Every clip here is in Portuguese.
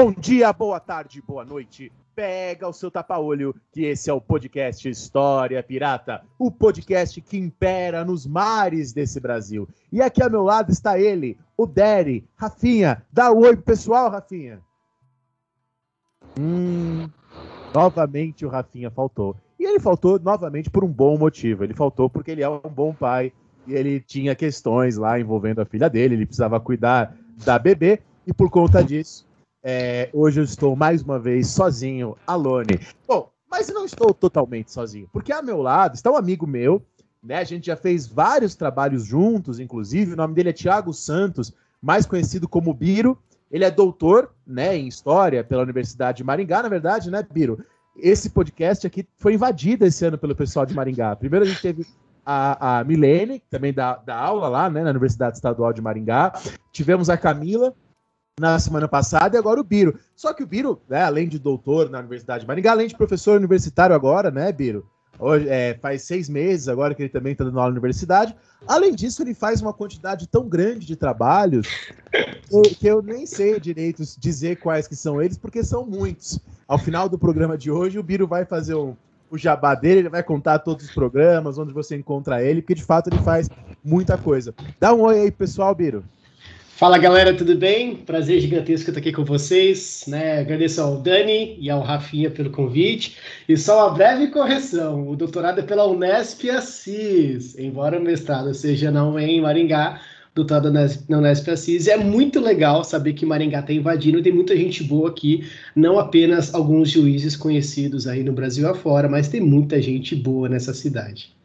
Bom dia, boa tarde, boa noite. Pega o seu tapa-olho, que esse é o podcast História Pirata, o podcast que impera nos mares desse Brasil. E aqui ao meu lado está ele, o Derry, Rafinha. Dá um oi pro pessoal, Rafinha. Hum, novamente o Rafinha faltou. E ele faltou novamente por um bom motivo. Ele faltou porque ele é um bom pai e ele tinha questões lá envolvendo a filha dele, ele precisava cuidar da bebê e por conta disso é, hoje eu estou mais uma vez sozinho, alone. Bom, mas não estou totalmente sozinho, porque ao meu lado está um amigo meu, né? A gente já fez vários trabalhos juntos, inclusive. O nome dele é Tiago Santos, mais conhecido como Biro. Ele é doutor, né, em história pela Universidade de Maringá, na verdade, né, Biro? Esse podcast aqui foi invadido esse ano pelo pessoal de Maringá. Primeiro a gente teve a, a Milene, que também dá, dá aula lá, né, na Universidade Estadual de Maringá. Tivemos a Camila, na semana passada e agora o Biro. Só que o Biro, né, além de doutor na Universidade de Maringá, além de professor universitário agora, né, Biro? Hoje, é, faz seis meses agora que ele também está dando aula na universidade. Além disso, ele faz uma quantidade tão grande de trabalhos que, eu nem sei direito dizer quais que são eles, porque são muitos. Ao final do programa de hoje, o Biro vai fazer um, o jabá dele, ele vai contar todos os programas, onde você encontra ele, porque de fato ele faz muita coisa. Dá um oi aí, pessoal, Biro. Fala galera, tudo bem? Prazer gigantesco estar aqui com vocês. Né? Agradeço ao Dani e ao Rafinha pelo convite. E só uma breve correção: o doutorado é pela Unesp Assis, embora o mestrado seja não em Maringá, doutorado na Unesp Assis. É muito legal saber que Maringá está invadindo, tem muita gente boa aqui, não apenas alguns juízes conhecidos aí no Brasil afora, mas tem muita gente boa nessa cidade.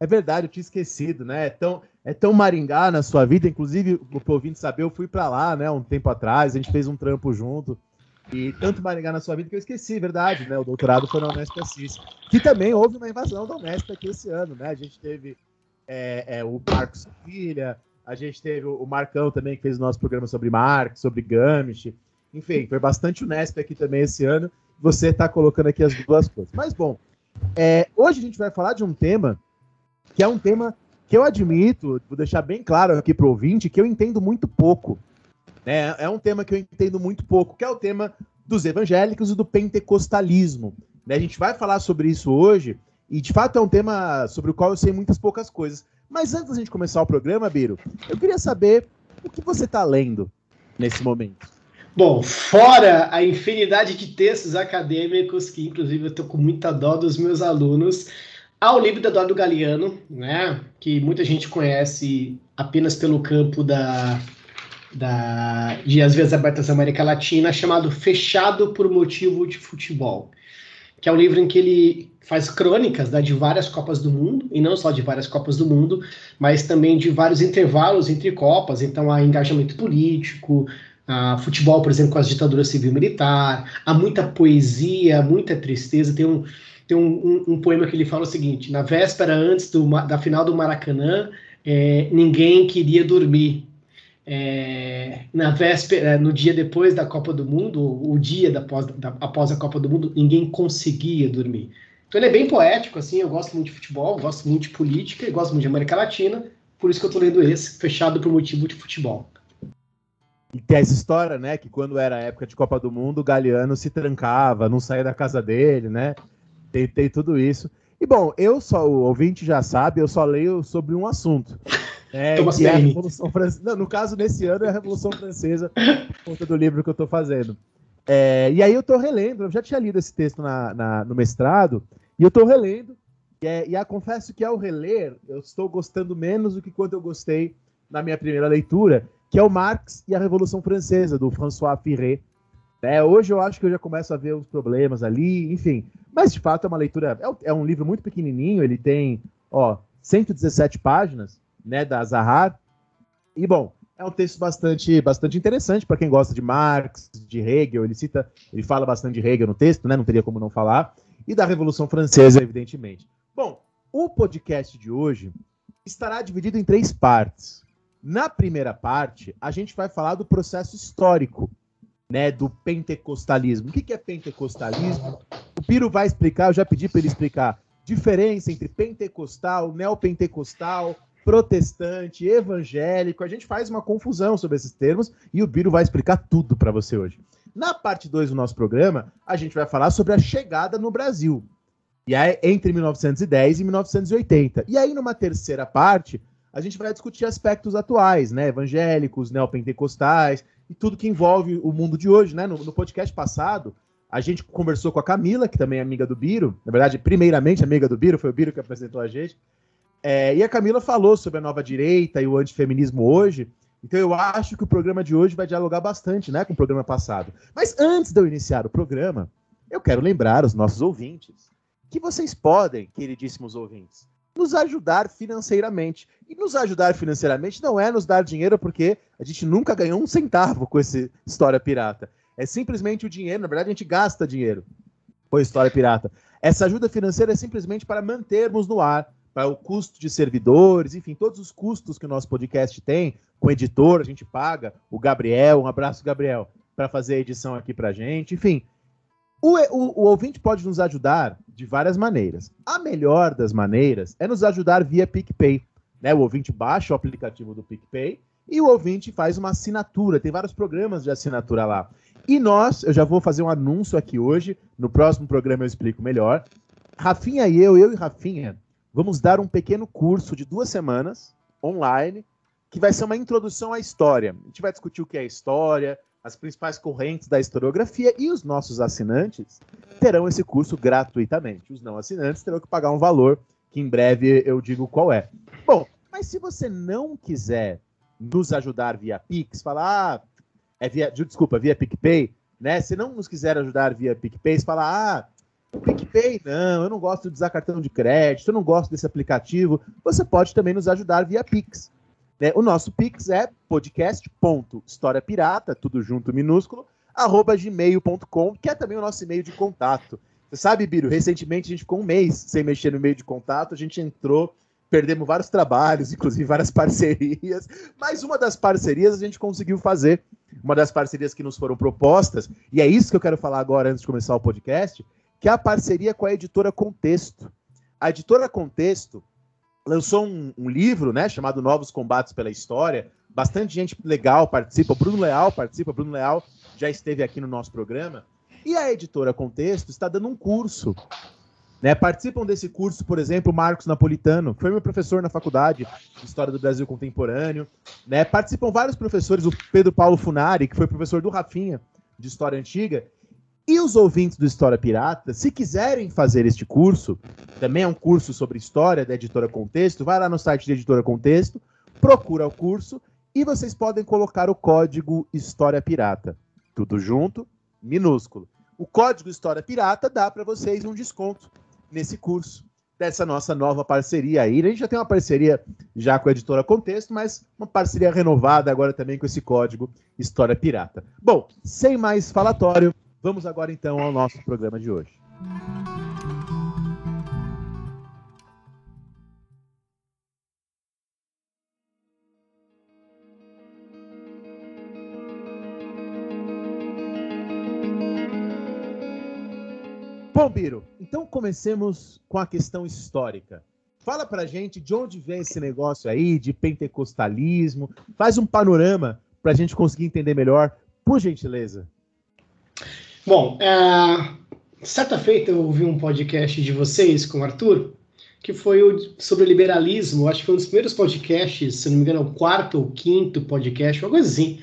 É verdade, eu tinha esquecido, né? É tão, é tão Maringá na sua vida, inclusive, o ouvinte saber, eu fui para lá, né, um tempo atrás, a gente fez um trampo junto. E tanto Maringá na sua vida que eu esqueci, verdade, né? O doutorado foi na Unesp Assis. Que também houve uma invasão da Unesp aqui esse ano, né? A gente teve é, é, o Marcos Filha, a gente teve o Marcão também, que fez o nosso programa sobre Marx, sobre Gamish. Enfim, foi bastante Unesp aqui também esse ano. Você está colocando aqui as duas coisas. Mas, bom, é, hoje a gente vai falar de um tema que é um tema que eu admito, vou deixar bem claro aqui para o ouvinte, que eu entendo muito pouco. Né? É um tema que eu entendo muito pouco, que é o tema dos evangélicos e do pentecostalismo. Né? A gente vai falar sobre isso hoje, e de fato é um tema sobre o qual eu sei muitas poucas coisas. Mas antes da gente começar o programa, Biro, eu queria saber o que você está lendo nesse momento. Bom, fora a infinidade de textos acadêmicos, que inclusive eu estou com muita dó dos meus alunos, Há o livro da Eduardo Galeano, né, que muita gente conhece apenas pelo campo da, da, de As Vias Abertas da América Latina, chamado Fechado por Motivo de Futebol, que é um livro em que ele faz crônicas né, de várias Copas do Mundo, e não só de várias Copas do Mundo, mas também de vários intervalos entre Copas, então há engajamento político, há futebol, por exemplo, com as ditaduras civil-militar, há muita poesia, muita tristeza, tem um tem um, um, um, poema que ele fala o seguinte: na véspera antes do, da final do Maracanã, é, ninguém queria dormir. É, na véspera, no dia depois da Copa do Mundo, o dia da, após, da, após a Copa do Mundo, ninguém conseguia dormir. Então ele é bem poético, assim, eu gosto muito de futebol, gosto muito de política, gosto muito de América Latina, por isso que eu tô lendo esse, fechado por motivo de futebol. E tem essa história, né, que quando era época de Copa do Mundo, o Galeano se trancava, não saía da casa dele, né? Tem, tem tudo isso. E bom, eu só, o ouvinte já sabe, eu só leio sobre um assunto. É, que é a Revolução Francesa. no caso, nesse ano é a Revolução Francesa, por conta do livro que eu estou fazendo. É, e aí eu estou relendo, eu já tinha lido esse texto na, na no mestrado, e eu estou relendo, e, é, e a, confesso que ao reler, eu estou gostando menos do que quando eu gostei na minha primeira leitura, que é o Marx e a Revolução Francesa, do François Firret. É, hoje eu acho que eu já começo a ver os problemas ali, enfim. Mas de fato é uma leitura. É, é um livro muito pequenininho, ele tem ó, 117 páginas, né, da Zahar. E bom, É um texto bastante, bastante interessante para quem gosta de Marx, de Hegel. Ele cita, ele fala bastante de Hegel no texto, né? Não teria como não falar. E da Revolução Francesa, evidentemente. Bom, o podcast de hoje estará dividido em três partes. Na primeira parte, a gente vai falar do processo histórico, né, do pentecostalismo. O que é pentecostalismo? O Piro vai explicar, eu já pedi para ele explicar diferença entre pentecostal, neopentecostal, protestante, evangélico. A gente faz uma confusão sobre esses termos e o Biro vai explicar tudo para você hoje. Na parte 2 do nosso programa, a gente vai falar sobre a chegada no Brasil. E aí, entre 1910 e 1980. E aí, numa terceira parte, a gente vai discutir aspectos atuais, né? Evangélicos, neopentecostais e tudo que envolve o mundo de hoje, né? No, no podcast passado, a gente conversou com a Camila, que também é amiga do Biro. Na verdade, primeiramente amiga do Biro, foi o Biro que apresentou a gente. É, e a Camila falou sobre a nova direita e o antifeminismo hoje. Então eu acho que o programa de hoje vai dialogar bastante né, com o programa passado. Mas antes de eu iniciar o programa, eu quero lembrar os nossos ouvintes que vocês podem, queridíssimos ouvintes, nos ajudar financeiramente. E nos ajudar financeiramente não é nos dar dinheiro, porque a gente nunca ganhou um centavo com essa história pirata. É simplesmente o dinheiro, na verdade a gente gasta dinheiro com a história pirata. Essa ajuda financeira é simplesmente para mantermos no ar para o custo de servidores, enfim, todos os custos que o nosso podcast tem, com editor, a gente paga, o Gabriel, um abraço, Gabriel, para fazer a edição aqui para gente, enfim. O, o, o, ouvinte pode nos ajudar de várias maneiras. A melhor das maneiras é nos ajudar via PicPay. Né? O ouvinte baixa o aplicativo do PicPay e o ouvinte faz uma assinatura. Tem vários programas de assinatura lá. E nós, eu já vou fazer um anúncio aqui hoje, no próximo programa eu explico melhor. Rafinha e eu, eu e Rafinha, vamos dar um pequeno curso de duas semanas online, que vai ser uma introdução à história. A gente vai discutir o que é história, as principais correntes da historiografia e os nossos assinantes terão esse curso gratuitamente. Os não assinantes terão que pagar um valor que em breve eu digo qual é. Bom, mas se você não quiser nos ajudar via Pix, falar, ah, é via, desculpa, via PicPay, né? Se não nos quiser ajudar via PicPay, falar, ah, PicPay, não, eu não gosto de usar cartão de crédito, eu não gosto desse aplicativo. Você pode também nos ajudar via Pix. Né? O nosso Pix é podcast.historiapirata, tudo junto, minúsculo, arroba gmail.com, que é também o nosso e-mail de contato. Você sabe, Biro, recentemente a gente ficou um mês sem mexer no e-mail de contato, a gente entrou, perdemos vários trabalhos, inclusive várias parcerias, mas uma das parcerias a gente conseguiu fazer, uma das parcerias que nos foram propostas, e é isso que eu quero falar agora antes de começar o podcast, que é a parceria com a editora Contexto. A editora Contexto lançou um, um, livro, né, chamado Novos Combates pela História. Bastante gente legal participa. Bruno Leal participa. Bruno Leal já esteve aqui no nosso programa. E a editora Contexto está dando um curso. Né? Participam desse curso, por exemplo, Marcos Napolitano, que foi meu professor na faculdade de História do Brasil Contemporâneo. Né? Participam vários professores, o Pedro Paulo Funari, que foi professor do Rafinha, de História Antiga, e os ouvintes do História Pirata, se quiserem fazer este curso, também é um curso sobre história da Editora Contexto, vai lá no site da Editora Contexto, procura o curso e vocês podem colocar o código História Pirata. Tudo junto, minúsculo. O código História Pirata dá para vocês um desconto nesse curso dessa nossa nova parceria aí. A gente já tem uma parceria já com a editora Contexto, mas uma parceria renovada agora também com esse código História Pirata. Bom, sem mais falatório, Vamos agora então ao nosso programa de hoje. Bom, Biro, então comecemos com a questão histórica. Fala pra gente de onde vem esse negócio aí de pentecostalismo. Faz um panorama pra gente conseguir entender melhor, por gentileza. Bom, é, certa feita eu ouvi um podcast de vocês com o Arthur, que foi o, sobre liberalismo, acho que foi um dos primeiros podcasts, se não me engano, é o quarto ou quinto podcast, uma coisa assim,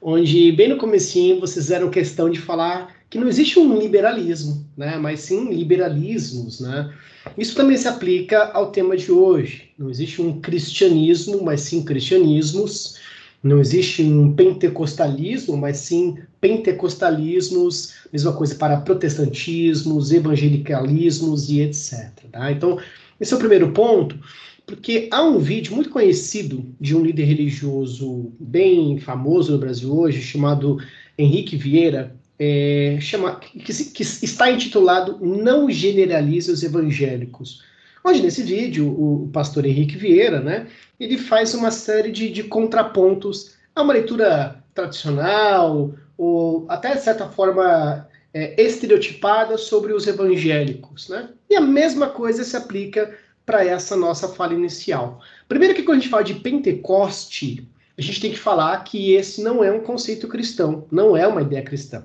onde bem no comecinho vocês fizeram questão de falar que não existe um liberalismo, né, mas sim liberalismos, né. Isso também se aplica ao tema de hoje. Não existe um cristianismo, mas sim cristianismos. Não existe um pentecostalismo, mas sim pentecostalismos, mesma coisa para protestantismos, evangelicalismos e etc. Tá? Então, esse é o primeiro ponto, porque há um vídeo muito conhecido de um líder religioso bem famoso no Brasil hoje, chamado Henrique Vieira, é, chama, que, que, está intitulado Não Generalize os Evangélicos. Onde nesse vídeo o, o pastor Henrique Vieira, né, ele faz uma série de, de contrapontos a uma leitura tradicional, ou até de certa forma é, estereotipada sobre os evangélicos. Né? E a mesma coisa se aplica para essa nossa fala inicial. Primeiro que quando a gente fala de Pentecoste, a gente tem que falar que esse não é um conceito cristão, não é uma ideia cristã.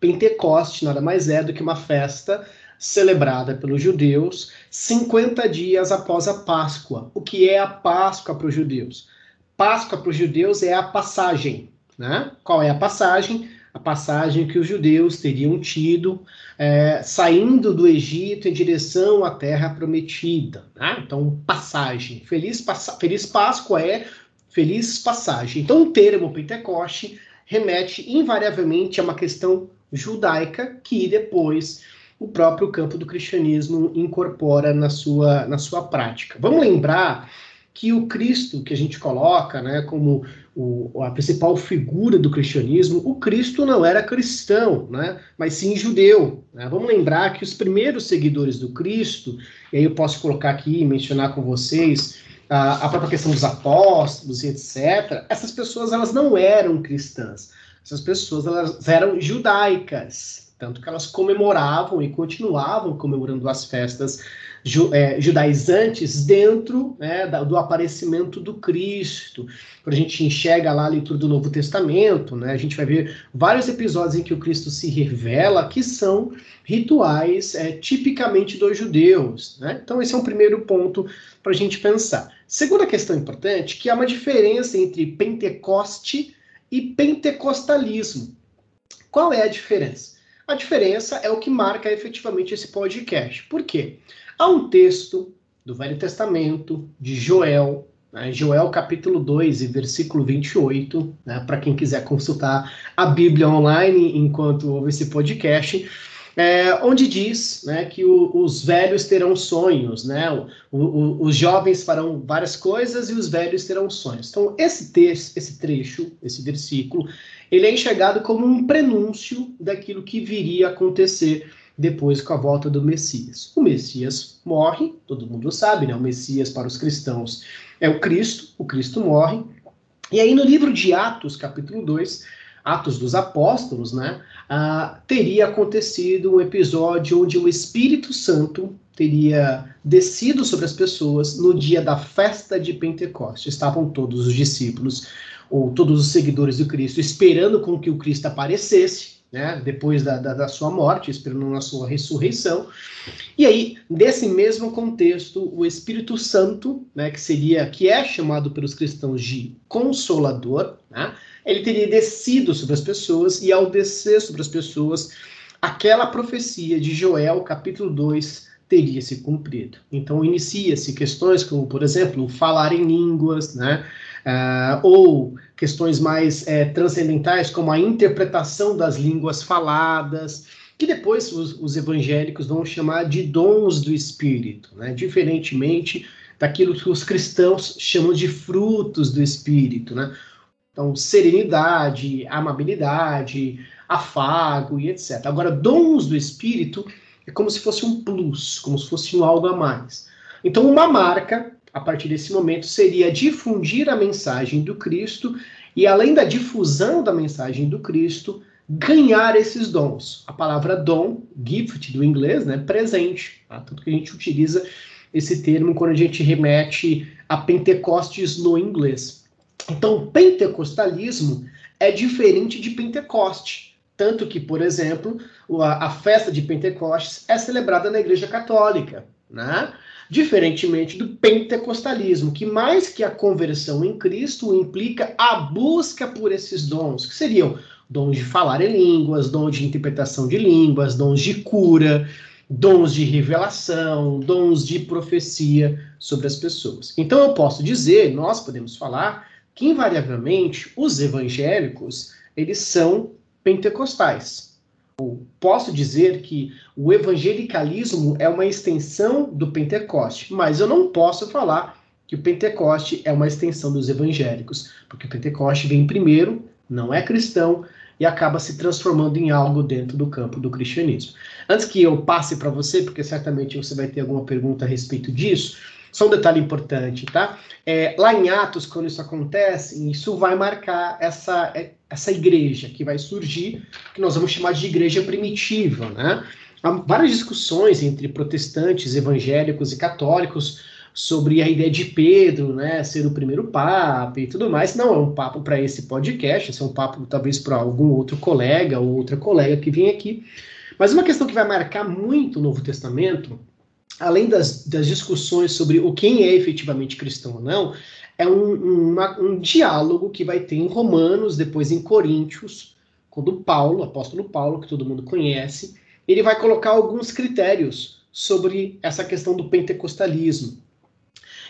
Pentecoste nada mais é do que uma festa celebrada pelos judeus 50 dias após a Páscoa. O que é a Páscoa para os judeus? Páscoa para os judeus é a passagem. Né? Qual é a passagem? A passagem que os judeus teriam tido é, saindo do Egito em direção à terra prometida. Né? Então, passagem. Feliz, Feliz Páscoa é feliz passagem. Então, o termo Pentecoste remete invariavelmente a uma questão judaica que depois o próprio campo do cristianismo incorpora na sua, na sua prática. Vamos lembrar que o Cristo que a gente coloca né, como o, a principal figura do cristianismo, o Cristo não era cristão, né, mas sim judeu. Né? Vamos lembrar que os primeiros seguidores do Cristo, e aí eu posso colocar aqui e mencionar com vocês a, a própria questão dos apóstolos e etc., essas pessoas elas não eram cristãs. Essas pessoas elas eram judaicas, tanto que elas comemoravam e continuavam comemorando as festas ju, é, judaizantes dentro né, do aparecimento do Cristo. Quando a gente enxerga lá a leitura do Novo Testamento, né, a gente vai ver vários episódios em que o Cristo se revela que são rituais é, tipicamente dos judeus. Né? Então, esse é um primeiro ponto para a gente pensar. Segunda questão importante, que há uma diferença entre Pentecoste e pentecostalismo. Qual é a diferença? A diferença é o que marca efetivamente esse podcast. Por quê? Há um texto do Velho Testamento, de Joel, né, Joel capítulo 2 e versículo 28, né, para quem quiser consultar a Bíblia online enquanto ouve esse podcast, é, onde diz né, que o, os velhos terão sonhos, né, o, o, os jovens farão várias coisas e os velhos terão sonhos. Então, esse texto, esse trecho, esse versículo, ele é enxergado como um prenúncio daquilo que viria a acontecer depois com a volta do Messias. O Messias morre, todo mundo sabe, né? O Messias para os cristãos é o Cristo, o Cristo morre. E aí no livro de Atos, capítulo 2, Atos dos Apóstolos, né, ah, teria acontecido um episódio onde o Espírito Santo teria descido sobre as pessoas no dia da festa de Pentecostes. Estavam todos os discípulos, ou todos os seguidores do Cristo, esperando com que o Cristo aparecesse, né, depois da, da, da, sua morte, esperando na sua ressurreição. E aí, nesse mesmo contexto, o Espírito Santo, né, que seria, que é chamado pelos cristãos de Consolador, né, ele teria descido sobre as pessoas, e ao descer sobre as pessoas, aquela profecia de Joel, capítulo 2, teria se cumprido. Então, inicia-se questões como, por exemplo, falar em línguas, né? Uh, ou questões mais é, transcendentais, como a interpretação das línguas faladas, que depois os, os, evangélicos vão chamar de dons do Espírito, né? diferentemente daquilo que os cristãos chamam de frutos do Espírito. Né? Então, serenidade, amabilidade, afago e etc. Agora, dons do Espírito é como se fosse um plus, como se fosse um algo a mais. Então, uma marca, a partir desse momento, seria difundir a mensagem do Cristo e, além da difusão da mensagem do Cristo, ganhar esses dons. A palavra dom, gift do inglês, né, presente. Tá? Tanto que a gente utiliza esse termo quando a gente remete a Pentecostes no inglês. Então, pentecostalismo é diferente de Pentecoste. Tanto que, por exemplo, a, a festa de Pentecostes é celebrada na Igreja Católica, né? Diferentemente do pentecostalismo, que mais que a conversão em Cristo implica a busca por esses dons, que seriam dons de falar em línguas, dons de interpretação de línguas, dons de cura, dons de revelação, dons de profecia sobre as pessoas. Então eu posso dizer, nós podemos falar que invariavelmente os evangélicos eles são pentecostais. Posso dizer que o evangelicalismo é uma extensão do Pentecoste, mas eu não posso falar que o Pentecoste é uma extensão dos evangélicos, porque o Pentecoste vem primeiro, não é cristão e acaba se transformando em algo dentro do campo do cristianismo. Antes que eu passe para você, porque certamente você vai ter alguma pergunta a respeito disso, só um detalhe importante, tá? É, lá em Atos, quando isso acontece, isso vai marcar essa, essa igreja que vai surgir, que nós vamos chamar de igreja primitiva, né? Há várias discussões entre protestantes, evangélicos e católicos sobre a ideia de Pedro, né, ser o primeiro papa e tudo mais. Não é um papo para esse podcast, esse é um papo talvez para algum outro colega ou outra colega que vem aqui. Mas uma questão que vai marcar muito o Novo Testamento além das, das discussões sobre o quem é efetivamente cristão ou não, é um, uma, um diálogo que vai ter em Romanos, depois em Coríntios, quando Paulo, apóstolo Paulo, que todo mundo conhece, ele vai colocar alguns critérios sobre essa questão do pentecostalismo.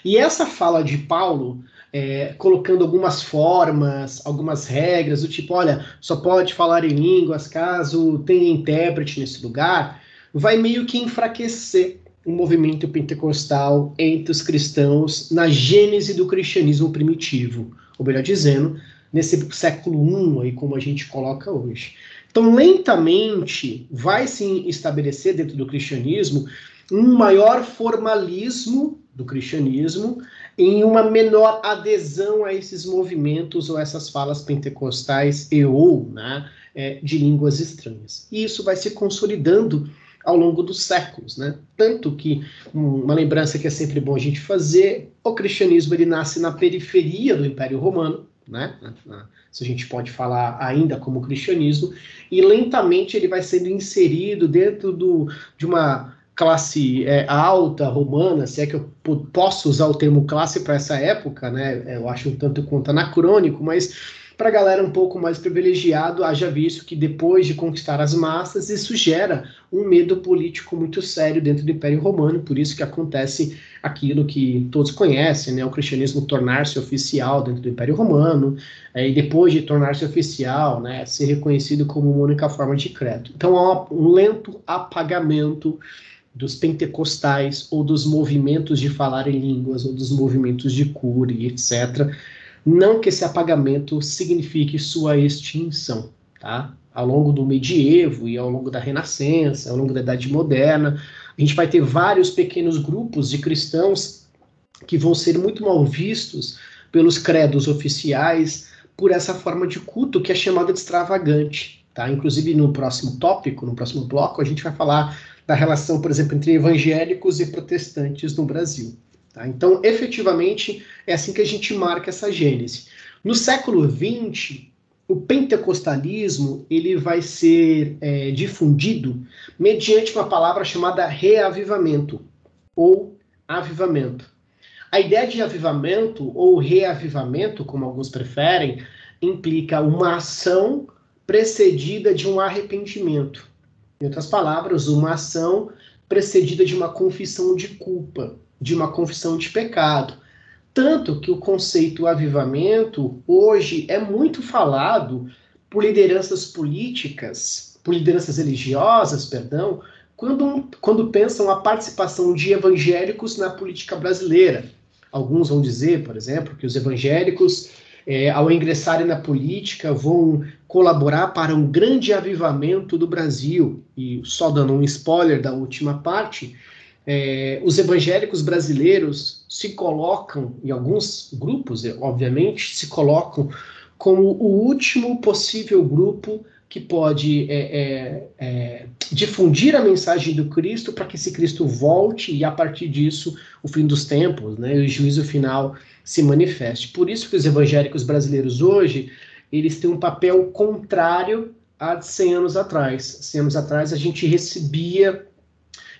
E essa fala de Paulo, é, colocando algumas formas, algumas regras, do tipo, olha, só pode falar em línguas caso tenha intérprete nesse lugar, vai meio que enfraquecer um movimento pentecostal entre os cristãos na gênese do cristianismo primitivo, ou melhor dizendo, nesse século I, aí como a gente coloca hoje. Então, lentamente, vai se estabelecer dentro do cristianismo um maior formalismo do cristianismo em uma menor adesão a esses movimentos ou essas falas pentecostais e ou né, é, de línguas estranhas. E isso vai se consolidando ao longo dos séculos, né? Tanto que uma lembrança que é sempre bom a gente fazer, o cristianismo ele nasce na periferia do Império Romano, né? Se a gente pode falar ainda como cristianismo, e lentamente ele vai sendo inserido dentro do, de uma classe é, alta romana, se é que eu posso usar o termo classe para essa época, né? Eu acho um tanto quanto anacrônico, mas para a galera um pouco mais privilegiado, haja visto que depois de conquistar as massas, isso gera um medo político muito sério dentro do Império Romano, por isso que acontece aquilo que todos conhecem, né, o cristianismo tornar-se oficial dentro do Império Romano, é, e depois de tornar-se oficial, né, ser reconhecido como uma única forma de credo. Então há um lento apagamento dos pentecostais ou dos movimentos de falar em línguas ou dos movimentos de cura e etc não que esse apagamento signifique sua extinção, tá? Ao longo do medievo e ao longo da Renascença, ao longo da Idade Moderna, a gente vai ter vários pequenos grupos de cristãos que vão ser muito mal vistos pelos credos oficiais por essa forma de culto que é chamada de extravagante, tá? Inclusive no próximo tópico, no próximo bloco, a gente vai falar da relação, por exemplo, entre evangélicos e protestantes no Brasil. Tá? Então, efetivamente, é assim que a gente marca essa gênese. No século XX, o pentecostalismo ele vai ser é, difundido mediante uma palavra chamada reavivamento ou avivamento. A ideia de avivamento ou reavivamento, como alguns preferem, implica uma ação precedida de um arrependimento. Em outras palavras, uma ação precedida de uma confissão de culpa de uma confissão de pecado. Tanto que o conceito avivamento hoje é muito falado por lideranças políticas, por lideranças religiosas, perdão, quando, quando pensam a participação de evangélicos na política brasileira. Alguns vão dizer, por exemplo, que os evangélicos, é, ao ingressarem na política, vão colaborar para um grande avivamento do Brasil. E só dando um spoiler da última parte, é, os evangélicos brasileiros se colocam, em alguns grupos, é, obviamente, se colocam como o último possível grupo que pode é, é, é difundir a mensagem do Cristo para que esse Cristo volte e, a partir disso, o fim dos tempos, né, o juízo final se manifeste. Por isso que os evangélicos brasileiros hoje, eles têm um papel contrário a de 100 anos atrás. 100 anos atrás, a gente recebia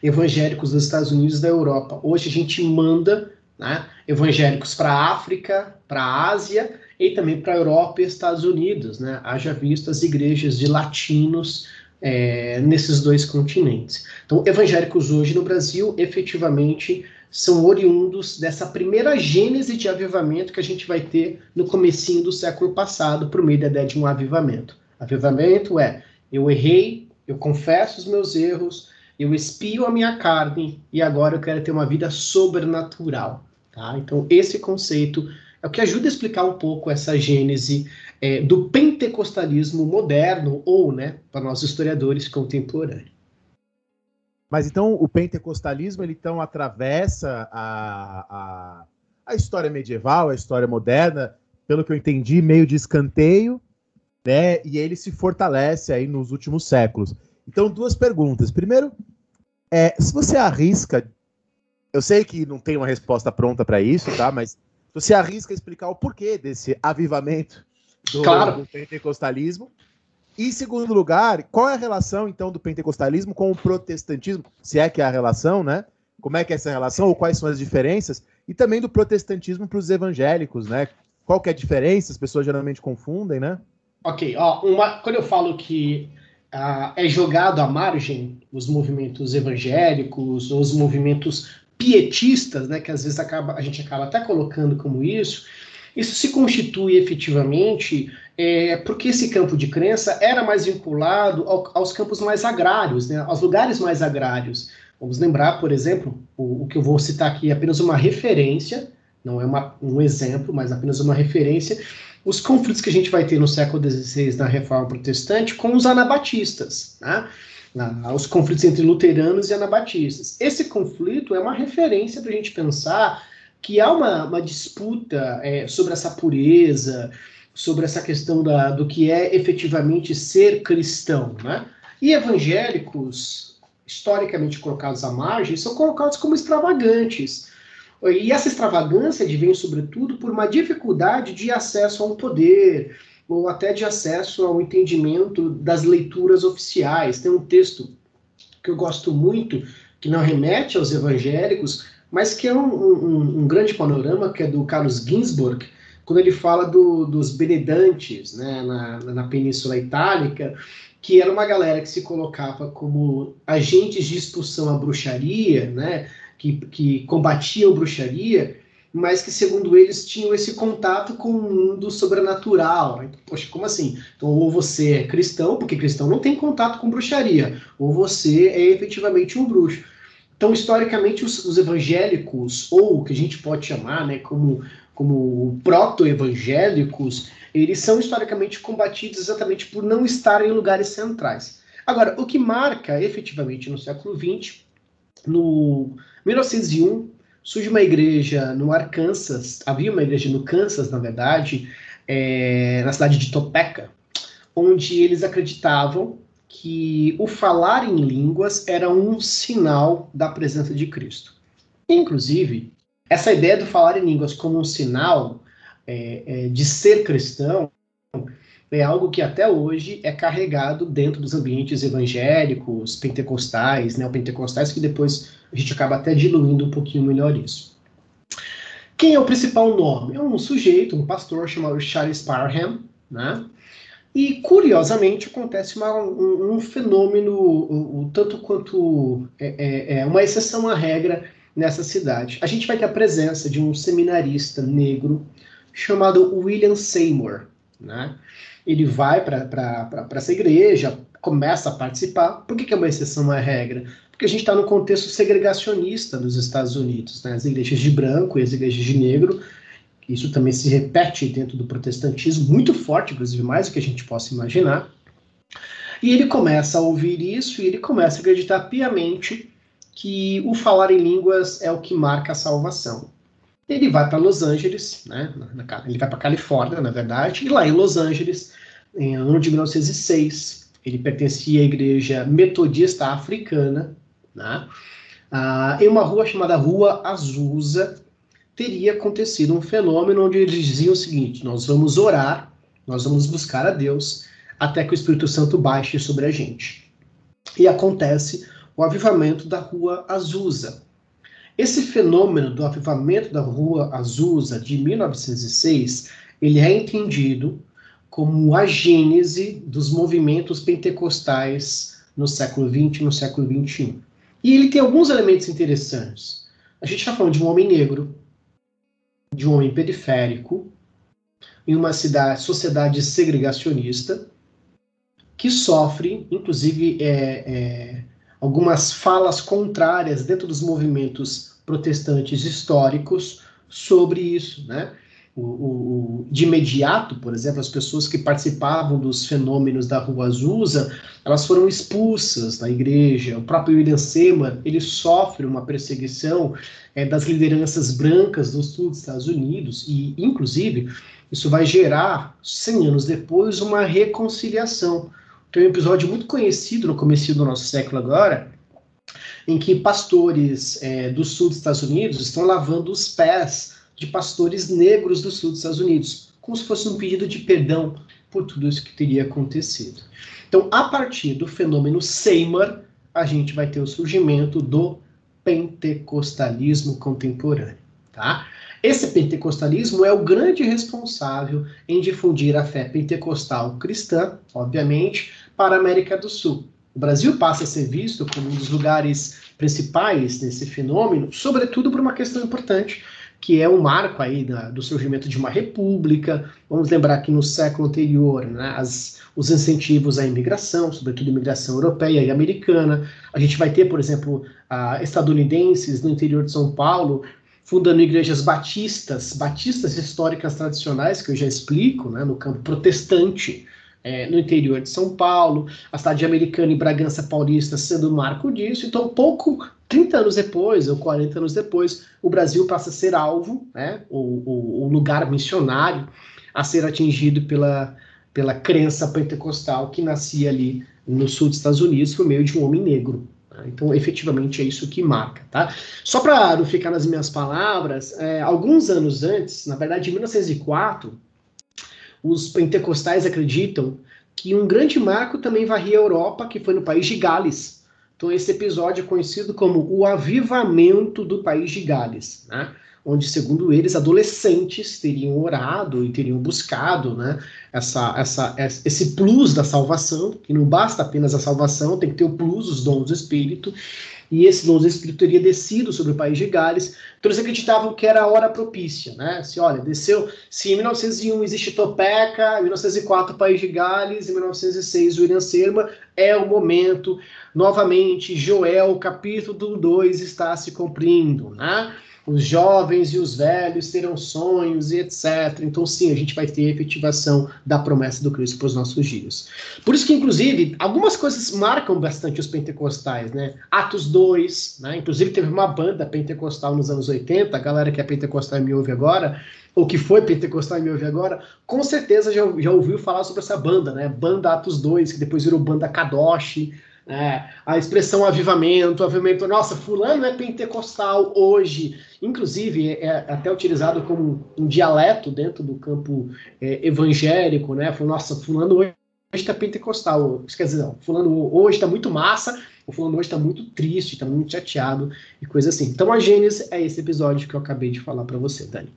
evangélicos dos Estados Unidos e da Europa. Hoje a gente manda né, evangélicos para a África, para a Ásia e também para a Europa e Estados Unidos. Né? Haja visto as igrejas de latinos é, nesses dois continentes. Então, evangélicos hoje no Brasil, efetivamente, são oriundos dessa primeira gênese de avivamento que a gente vai ter no comecinho do século passado, por meio da ideia de um avivamento. Avivamento é, eu errei, Eu confesso os meus erros, eu espio a minha carne e agora eu quero ter uma vida sobrenatural. Tá? Então, esse conceito é o que ajuda a explicar um pouco essa gênese é, do pentecostalismo moderno, ou, né, para nós historiadores, contemporâneos. Mas então o pentecostalismo ele então atravessa a, a, a história medieval, a história moderna, pelo que eu entendi, meio de escanteio, né? E ele se fortalece aí nos últimos séculos. Então, duas perguntas. Primeiro, é, se você arrisca, eu sei que não tem uma resposta pronta para isso, tá? Mas você arrisca explicar o porquê desse avivamento do, Claro. do pentecostalismo. E, em segundo lugar, qual é a relação, então, do pentecostalismo com o protestantismo? Se é que há a relação, né? Como é que é essa relação, ou quais são as diferenças? E também do protestantismo para os evangélicos, né? Qual que é a diferença? As pessoas geralmente confundem, né? Ok, ó, uma, quando eu falo que ah, é jogado à margem os movimentos evangélicos, os movimentos pietistas, né, que às vezes acaba, a gente acaba até colocando como isso, isso se constitui efetivamente é, porque esse campo de crença era mais vinculado ao- aos campos mais agrários, né, aos lugares mais agrários. Vamos lembrar, por exemplo, o, o que eu vou citar aqui é apenas uma referência, não é uma- um exemplo, mas apenas uma referência, os conflitos que a gente vai ter no século XVI na Reforma Protestante com os anabatistas, né? Os conflitos entre luteranos e anabatistas. Esse conflito é uma referência para a gente pensar que há uma, uma disputa é, sobre essa pureza, sobre essa questão da, do que é efetivamente ser cristão, né? E evangélicos, historicamente colocados à margem, são colocados como extravagantes. E essa extravagância advém, sobretudo, por uma dificuldade de acesso ao poder, ou até de acesso ao entendimento das leituras oficiais. Tem um texto que eu gosto muito, que não remete aos evangélicos, mas que é um, um- um grande panorama, que é do Carlos Ginzburg, quando ele fala do- dos benedantes né, na, na Península Itálica, que era uma galera que se colocava como agentes de expulsão à bruxaria, né, que, que combatiam bruxaria, mas que, segundo eles, tinham esse contato com o mundo sobrenatural. Poxa, como assim? Então, ou você é cristão, porque cristão não tem contato com bruxaria, ou você é efetivamente um bruxo. Então, historicamente, os, os evangélicos, ou o que a gente pode chamar né, como, como proto-evangélicos, eles são historicamente combatidos exatamente por não estarem em lugares centrais. Agora, o que marca efetivamente no século XX, no 1901, surge uma igreja no Arkansas, havia uma igreja no Kansas, na verdade, é, na cidade de Topeka, onde eles acreditavam que o falar em línguas era um sinal da presença de Cristo. Inclusive, essa ideia do falar em línguas como um sinal é, é, de ser cristão é algo que até hoje é carregado dentro dos ambientes evangélicos, pentecostais, neopentecostais, que depois a gente acaba até diluindo um pouquinho melhor isso. Quem é o principal nome? É um sujeito, um pastor chamado Charles Parham, né? E curiosamente acontece uma- um, um fenômeno, o, o tanto quanto é, é- é uma exceção à regra nessa cidade. A gente vai ter a presença de um seminarista negro chamado William Seymour, né? Ele vai para essa igreja, começa a participar. Por que, que é uma exceção à regra? Porque a gente está no contexto segregacionista nos Estados Unidos, né? As igrejas de branco e as igrejas de negro isso também se repete dentro do protestantismo, muito forte, inclusive mais do que a gente possa imaginar. E ele começa a ouvir isso e ele começa a acreditar piamente que o falar em línguas é o que marca a salvação. Ele vai para Los Angeles, né, ele vai para Califórnia, na verdade, e lá em Los Angeles, em ano de 1906, ele pertencia à igreja metodista africana, né, ah, em uma rua chamada Rua Azusa, teria acontecido um fenômeno onde eles diziam o seguinte: nós vamos orar, nós vamos buscar a Deus até que o Espírito Santo baixe sobre a gente. E acontece o avivamento da Rua Azusa. Esse fenômeno do avivamento da Rua Azusa de 1906, ele é entendido como a gênese dos movimentos pentecostais no século XX e no século XXI. E ele tem alguns elementos interessantes. A gente está falando de um homem negro, de um homem periférico, em uma cidade, sociedade segregacionista, que sofre, inclusive, é, é, algumas falas contrárias dentro dos movimentos protestantes históricos sobre isso, né? O, o, de imediato, por exemplo, as pessoas que participavam dos fenômenos da Rua Azusa, elas foram expulsas da igreja. O próprio William Seymour, ele sofre uma perseguição é, das lideranças brancas do sul dos Estados Unidos e, inclusive, isso vai gerar, 100 anos depois, uma reconciliação. Tem um episódio muito conhecido no começo do nosso século agora, em que pastores é, do sul dos Estados Unidos estão lavando os pés de pastores negros do sul dos Estados Unidos, como se fosse um pedido de perdão por tudo isso que teria acontecido. Então, a partir do fenômeno Seymour, a gente vai ter o surgimento do pentecostalismo contemporâneo, tá? Esse pentecostalismo é o grande responsável em difundir a fé pentecostal cristã, obviamente, para a América do Sul. O Brasil passa a ser visto como um dos lugares principais desse fenômeno, sobretudo por uma questão importante, que é o um marco aí da, do surgimento de uma república. Vamos lembrar que no século anterior, né, as, os incentivos à imigração, sobretudo imigração europeia e americana. A gente vai ter, por exemplo, estadunidenses no interior de São Paulo fundando igrejas batistas, batistas históricas tradicionais, que eu já explico, né, no campo protestante, é, no interior de São Paulo, a cidade americana e Bragança Paulista sendo marco disso. Então, pouco 30 anos depois, ou 40 anos depois, o Brasil passa a ser alvo, né, o, o, o lugar missionário a ser atingido pela, pela crença pentecostal que nascia ali no sul dos Estados Unidos por meio de um homem negro. Tá? Então, efetivamente, é isso que marca. Tá? Só para não ficar nas minhas palavras, é, alguns anos antes, na verdade, em 1904, os pentecostais acreditam que um grande marco também varria a Europa, que foi no país de Gales. Então, esse episódio é conhecido como o avivamento do país de Gales, né? onde, segundo eles, adolescentes teriam orado e teriam buscado né, essa, essa, esse plus da salvação, que não basta apenas a salvação, tem que ter o plus, os dons do Espírito, e esse do Espírito teria descido sobre o país de Gales, então eles acreditavam que era a hora propícia, né? Se olha, desceu, se em 1901 existe Topeca, em 1904 o país de Gales, em 1906 o William Serma, é o momento, novamente, Joel, capítulo 2 está se cumprindo, né? Os jovens e os velhos terão sonhos e etc. Então, sim, a gente vai ter efetivação da promessa do Cristo para os nossos dias. Por isso que, inclusive, algumas coisas marcam bastante os pentecostais, né? Atos 2, né? Inclusive, teve uma banda pentecostal nos anos 80, a galera que é pentecostal me ouve agora, ou que foi pentecostal e me ouve agora, com certeza já, já ouviu falar sobre essa banda, né? Banda Atos 2, que depois virou banda Kadosh, é, a expressão avivamento, avivamento, nossa, fulano é pentecostal hoje, inclusive é, é até utilizado como um dialeto dentro do campo é, evangélico, né? Nossa, fulano hoje está pentecostal, quer dizer, não, fulano hoje está muito massa, o fulano hoje está muito triste, está muito chateado e coisa assim. Então a Gênesis é esse episódio que eu acabei de falar para você, Dani.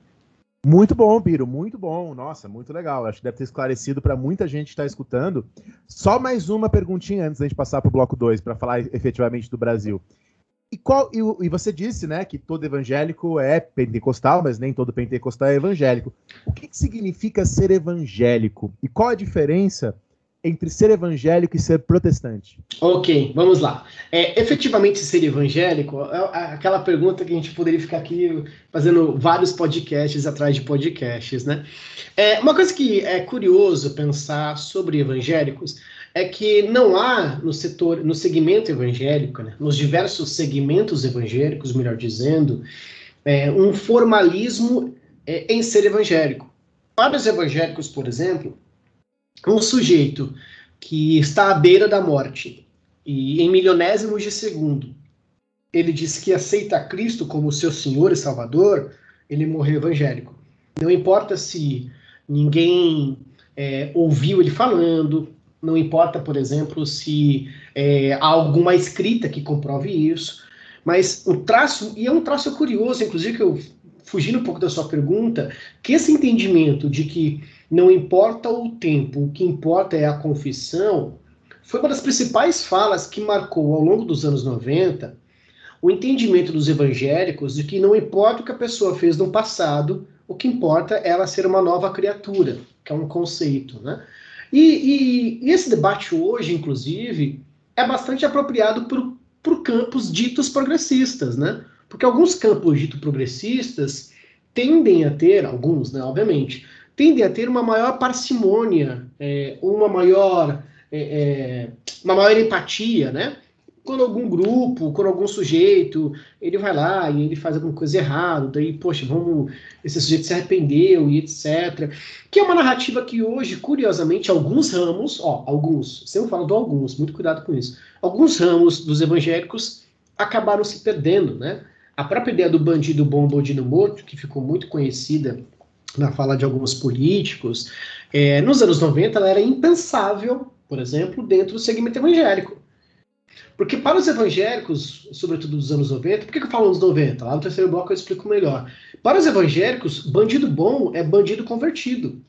Muito bom, Piro, muito bom. Nossa, muito legal. Acho que deve ter esclarecido para muita gente que está escutando. Só mais uma perguntinha antes da gente passar para o bloco 2, para falar efetivamente do Brasil. E, qual, e, e, você disse né, que todo evangélico é pentecostal, mas nem todo pentecostal é evangélico. O que, que significa ser evangélico? E qual a diferença entre ser evangélico e ser protestante? Ok, vamos lá. É, efetivamente, ser evangélico é aquela pergunta que a gente poderia ficar aqui fazendo vários podcasts atrás de podcasts, né? É, uma coisa que é curioso pensar sobre evangélicos é que não há no setor, no segmento evangélico, né, nos diversos segmentos evangélicos, melhor dizendo, é, um formalismo é, em ser evangélico. Para os evangélicos, por exemplo, um sujeito que está à beira da morte e em milionésimos de segundo ele diz que aceita Cristo como seu Senhor e Salvador, ele morreu evangélico. Não importa se ninguém é, ouviu ele falando, não importa, por exemplo, se é, há alguma escrita que comprove isso, mas o traço, e é um traço curioso, inclusive que eu fugindo um pouco da sua pergunta, que esse entendimento de que não importa o tempo, o que importa é a confissão, foi uma das principais falas que marcou ao longo dos anos 90 o entendimento dos evangélicos de que não importa o que a pessoa fez no passado, o que importa é ela ser uma nova criatura, que é um conceito, né? E, e, e esse debate hoje, inclusive, é bastante apropriado por, por campos ditos progressistas, né? Porque alguns campos ditos progressistas tendem a ter, alguns, né, obviamente, tendem a ter uma maior parcimônia, é, uma maior é, é, uma maior empatia, né? Quando algum grupo, quando algum sujeito, ele vai lá e ele faz alguma coisa errada, daí, poxa, vamos, esse sujeito se arrependeu e etc. Que é uma narrativa que hoje, curiosamente, alguns ramos, ó, alguns, sempre falo do alguns, muito cuidado com isso, alguns ramos dos evangélicos acabaram se perdendo, né? A própria ideia do bandido bom, bandido morto, que ficou muito conhecida na fala de alguns políticos, é, nos anos 90 ela era impensável por exemplo, dentro do segmento evangélico. Porque para os evangélicos, sobretudo dos anos 90, por que, eu falo anos 90? Lá no terceiro bloco eu explico melhor. Para os evangélicos, bandido bom é bandido convertido.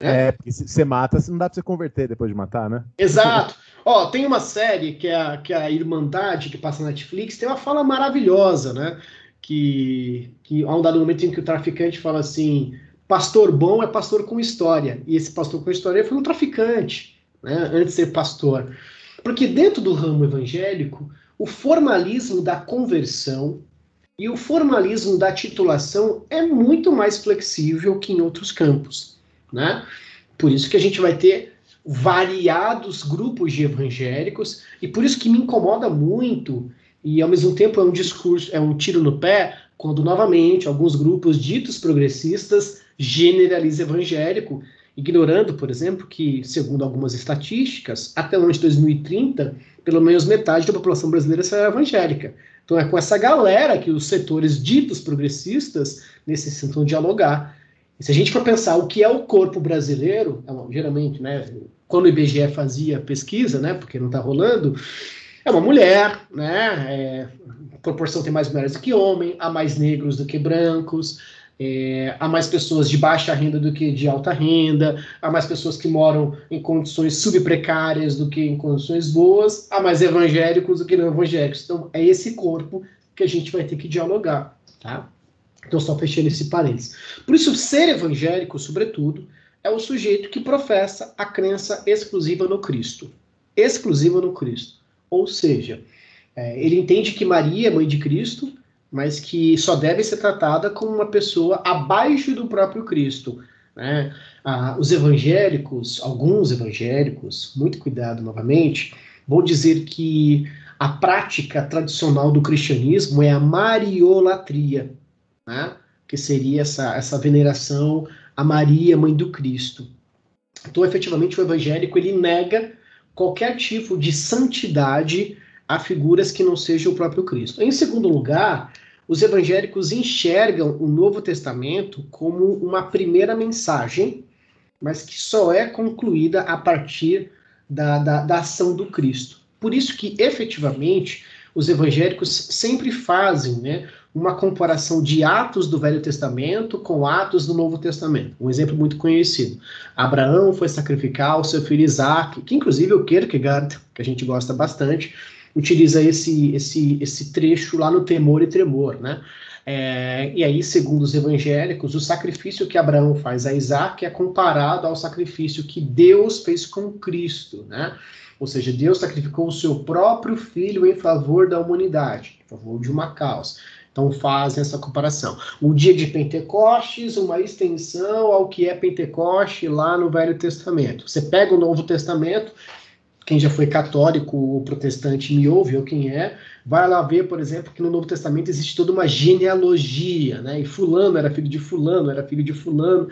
Né? É, porque se você mata, não dá para você converter depois de matar, né? Exato. Ó, tem uma série que é, a, que é a Irmandade, que passa na Netflix, tem uma fala maravilhosa, né? Que, que há um dado momento em que o traficante fala assim: pastor bom é pastor com história. E esse pastor com história foi um traficante né, antes de ser pastor. Porque dentro do ramo evangélico, o formalismo da conversão e o formalismo da titulação é muito mais flexível que em outros campos. Né? Por isso que a gente vai ter variados grupos de evangélicos, e por isso que me incomoda muito, e ao mesmo tempo é um discurso, é um tiro no pé, quando novamente alguns grupos ditos progressistas generalizam evangélico ignorando, por exemplo, que, segundo algumas estatísticas, até o ano de 2030, pelo menos metade da população brasileira será evangélica. Então é com essa galera que os setores ditos progressistas necessitam dialogar. E se a gente for pensar o que é o corpo brasileiro, é geralmente, né, quando o IBGE fazia pesquisa, né, porque não está rolando, é uma mulher, né, é, proporção tem mais mulheres do que homem, há mais negros do que brancos, é, há mais pessoas de baixa renda do que de alta renda, há mais pessoas que moram em condições subprecárias do que em condições boas, há mais evangélicos do que não evangélicos. Então, é esse corpo que a gente vai ter que dialogar, tá? Então, só fechando esse parênteses. Por isso, ser evangélico, sobretudo, é o sujeito que professa a crença exclusiva no Cristo. Exclusiva no Cristo. Ou seja, é, ele entende que Maria, mãe de Cristo, mas que só deve ser tratada como uma pessoa abaixo do próprio Cristo. Né? Ah, os evangélicos, alguns evangélicos, muito cuidado novamente, vão dizer que a prática tradicional do cristianismo é a mariolatria, né? que seria essa, essa veneração a Maria, mãe do Cristo. Então, efetivamente, o evangélico ele nega qualquer tipo de santidade a figuras que não sejam o próprio Cristo. Em segundo lugar, os evangélicos enxergam o Novo Testamento como uma primeira mensagem, mas que só é concluída a partir da, da, da ação do Cristo. Por isso que, efetivamente, os evangélicos sempre fazem né, uma comparação de atos do Velho Testamento com atos do Novo Testamento. Um exemplo muito conhecido. Abraão foi sacrificar o seu filho Isaac, que inclusive o Kierkegaard, que a gente gosta bastante, utiliza esse, esse, esse trecho lá no Temor e Tremor, né? É, e aí, segundo os evangélicos, o sacrifício que Abraão faz a Isaac é comparado ao sacrifício que Deus fez com Cristo, né? Ou seja, Deus sacrificou o seu próprio filho em favor da humanidade, em favor de uma causa. Então fazem essa comparação. O dia de Pentecostes, uma extensão ao que é Pentecoste lá no Velho Testamento. Você pega o Novo Testamento, quem já foi católico ou protestante me ouve, ou quem é, vai lá ver, por exemplo, que no Novo Testamento existe toda uma genealogia, né? E fulano era filho de fulano, era filho de fulano,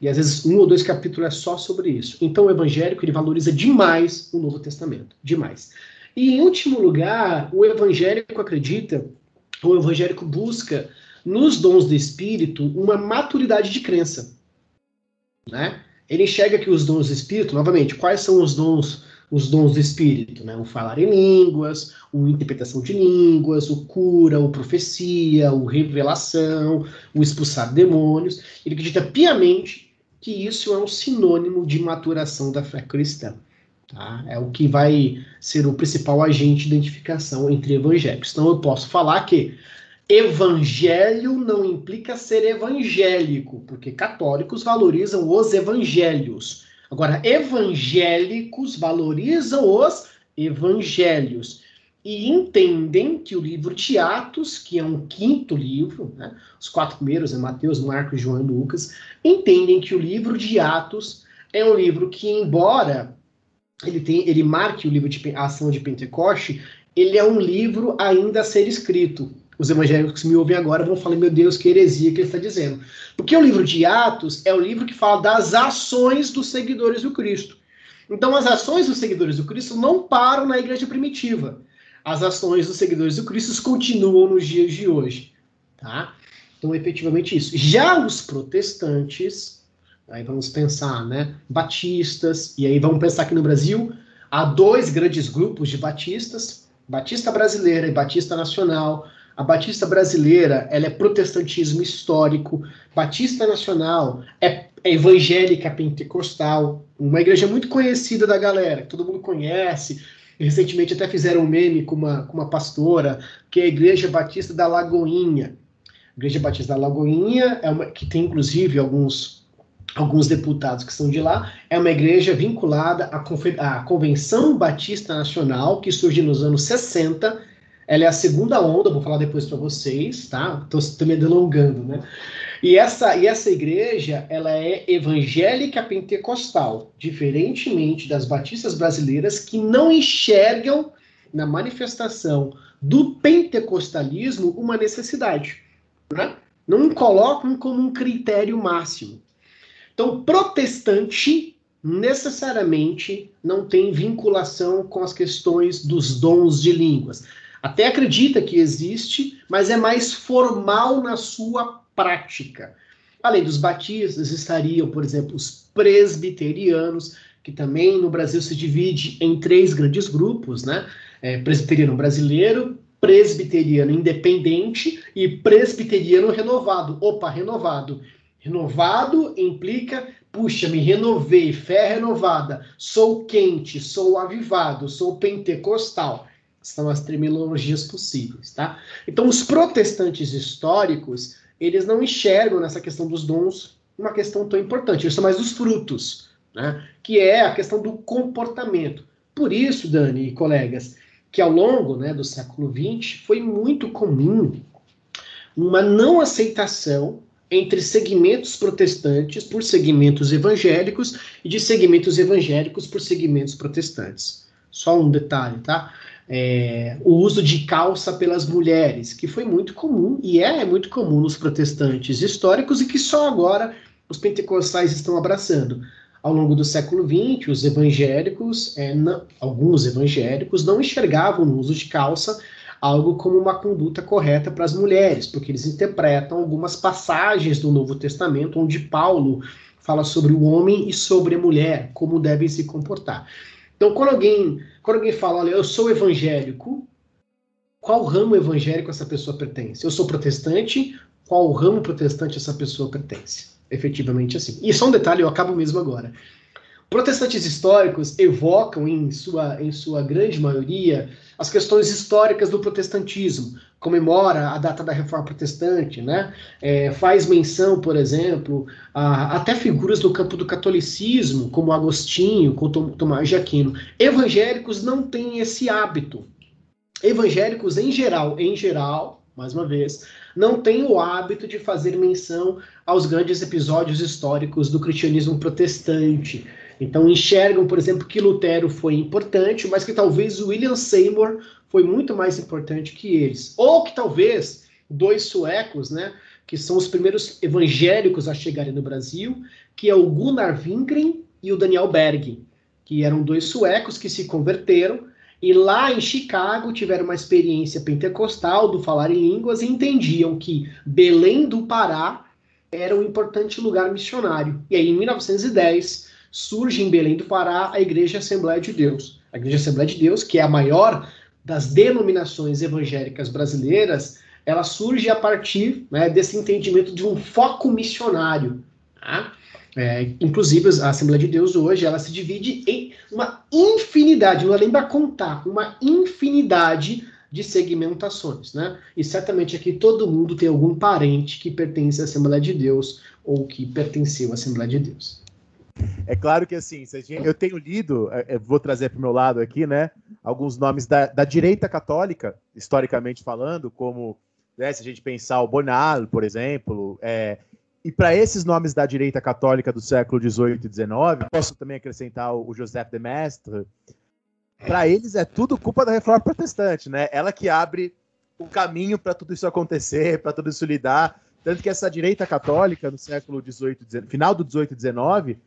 e às vezes um ou dois capítulos é só sobre isso. Então o evangélico ele valoriza demais o Novo Testamento, demais. E em último lugar, o evangélico acredita, o evangélico busca nos dons do Espírito uma maturidade de crença, né? Ele enxerga que os dons do Espírito, novamente, quais são os dons os dons do Espírito, né? o falar em línguas, o interpretação de línguas, o cura, o profecia, o revelação, o expulsar demônios. Ele acredita piamente que isso é um sinônimo de maturação da fé cristã. Tá? É o que vai ser o principal agente de identificação entre evangélicos. Então eu posso falar que evangelho não implica ser evangélico, porque católicos valorizam os evangelhos Agora, evangélicos valorizam os evangelhos e entendem que o livro de Atos, que é um quinto livro, né, os quatro primeiros, é Mateus, Marcos, João e Lucas, entendem que o livro de Atos é um livro que, embora ele, tem, ele marque o livro de a ação de Pentecoste, ele é um livro ainda a ser escrito. Os evangélicos que me ouvem agora vão falar, meu Deus, que heresia que ele está dizendo. Porque o livro de Atos é o livro que fala das ações dos seguidores do Cristo. Então, as ações dos seguidores do Cristo não param na igreja primitiva. As ações dos seguidores do Cristo continuam nos dias de hoje. Tá? Então, efetivamente isso. Já os protestantes, aí vamos pensar, né? Batistas, e aí vamos pensar aqui no Brasil, há dois grandes grupos de batistas, Batista brasileira e Batista nacional. A Batista brasileira, ela é protestantismo histórico. Batista nacional é, é evangélica pentecostal, uma igreja muito conhecida da galera, que todo mundo conhece. Recentemente até fizeram um meme com uma, com uma pastora, que é a Igreja Batista da Lagoinha. A Igreja Batista da Lagoinha é uma que tem inclusive alguns alguns deputados que são de lá, é uma igreja vinculada à, à Convenção Batista Nacional, que surge nos anos 60. Ela é a segunda onda, vou falar depois para vocês, tá? Estou me delongando, né? E essa, e essa igreja, ela é evangélica pentecostal, diferentemente das batistas brasileiras que não enxergam na manifestação do pentecostalismo uma necessidade, né? Não colocam como um critério máximo. Então, protestante necessariamente não tem vinculação com as questões dos dons de línguas. Até acredita que existe, mas é mais formal na sua prática. Além dos batistas, estariam, por exemplo, os presbiterianos, que também no Brasil se divide em três grandes grupos, né? É, presbiteriano brasileiro, presbiteriano independente e presbiteriano renovado. Opa, renovado. Renovado implica, puxa, me renovei, fé renovada, sou quente, sou avivado, sou pentecostal. São as terminologias possíveis, tá? Então, os protestantes históricos, eles não enxergam nessa questão dos dons uma questão tão importante, eles são mais dos frutos, né? Que é a questão do comportamento. Por isso, Dani e colegas, que ao longo né, do século XX foi muito comum uma não aceitação entre segmentos protestantes por segmentos evangélicos e de segmentos evangélicos por segmentos protestantes. Só um detalhe, tá? É, o uso de calça pelas mulheres, que foi muito comum e é muito comum nos protestantes históricos e que só agora os pentecostais estão abraçando. Ao longo do século XX, os evangélicos, é, não, alguns evangélicos, não enxergavam o uso de calça algo como uma conduta correta para as mulheres, porque eles interpretam algumas passagens do Novo Testamento onde Paulo fala sobre o homem e sobre a mulher, como devem se comportar. Então, quando alguém, quando alguém fala, olha, eu sou evangélico, qual ramo evangélico essa pessoa pertence? Eu sou protestante, qual ramo protestante essa pessoa pertence? Efetivamente assim. E só um detalhe, eu acabo mesmo agora. Protestantes históricos evocam, em sua, em sua grande maioria, as questões históricas do protestantismo, comemora a data da Reforma Protestante, né? É, faz menção, por exemplo, a, até figuras do campo do catolicismo, como Agostinho, como Tomás de Aquino. Evangélicos não têm esse hábito. Evangélicos, em geral, em geral, mais uma vez, não têm o hábito de fazer menção aos grandes episódios históricos do cristianismo protestante, então enxergam, por exemplo, que Lutero foi importante, mas que talvez William Seymour foi muito mais importante que eles. Ou que talvez dois suecos, né, que são os primeiros evangélicos a chegarem no Brasil, que é o Gunnar Wingren e o Daniel Berg, que eram dois suecos que se converteram e lá em Chicago tiveram uma experiência pentecostal do falar em línguas e entendiam que Belém do Pará era um importante lugar missionário. E aí, em 1910, surge em Belém do Pará a Igreja Assembleia de Deus. A Igreja Assembleia de Deus, que é a maior das denominações evangélicas brasileiras, ela surge a partir né, desse entendimento de um foco missionário. Tá? É, inclusive, a Assembleia de Deus hoje ela se divide em uma infinidade, não lembra contar, uma infinidade de segmentações, né? E certamente aqui todo mundo tem algum parente que pertence à Assembleia de Deus ou que pertenceu à Assembleia de Deus. É claro que assim, eu tenho lido, é, eu vou trazer para o meu lado aqui, né, alguns nomes da, da direita católica, historicamente falando, como né, se a gente pensar o Bonal, por exemplo, é, e para esses nomes da direita católica do século XVIII e XIX, posso também acrescentar o Joseph de Maistre, para eles é tudo culpa da reforma protestante, né? Ela que abre o caminho para tudo isso acontecer, para tudo isso lidar. Tanto que essa direita católica no século XVIII, final do XVIII e XIX,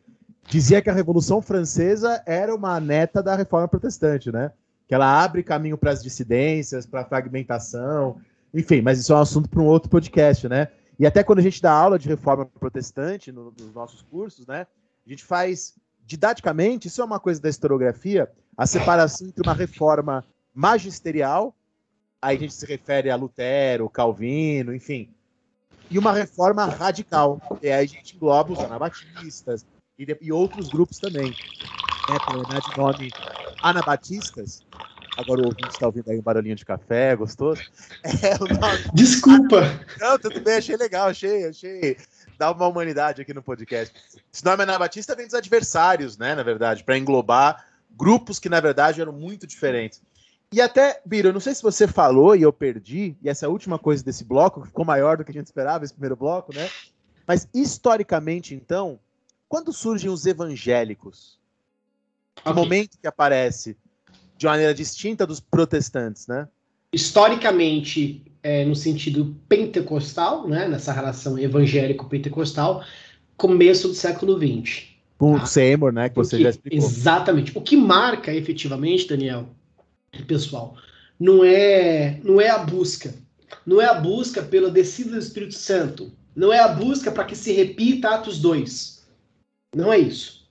dizia que a Revolução Francesa era uma neta da reforma protestante, né? Que ela abre caminho para as dissidências, para a fragmentação, enfim, mas isso é um assunto para um outro podcast, né? E até quando a gente dá aula de reforma protestante no, nos nossos cursos, né? A gente faz didaticamente, isso é uma coisa da historiografia, a separação entre uma reforma magisterial, aí a gente se refere a Lutero, Calvino, enfim, e uma reforma radical, e aí a gente engloba os anabatistas e, e outros grupos também. É, para de nome anabatistas, Agora o ouvinte está ouvindo aí um barulhinho de café, gostoso? É, nome... Desculpa! Não, tudo bem, achei legal, achei, achei. Dá uma humanidade aqui no podcast. Esse nome Anabatista vem dos adversários, né, na verdade, para englobar grupos que, na verdade, eram muito diferentes. E até, Biro, eu não sei se você falou e eu perdi, e essa é a última coisa desse bloco, que ficou maior do que a gente esperava, esse primeiro bloco, né? Mas, historicamente, então, quando surgem os evangélicos? Okay. momento que aparece? de maneira distinta dos protestantes, né? Historicamente, é, no sentido pentecostal, né, nessa relação evangélico-pentecostal, começo do século XX. Com tá? o Seymour, né, que você já explicou. Exatamente. O que marca efetivamente, Daniel, pessoal, não é, não é a busca. Não é a busca pela descida do Espírito Santo. Não é a busca para que se repita Atos 2. Não é isso.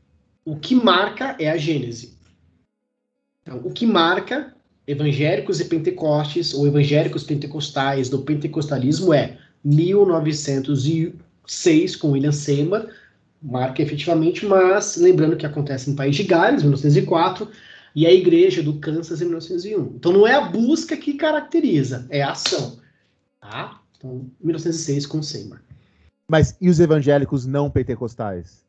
O que marca é a Gênese. Então, o que marca evangélicos e pentecostes, ou evangélicos pentecostais do pentecostalismo é 1906 com William Seymour, marca efetivamente, mas lembrando que acontece no País de Gales, 1904, e a Igreja do Kansas em 1901. Então não é a busca que caracteriza, é a ação. Tá? Então, 1906 com Seymour. Mas e os evangélicos não pentecostais?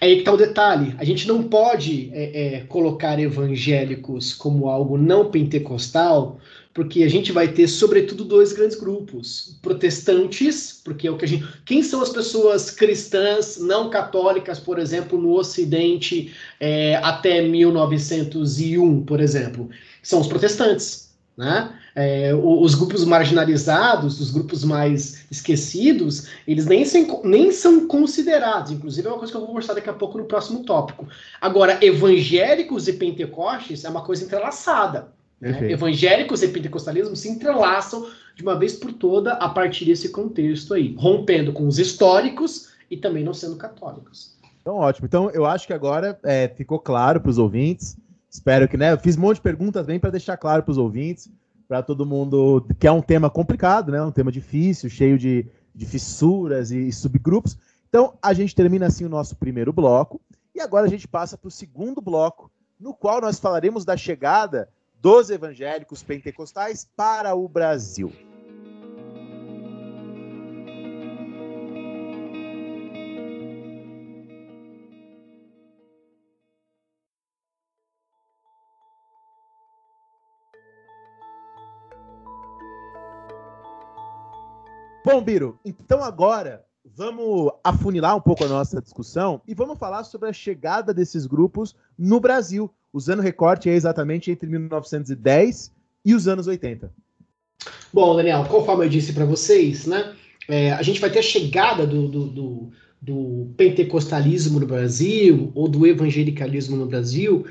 É aí que está o detalhe. A gente não pode é, é, colocar evangélicos como algo não pentecostal, porque a gente vai ter, sobretudo, dois grandes grupos: protestantes, porque é o que a gente. Quem são as pessoas cristãs não católicas, por exemplo, no Ocidente é, até 1901, por exemplo? São os protestantes, né? É, os grupos marginalizados, os grupos mais esquecidos, eles nem, nem são considerados. Inclusive, é uma coisa que eu vou conversar daqui a pouco no próximo tópico. Agora, evangélicos e pentecostes é uma coisa entrelaçada. Né? Evangélicos e pentecostalismo se entrelaçam de uma vez por toda a partir desse contexto aí, rompendo com os históricos e também não sendo católicos. Então, ótimo. Então, eu acho que agora é, ficou claro para os ouvintes. Espero que, né? Eu fiz um monte de perguntas bem para deixar claro para os ouvintes para todo mundo, que é um tema complicado, né? Um tema difícil, cheio de, de fissuras e, e subgrupos. Então, a gente termina assim o nosso primeiro bloco e agora a gente passa para o segundo bloco, no qual nós falaremos da chegada dos evangélicos pentecostais para o Brasil. Bom, Biro, então agora vamos afunilar um pouco a nossa discussão e vamos falar sobre a chegada desses grupos no Brasil, usando recorte exatamente entre 1910 e os anos 80. Bom, Daniel, conforme eu disse para vocês, né, é, a gente vai ter a chegada do, do, do, do, pentecostalismo no Brasil ou do evangelicalismo no Brasil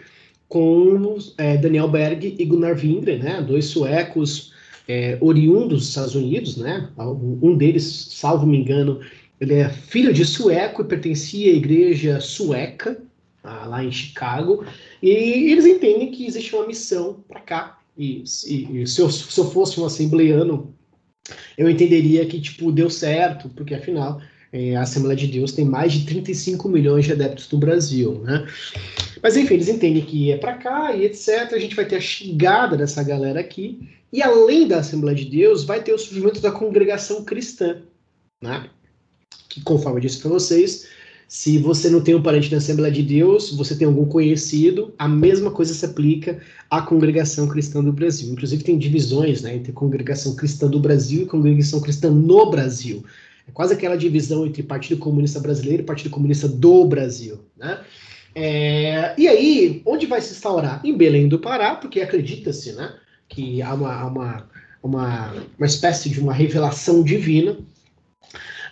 com é, Daniel Berg e Gunnar Windre, né, dois suecos é, oriundos dos Estados Unidos, né? Um deles, salvo me engano, ele é filho de sueco e pertencia à igreja sueca, ah, lá em Chicago, e eles entendem que existe uma missão para cá. E, e, e se, eu, se eu fosse um assembleano, eu entenderia que tipo deu certo, porque afinal é, a Assembleia de Deus tem mais de 35 milhões de adeptos no Brasil, né? Mas enfim, eles entendem que é para cá e etc. A gente vai ter a chegada dessa galera aqui e além da Assembleia de Deus, vai ter o surgimento da congregação cristã, né? que, conforme eu disse para vocês, Se você não tem um parente na Assembleia de Deus, você tem algum conhecido, a mesma coisa se aplica à congregação cristã do Brasil. Inclusive, tem divisões né, entre congregação cristã do Brasil e congregação cristã no Brasil. É quase aquela divisão entre Partido Comunista Brasileiro e Partido Comunista do Brasil. Né? É, e aí, onde vai se instaurar? Em Belém do Pará, porque acredita-se né, que há uma, uma, uma, uma espécie de uma revelação divina.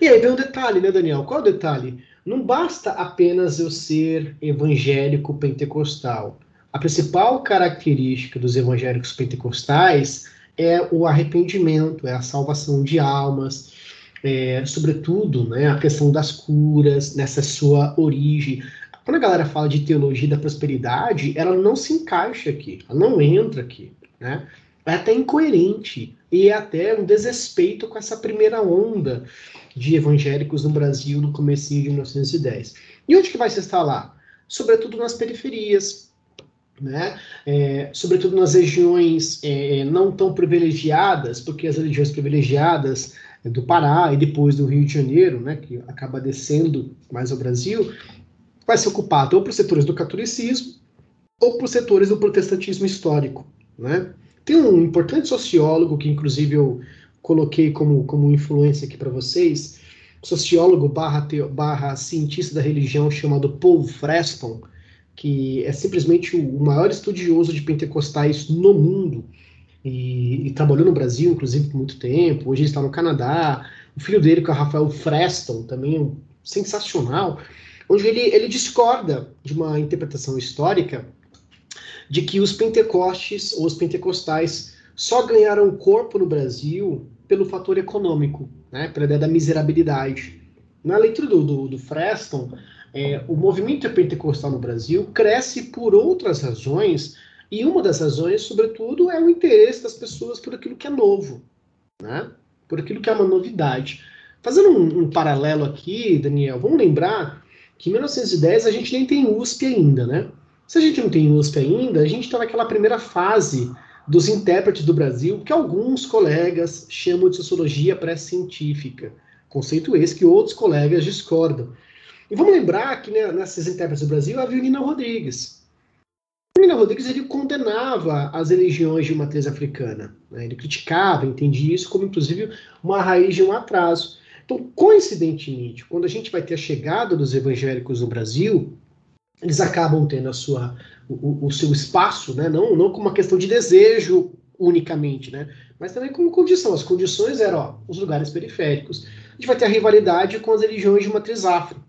E aí vem um detalhe, né, Daniel? Qual é o detalhe? Não basta apenas eu ser evangélico pentecostal. A principal característica dos evangélicos pentecostais é o arrependimento, é a salvação de almas, é, sobretudo né, a questão das curas, nessa sua origem. Quando a galera fala de teologia da prosperidade, ela não se encaixa aqui, ela não entra aqui. Né? É até incoerente e é até um desrespeito com essa primeira onda de evangélicos no Brasil no começo de 1910. E onde que vai se instalar? Sobretudo nas periferias, né? É, sobretudo nas regiões é, não tão privilegiadas, porque as regiões privilegiadas do Pará e depois do Rio de Janeiro, né, que acaba descendo mais ao Brasil, vai ser ocupado ou por setores do catolicismo ou por setores do protestantismo histórico. Né? Tem um importante sociólogo que, inclusive, eu coloquei como, como influência aqui para vocês, sociólogo barra, barra cientista da religião chamado Paul Freston, que é simplesmente o maior estudioso de pentecostais no mundo e, e, trabalhou no Brasil, inclusive, por muito tempo. Hoje ele está no Canadá. O filho dele, que é o Rafael Freston, também é um sensacional, onde ele, ele discorda de uma interpretação histórica de que os pentecostes ou os pentecostais só ganharam corpo no Brasil pelo fator econômico, né, pela ideia da miserabilidade. Na leitura do, do, do Freston, é, o movimento pentecostal no Brasil cresce por outras razões, e uma das razões, sobretudo, é o interesse das pessoas por aquilo que é novo, né? por aquilo que é uma novidade. Fazendo um, um paralelo aqui, Daniel, vamos lembrar que em 1910 a gente nem tem USP ainda, né? Se a gente não tem USP ainda, a gente está naquela primeira fase dos intérpretes do Brasil, que alguns colegas chamam de sociologia pré-científica. Conceito esse que outros colegas discordam. E vamos lembrar que né, nessas intérpretes do Brasil havia o Nina Rodrigues. O Nina Rodrigues ele condenava as religiões de matriz africana. Né? Ele criticava, entendia isso como, inclusive, uma raiz de um atraso. Então, coincidentemente, quando a gente vai ter a chegada dos evangélicos no Brasil, eles acabam tendo a sua, o, o, seu espaço, né? não, não como uma questão de desejo unicamente, né? mas também como condição. As condições eram ó, os lugares periféricos. A gente vai ter a rivalidade com as religiões de matriz afro.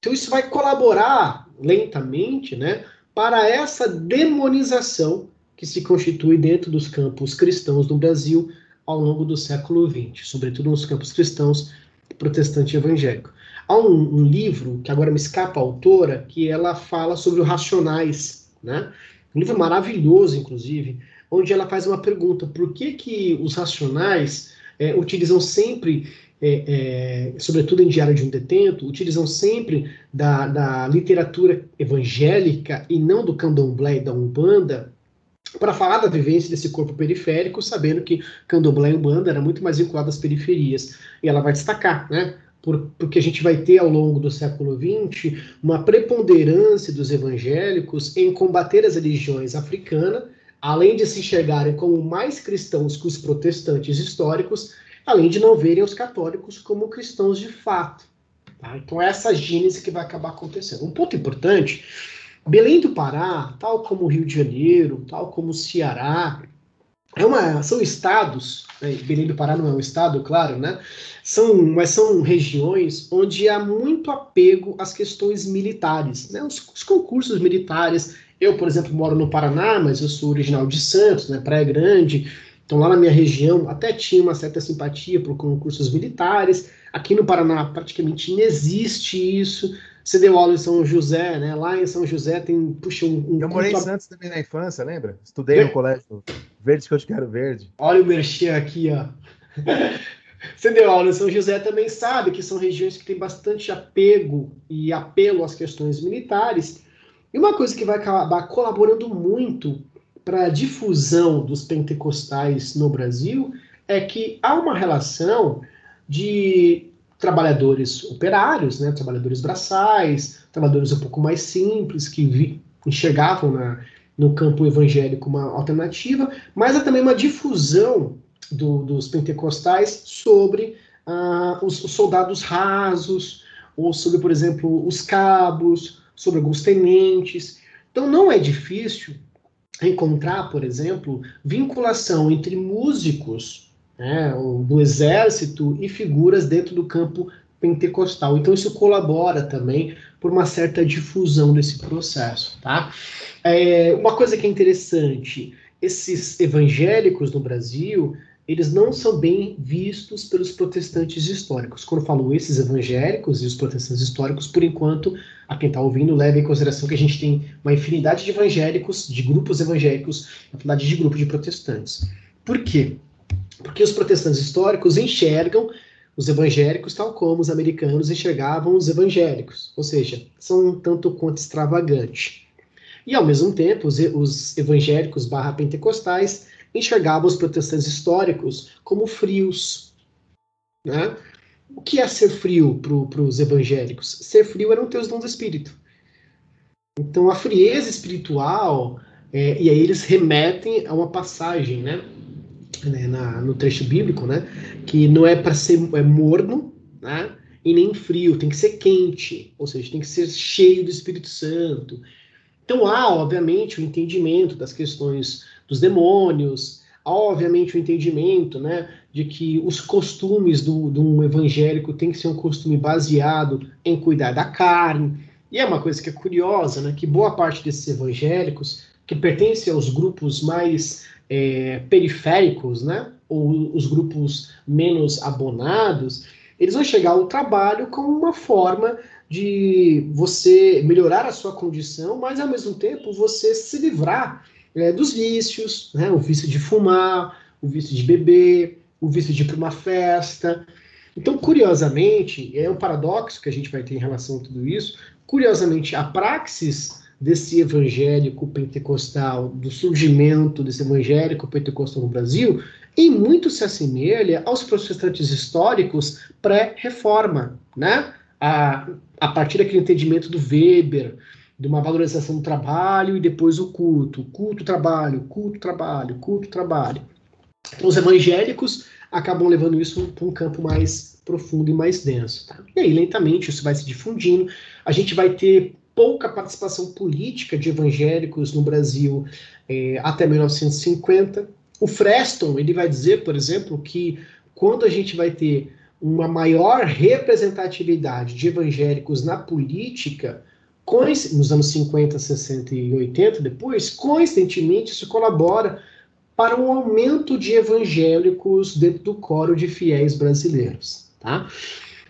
Então isso vai colaborar lentamente né, para essa demonização que se constitui dentro dos campos cristãos no Brasil ao longo do século XX, sobretudo nos campos cristãos protestante evangélico. Há um, um, livro, que agora me escapa a autora, que ela fala sobre os racionais, né? Um livro maravilhoso, inclusive, onde ela faz uma pergunta: por que, que os racionais é, utilizam sempre, é, é, sobretudo em Diário de um Detento, utilizam sempre da, da literatura evangélica e não do candomblé e da umbanda para falar da vivência desse corpo periférico, sabendo que candomblé e umbanda era muito mais vinculado às periferias. E ela vai destacar, né? por, porque a gente vai ter ao longo do século XX uma preponderância dos evangélicos em combater as religiões africanas, além de se enxergarem como mais cristãos que os protestantes históricos, além de não verem os católicos como cristãos de fato. Tá? Então, é essa gênese que vai acabar acontecendo. Um ponto importante: Belém do Pará, tal como Rio de Janeiro, tal como Ceará, é uma, são estados, né, Belém do Pará não é um estado, claro, né? São, mas são regiões onde há muito apego às questões militares, né? Os, os, concursos militares. Eu, por exemplo, moro no Paraná, mas eu sou original de Santos, né? Praia Grande. Então, lá na minha região, até tinha uma certa simpatia por concursos militares. Aqui no Paraná, praticamente não existe isso. Você deu aula em São José, né? Lá em São José tem, puxa, um. um eu morei em Santos também na infância, lembra? Estudei no colégio Verde que eu te quero verde. Olha o merchan aqui, ó. Você deu aula em São José também sabe que são regiões que têm bastante apego e apelo às questões militares. E uma coisa que vai acabar colaborando muito para a difusão dos pentecostais no Brasil é que há uma relação de trabalhadores operários, né, trabalhadores braçais, trabalhadores um pouco mais simples, que vi, enxergavam na, no campo evangélico uma alternativa, mas há também uma difusão do, dos pentecostais sobre ah, os, os, soldados rasos, ou sobre, por exemplo, os cabos, sobre alguns tenentes. Então não é difícil encontrar, por exemplo, vinculação entre músicos né, do exército e figuras dentro do campo pentecostal. Então isso colabora também por uma certa difusão desse processo, tá? É, uma coisa que é interessante, esses evangélicos no Brasil, eles não são bem vistos pelos protestantes históricos. Quando falo esses evangélicos e os protestantes históricos, por enquanto, a quem está ouvindo, leva em consideração que a gente tem uma infinidade de evangélicos, de grupos evangélicos, infinidade de grupos de protestantes. Por quê? Porque os protestantes históricos enxergam os evangélicos tal como os americanos enxergavam os evangélicos, ou seja, são um tanto quanto extravagantes. E ao mesmo tempo, os, os evangélicos barra pentecostais enxergavam os protestantes históricos como frios. Né? O que é ser frio para os evangélicos? Ser frio era um Deus do espírito. Então a frieza espiritual, é, e aí eles remetem a uma passagem, né? Né na, no trecho bíblico, né? Que não é para ser é morno, né? E nem frio, tem que ser quente, ou seja, tem que ser cheio do Espírito Santo. Então há, obviamente, o entendimento das questões dos demônios, há, obviamente, o entendimento né, de que os costumes do, de um evangélico tem que ser um costume baseado em cuidar da carne. E é uma coisa que é curiosa, né, que boa parte desses evangélicos, que pertencem aos grupos mais é, periféricos, né, ou os grupos menos abonados, eles vão chegar ao trabalho como uma forma de você melhorar a sua condição, mas ao mesmo tempo você se livrar é, dos vícios, né? o vício de fumar, o vício de beber, o vício de ir para uma festa. Então, curiosamente, é um paradoxo que a gente vai ter em relação a tudo isso. Curiosamente, a praxis desse evangélico pentecostal, do surgimento desse evangélico pentecostal no Brasil, em muito se assemelha aos protestantes históricos pré-reforma, né? A, a partir daquele entendimento do Weber, de uma valorização do trabalho e depois o culto. Culto, trabalho, culto, trabalho, culto, trabalho. Então, os evangélicos acabam levando isso para um campo mais profundo e mais denso. Tá? E aí, lentamente, isso vai se difundindo. A gente vai ter pouca participação política de evangélicos no Brasil é, até 1950. O Freston ele vai dizer, por exemplo, que quando a gente vai ter uma maior representatividade de evangélicos na política, nos anos 50, 60 e 80 depois, coincidentemente isso colabora para um aumento de evangélicos dentro do coro de fiéis brasileiros. Tá?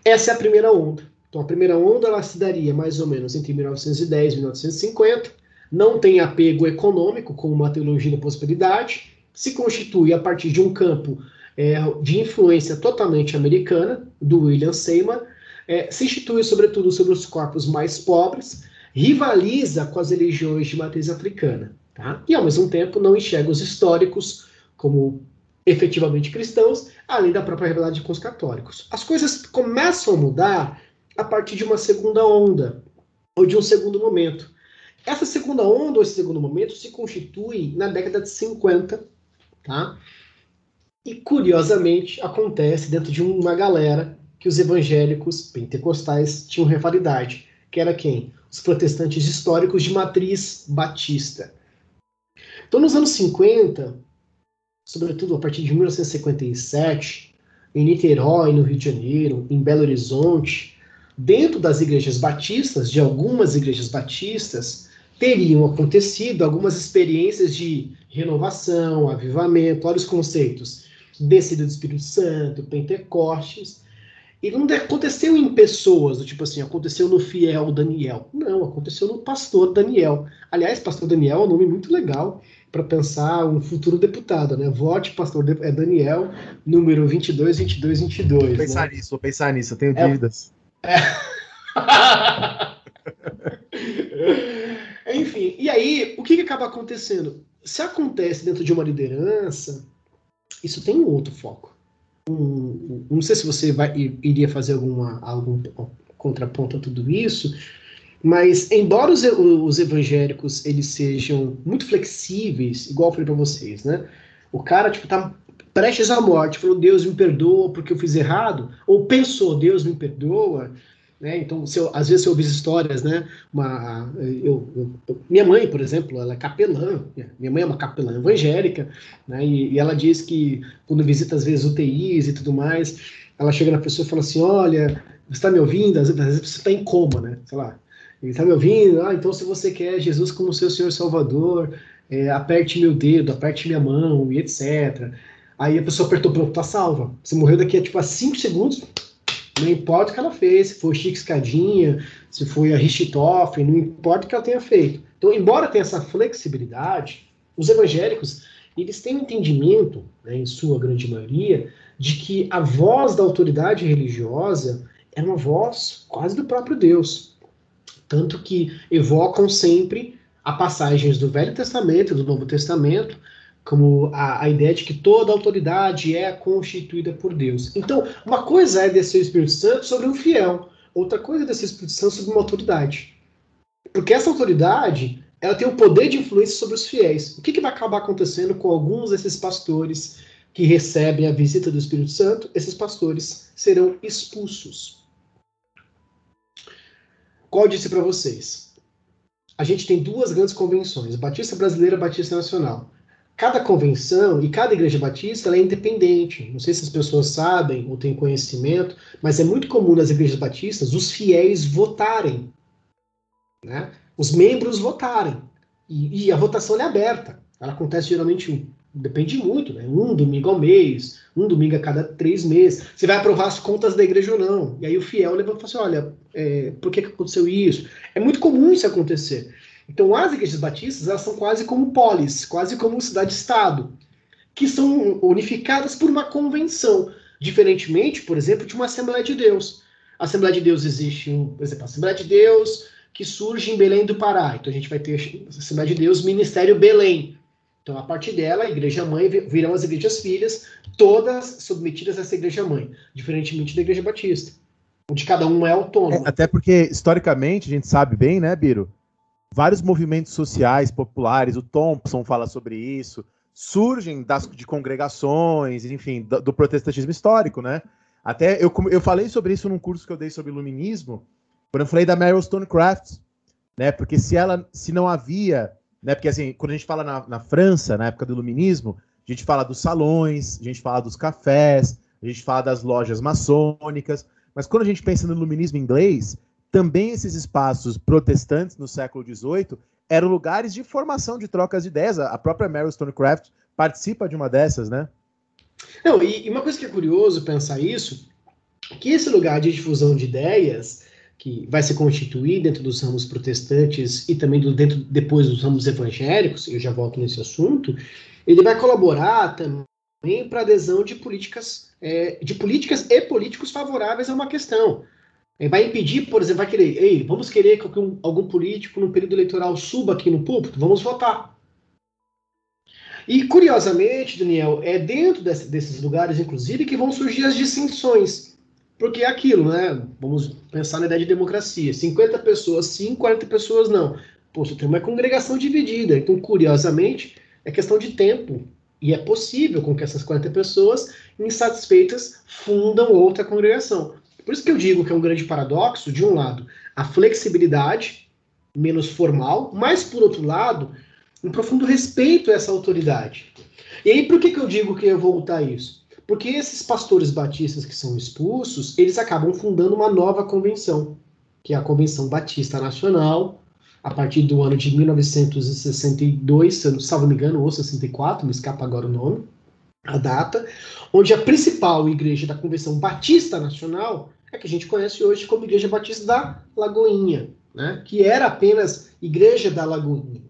Essa é a primeira onda. Então, a primeira onda ela se daria mais ou menos entre 1910 e 1950, não tem apego econômico com uma teologia da prosperidade, se constitui a partir de um campo é, de influência totalmente americana, do William Seymour, é, se institui sobretudo sobre os corpos mais pobres, rivaliza com as religiões de matriz africana, tá? e ao mesmo tempo não enxerga os históricos como efetivamente cristãos, além da própria rivalidade com os católicos. As coisas começam a mudar a partir de uma segunda onda, ou de um segundo momento. Essa segunda onda, ou esse segundo momento, se constitui na década de 50, tá? E curiosamente acontece dentro de uma galera que os evangélicos pentecostais tinham rivalidade, que era quem? Os protestantes históricos de matriz batista. Então, nos anos 50, sobretudo a partir de 1957, em Niterói, no Rio de Janeiro, em Belo Horizonte, dentro das igrejas batistas, de algumas igrejas batistas, teriam acontecido algumas experiências de renovação, avivamento, olha os conceitos descida do Espírito Santo, Pentecostes. E não aconteceu em pessoas, do tipo assim, aconteceu no fiel Daniel. Não, aconteceu no pastor Daniel. Aliás, pastor Daniel é um nome muito legal para pensar um futuro deputado, né? Vote pastor é Daniel, número 22, 22, 22. Vou pensar né? nisso, vou pensar nisso, eu tenho é... dúvidas. É... Enfim, e aí, o que, que acaba acontecendo? Se acontece dentro de uma liderança, isso tem um outro foco. um, não sei se você vai, iria fazer alguma, algum contraponto a tudo isso, mas embora os, os evangélicos eles sejam muito flexíveis, igual eu falei para vocês, né? O cara tipo tá prestes à morte, falou Deus me perdoa porque eu fiz errado, ou pensou Deus me perdoa, né? Então, eu, às vezes eu ouvi histórias, né? Uma, eu, eu, minha mãe, por exemplo, ela é capelã. Minha mãe é uma capelã evangélica, né? E, e, ela diz que quando visita às vezes UTIs e tudo mais, ela chega na pessoa e fala assim: Olha, você está me ouvindo? Às vezes, você está em coma, né? Sei lá. Ele está me ouvindo? Ah, então se você quer Jesus como seu Senhor Salvador, é, aperte meu dedo, aperte minha mão e etc. Aí a pessoa apertou, pronto, tá salva. Você morreu daqui a tipo a 5 segundos, não importa o que ela fez, se foi Chique Escadinha, se foi a Richthofen, não importa o que ela tenha feito. Então, embora tenha essa flexibilidade, os evangélicos, eles têm um entendimento, né, em sua grande maioria, de que a voz da autoridade religiosa é uma voz quase do próprio Deus. Tanto que evocam sempre a passagens do Velho Testamento e do Novo Testamento, como a, a, ideia de que toda autoridade é constituída por Deus. Então, uma coisa é descer o Espírito Santo sobre um fiel, outra coisa é descer o Espírito Santo sobre uma autoridade. Porque essa autoridade, ela tem o poder de influência sobre os fiéis. O que, que vai acabar acontecendo com alguns desses pastores que recebem a visita do Espírito Santo? Esses pastores serão expulsos. Qual eu disse para vocês? A gente tem duas grandes convenções, Batista Brasileira e Batista Nacional cada convenção e cada igreja batista é independente. Não sei se as pessoas sabem ou têm conhecimento, mas é muito comum nas igrejas batistas os fiéis votarem, né? os membros votarem. E, e a votação é aberta. Ela acontece geralmente, depende muito, né? um domingo ao mês, um domingo a cada três meses. Você vai aprovar as contas da igreja ou não. E aí o fiel levanta e fala assim: olha, é, por que, que aconteceu isso? É muito comum isso acontecer. Então, as igrejas batistas elas são quase como polis, quase como cidade-estado, que são unificadas por uma convenção, diferentemente, por exemplo, de uma Assembleia de Deus. A Assembleia de Deus existe, por exemplo, a Assembleia de Deus que surge em Belém do Pará. Então, a gente vai ter a Assembleia de Deus Ministério Belém. Então, a partir dela, a igreja mãe virão as igrejas filhas, todas submetidas a essa igreja mãe, diferentemente da igreja batista, onde cada um é autônomo. É, até porque, historicamente, a gente sabe bem, né, Biro, vários movimentos sociais populares, o Thompson fala sobre isso, surgem das, de congregações, enfim, do, do, protestantismo histórico, né? Até eu, eu falei sobre isso num curso que eu dei sobre iluminismo, quando eu falei da Meryl Stonecraft, né? Porque se ela, se não havia, né? Porque assim, quando a gente fala na, na França, na época do iluminismo, a gente fala dos salões, a gente fala dos cafés, a gente fala das lojas maçônicas, mas quando a gente pensa no iluminismo inglês, também esses espaços protestantes no século XVIII eram lugares de formação de trocas de ideias. A própria Mary Stonecraft participa de uma dessas, né? Não, e, e uma coisa que é curioso pensar isso, que esse lugar de difusão de ideias que vai se constituir dentro dos ramos protestantes e também do, dentro depois dos ramos evangélicos, eu já volto nesse assunto, ele vai colaborar também para adesão de políticas, é, de políticas e políticos favoráveis a uma questão. Vai impedir, por exemplo, vai querer, ei, vamos querer que algum, algum político no período eleitoral suba aqui no púlpito? Vamos votar. E, curiosamente, Daniel, é dentro desse, desses lugares, inclusive, que vão surgir as dissensões. Porque é aquilo, né? Vamos pensar na ideia de democracia. 50 pessoas sim, 40 pessoas não. Pô, você tem uma congregação dividida. Então, curiosamente, é questão de tempo. E é possível com que essas 40 pessoas insatisfeitas fundam outra congregação. Por isso que eu digo que é um grande paradoxo, de um lado, a flexibilidade menos formal, mas por outro lado, um profundo respeito a essa autoridade. E aí, por que, que eu digo que eu vou voltar isso? Porque esses pastores batistas que são expulsos, eles acabam fundando uma nova convenção, que é a Convenção Batista Nacional, a partir do ano de 1962, se eu salvo me engano, ou 64, me escapa agora o nome, a data, onde a principal igreja da Convenção Batista Nacional é que a gente conhece hoje como Igreja Batista da Lagoinha, né? que era apenas Igreja da Lagoinha.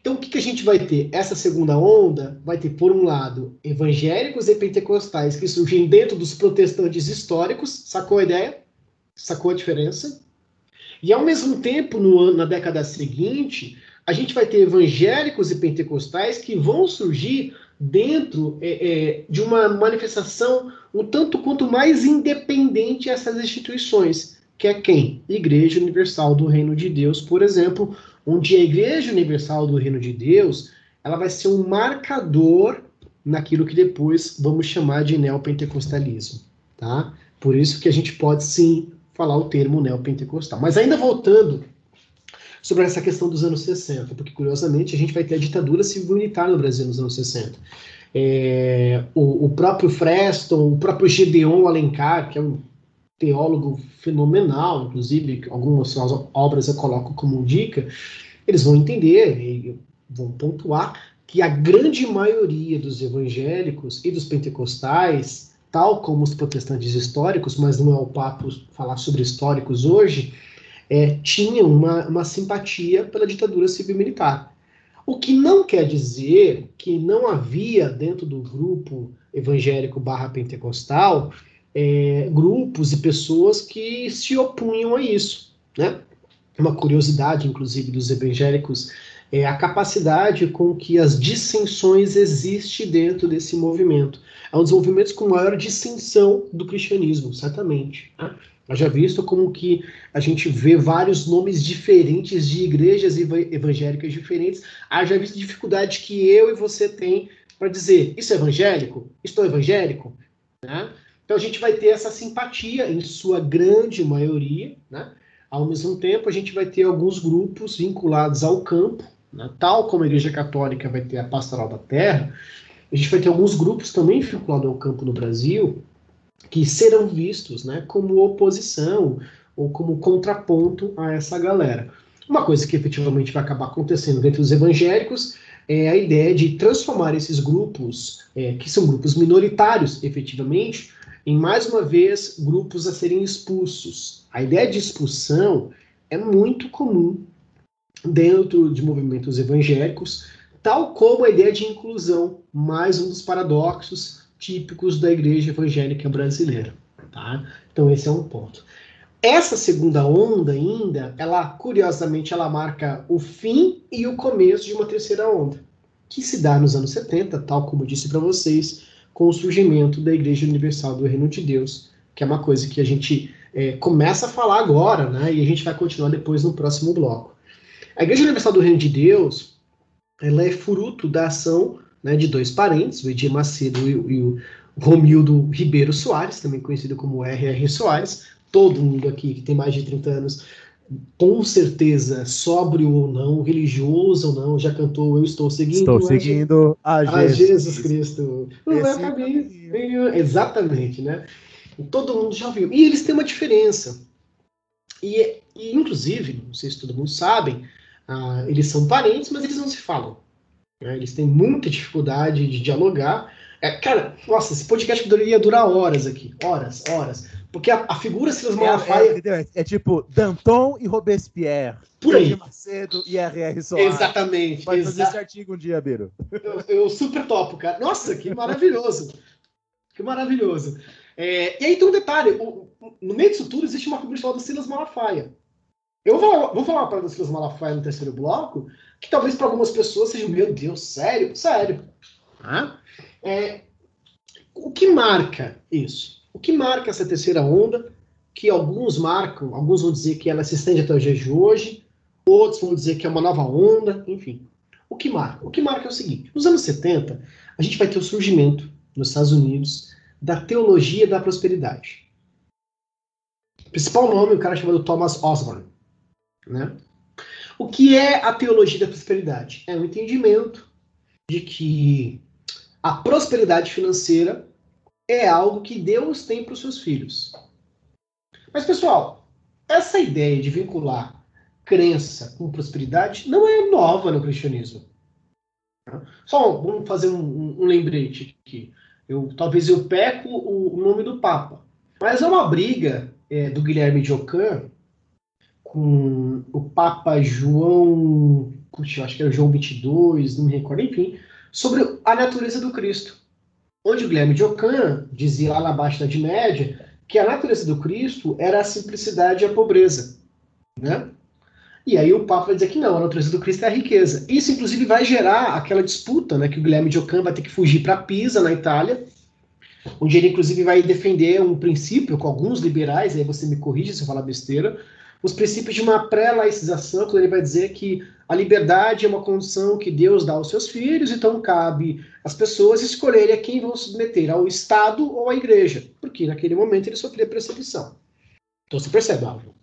Então, o que, que a gente vai ter? Essa segunda onda vai ter, por um lado, evangélicos e pentecostais que surgem dentro dos protestantes históricos, sacou a ideia? Sacou a diferença? E, ao mesmo tempo, no, na década seguinte, a gente vai ter evangélicos e pentecostais que vão surgir dentro é, é, de uma manifestação um tanto quanto mais independente essas instituições, que é quem? Igreja Universal do Reino de Deus, por exemplo, onde a Igreja Universal do Reino de Deus ela vai ser um marcador naquilo que depois vamos chamar de neopentecostalismo, tá? Por isso que a gente pode sim falar o termo neopentecostal. Mas ainda voltando sobre essa questão dos anos 60, porque curiosamente a gente vai ter a ditadura civil-militar no Brasil nos anos 60. É, o, o, próprio Freston, o próprio Gedeon Alencar, que é um teólogo fenomenal, inclusive algumas suas obras eu coloco como dica, eles vão entender e vão pontuar que a grande maioria dos evangélicos e dos pentecostais, tal como os protestantes históricos, mas não é o papo falar sobre históricos hoje, é, tinham uma, uma simpatia pela ditadura civil-militar. O que não quer dizer que não havia dentro do grupo evangélico barra pentecostal é, grupos e pessoas que se opunham a isso. Né? Uma curiosidade, inclusive, dos evangélicos é a capacidade com que as dissensões existem dentro desse movimento. É um dos movimentos com maior dissensão do cristianismo, certamente. Né? Haja visto como que a gente vê vários nomes diferentes de igrejas evangélicas diferentes. Haja visto a dificuldade que eu e você tem para dizer, isso é evangélico? Estou evangélico? Né? Então a gente vai ter essa simpatia, em sua grande maioria. Né? Ao mesmo tempo, a gente vai ter alguns grupos vinculados ao campo, né? tal como a Igreja Católica vai ter a Pastoral da Terra, a gente vai ter alguns grupos também vinculados ao campo no Brasil, que serão vistos né, como oposição ou como contraponto a essa galera. Uma coisa que efetivamente vai acabar acontecendo dentro dos evangélicos é a ideia de transformar esses grupos, é, que são grupos minoritários, efetivamente, em mais uma vez grupos a serem expulsos. A ideia de expulsão é muito comum dentro de movimentos evangélicos, tal como a ideia de inclusão, mais um dos paradoxos típicos da igreja evangélica brasileira. Tá? Então esse é um ponto. Essa segunda onda ainda, ela curiosamente ela marca o fim e o começo de uma terceira onda, que se dá nos anos 70, tal como eu disse para vocês, com o surgimento da Igreja Universal do Reino de Deus, que é uma coisa que a gente é, começa a falar agora, né? E a gente vai continuar depois no próximo bloco. A Igreja Universal do Reino de Deus, ela é fruto da ação né, de dois parentes, o Edir Macedo e, e o Romildo Ribeiro Soares, também conhecido como R.R. Soares. Todo mundo aqui que tem mais de 30 anos, com certeza, sóbrio ou não, religioso ou não, já cantou Eu Estou Seguindo. Estou seguindo a, a Jesus, Jesus Cristo. O meu caminho. Exatamente, né? Todo mundo já ouviu. E eles têm uma diferença. E, e inclusive, não sei se todo mundo sabe, ah, eles são parentes, mas eles não se falam. Né? Eles têm muita dificuldade de dialogar. É, cara, nossa, esse podcast poderia durar horas aqui. Horas, horas. Porque a, a figura Silas é, Malafaia. É, é, é, tipo Danton e Robespierre. Por aí. Macedo e R.R. Soares. Exatamente. Pode exa fazer esse artigo um dia, Biro. Eu, eu, super topo, cara. Nossa, que maravilhoso. que maravilhoso. É, e aí tem um detalhe: o, no meio disso tudo existe uma figura chamada Silas Malafaia. Eu vou, vou falar para o Silas Malafaia no terceiro bloco, que talvez para algumas pessoas seja, meu Deus, sério? Sério. Ah? É, o que marca isso? O que marca essa terceira onda, que alguns marcam, alguns vão dizer que ela se estende até o dia de hoje, outros vão dizer que é uma nova onda, enfim. O que marca? O que marca é o seguinte: nos anos 70, a gente vai ter o surgimento nos Estados Unidos da teologia da prosperidade. O principal nome, o cara chamado Thomas Osborne. Né? O que é a teologia da prosperidade? É o um entendimento de que a prosperidade financeira é algo que Deus tem para os seus filhos. Mas, pessoal, essa ideia de vincular crença com prosperidade não é nova no cristianismo. Só vamos fazer um, um lembrete aqui. Eu, talvez eu peco o, nome do Papa. Mas é uma briga é, do Guilherme de Ockham com o Papa João, puxa, acho que era João 22, não me recordo, enfim, sobre a natureza do Cristo. Onde o Guilherme de Ockham dizia lá na Baixa Idade Média que a natureza do Cristo era a simplicidade e a pobreza. Né? E aí o Papa vai dizer que não, a natureza do Cristo é a riqueza. Isso, inclusive, vai gerar aquela disputa, né, que o Guilherme de Ockham vai ter que fugir para Pisa, na Itália, onde ele, inclusive, vai defender um princípio com alguns liberais, aí você me corrige se eu falar besteira, os princípios de uma pré-laicização, quando ele vai dizer que a liberdade é uma condição que Deus dá aos seus filhos, então cabe às pessoas escolherem a quem vão submeter, ao Estado ou à Igreja, porque naquele momento ele sofria perseguição. Então você percebe, algo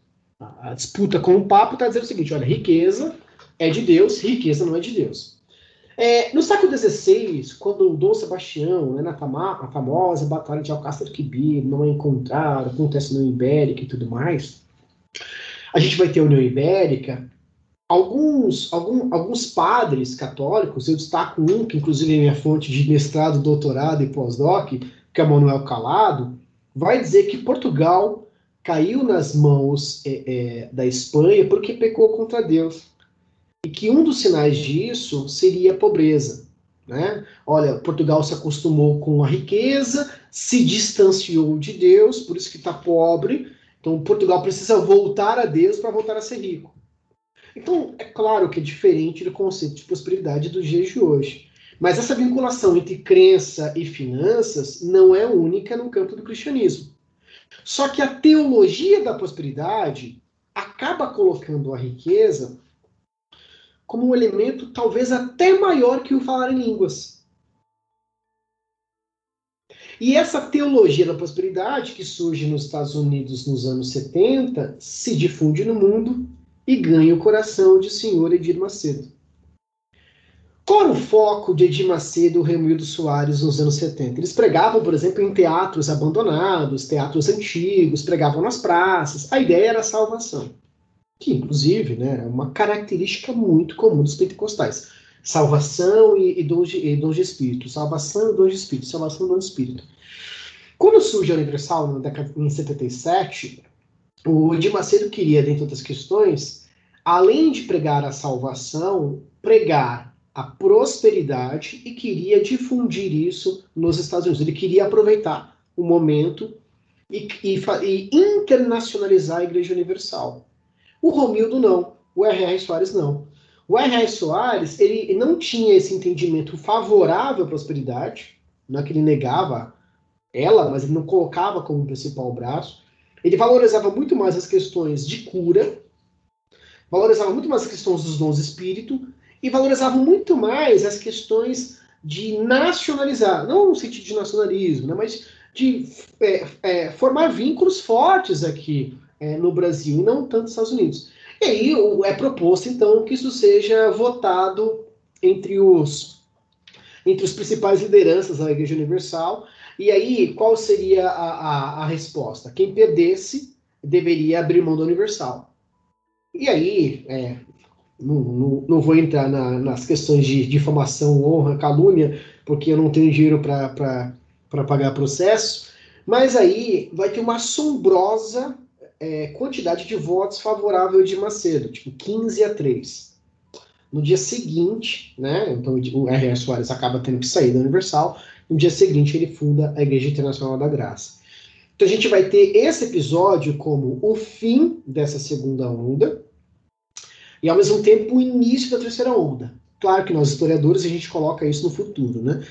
a disputa com o Papa está dizendo o seguinte: olha, riqueza é de Deus, riqueza não é de Deus. É, no século XVI, quando o Dom Sebastião, né, na fama, a famosa Batalha de Alcácer Quibir, não é encontrado, acontece no Ibérica e tudo mais, a gente vai ter a União Ibérica. Alguns, algum, alguns padres católicos, eu destaco um, que inclusive é minha fonte de mestrado, doutorado e pós-doc, que é Manuel Calado, vai dizer que Portugal caiu nas mãos é, é, da Espanha porque pecou contra Deus. E que um dos sinais disso seria a pobreza. Né? Olha, Portugal se acostumou com a riqueza, se distanciou de Deus, por isso que está pobre. Então, Portugal precisa voltar a Deus para voltar a ser rico. Então, é claro que é diferente do conceito de prosperidade dos dias de hoje. Mas essa vinculação entre crença e finanças não é única no campo do cristianismo. Só que a teologia da prosperidade acaba colocando a riqueza como um elemento talvez até maior que o falar em línguas. E essa teologia da prosperidade, que surge nos Estados Unidos nos anos 70, se difunde no mundo e ganha o coração de senhor Edir Macedo. Qual era o foco de Edir Macedo e Remildo Soares nos anos 70? Eles pregavam, por exemplo, em teatros abandonados, teatros antigos, pregavam nas praças. A ideia era a salvação. Que, inclusive, né, é uma característica muito comum dos pentecostais. Salvação e, e, dons, de, e dons de espírito. Salvação e dons de espírito. Salvação e dons de espírito. Quando surge a Universal, na década, em 77, o Edir Macedo queria, dentre outras questões, além de pregar a salvação, pregar a prosperidade e queria difundir isso nos Estados Unidos. Ele queria aproveitar o momento e, e, e internacionalizar a Igreja Universal. O Romildo não, o R.R. Soares não. O R.R. Soares ele não tinha esse entendimento favorável à prosperidade, não é que ele negava ela, mas ele não colocava como principal braço. Ele valorizava muito mais as questões de cura, valorizava muito mais as questões dos dons espírito e valorizavam muito mais as questões de nacionalizar, não no sentido de nacionalismo, né, mas de é, é, formar vínculos fortes aqui é, no Brasil e não tanto nos Estados Unidos. E aí é proposto, então, que isso seja votado entre os, entre os principais lideranças da Igreja Universal. E aí, qual seria a, a, a resposta? Quem perdesse deveria abrir mão da Universal. E aí, é, não, não, não vou entrar na, nas questões de difamação, honra, calúnia, porque eu não tenho dinheiro para pagar processo, mas aí vai ter uma assombrosa é, quantidade de votos favorável de Macedo, tipo 15 a 3. No dia seguinte, né, então o R.R. Soares acaba tendo que sair da Universal, no dia seguinte ele funda a Igreja Internacional da Graça. Então a gente vai ter esse episódio como o fim dessa segunda onda, e ao mesmo tempo o início da terceira onda. Claro que nós historiadores a gente coloca isso no futuro, né?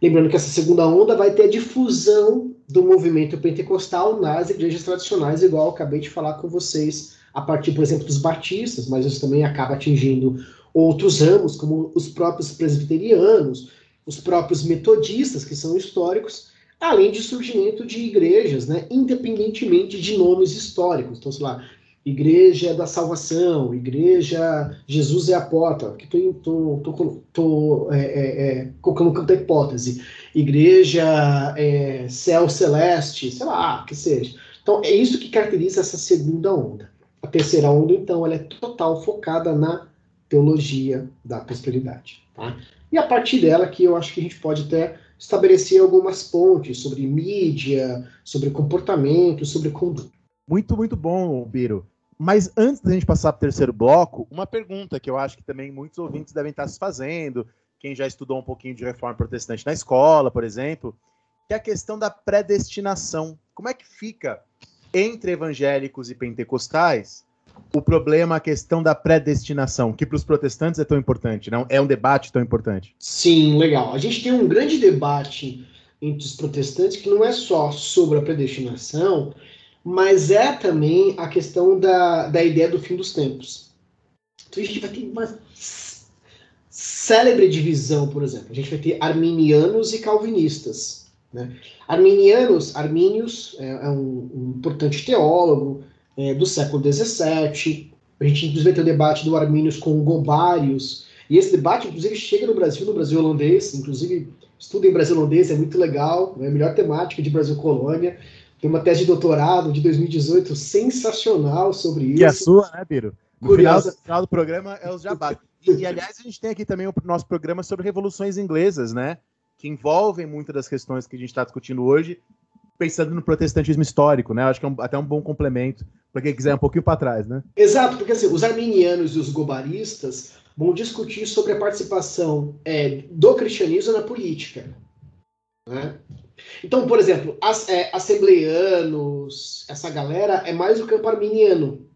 Lembrando que essa segunda onda vai ter a difusão do movimento pentecostal nas igrejas tradicionais, igual eu acabei de falar com vocês, a partir, por exemplo, dos batistas, mas isso também acaba atingindo outros ramos, como os próprios presbiterianos, os próprios metodistas, que são históricos, além de surgimento de igrejas, né, independentemente de nomes históricos. Então, sei lá, Igreja da Salvação, Igreja Jesus é a Porta, que estou tô, tô, tô, é, é, é, colocando da hipótese, Igreja é, Céu Celeste, sei lá, que seja. Então, é isso que caracteriza essa segunda onda. A terceira onda, então, ela é total focada na teologia da prosperidade. Tá? E a partir dela que eu acho que a gente pode até estabelecer algumas pontes sobre mídia, sobre comportamento, sobre conduta. Muito, muito bom, Biro. Mas antes da gente passar para o terceiro bloco, uma pergunta que eu acho que também muitos ouvintes devem estar se fazendo, quem já estudou um pouquinho de reforma protestante na escola, por exemplo, que é a questão da predestinação. Como é que fica entre evangélicos e pentecostais o problema, a questão da predestinação, que para os protestantes é tão importante, não? É um debate tão importante. Sim, legal. A gente tem um grande debate entre os protestantes que não é só sobre a predestinação, mas é também a questão da, da ideia do fim dos tempos. Então a gente vai ter uma célebre divisão, por exemplo. A gente vai ter arminianos e calvinistas. Né? Arminianos, Armínios é, é um, um, importante teólogo é, do século XVII. A gente inclusive ter o debate do Armínios com o Gobários. E esse debate, inclusive, chega no Brasil, no Brasil holandês. Inclusive, estudo em Brasil holandês, é muito legal. É a melhor temática de Brasil Colônia. Tem uma tese de doutorado de 2018 sensacional sobre isso. E a sua, né, Biro? No final, no final, do programa é os jabá. E, e, aliás, a gente tem aqui também o nosso programa sobre revoluções inglesas, né? Que envolvem muitas das questões que a gente está discutindo hoje, pensando no protestantismo histórico, né? Acho que é um, até um bom complemento para quem quiser um pouquinho para trás, né? Exato, porque assim, os arminianos e os gobaristas vão discutir sobre a participação é, do cristianismo na política. Né? Então, por exemplo, as, é, essa galera é mais o campo arminiano.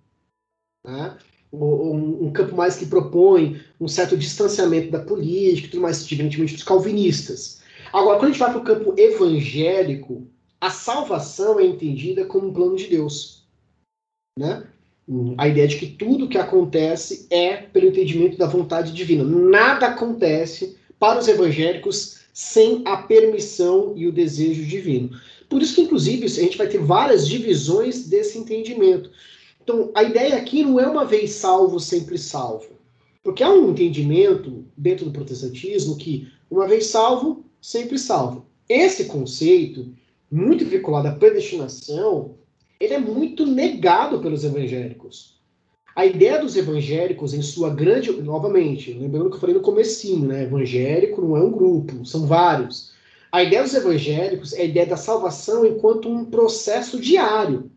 Né? Um, um, campo mais que propõe um certo distanciamento da política tudo mais, diferentemente dos calvinistas. Agora, quando a gente vai para o campo evangélico, a salvação é entendida como um plano de Deus. Né? A ideia de que tudo que acontece é pelo entendimento da vontade divina. Nada acontece para os evangélicos sem a permissão e o desejo divino. Por isso que, inclusive, a gente vai ter várias divisões desse entendimento. Então, a ideia aqui não é uma vez salvo, sempre salvo. Porque há um entendimento dentro do protestantismo que uma vez salvo, sempre salvo. Esse conceito, muito vinculado à predestinação, ele é muito negado pelos evangélicos. A ideia dos evangélicos, em sua grande. Novamente, lembrando que eu falei no comecinho, né? Evangélico não é um grupo, são vários. A ideia dos evangélicos é a ideia da salvação enquanto um processo diário.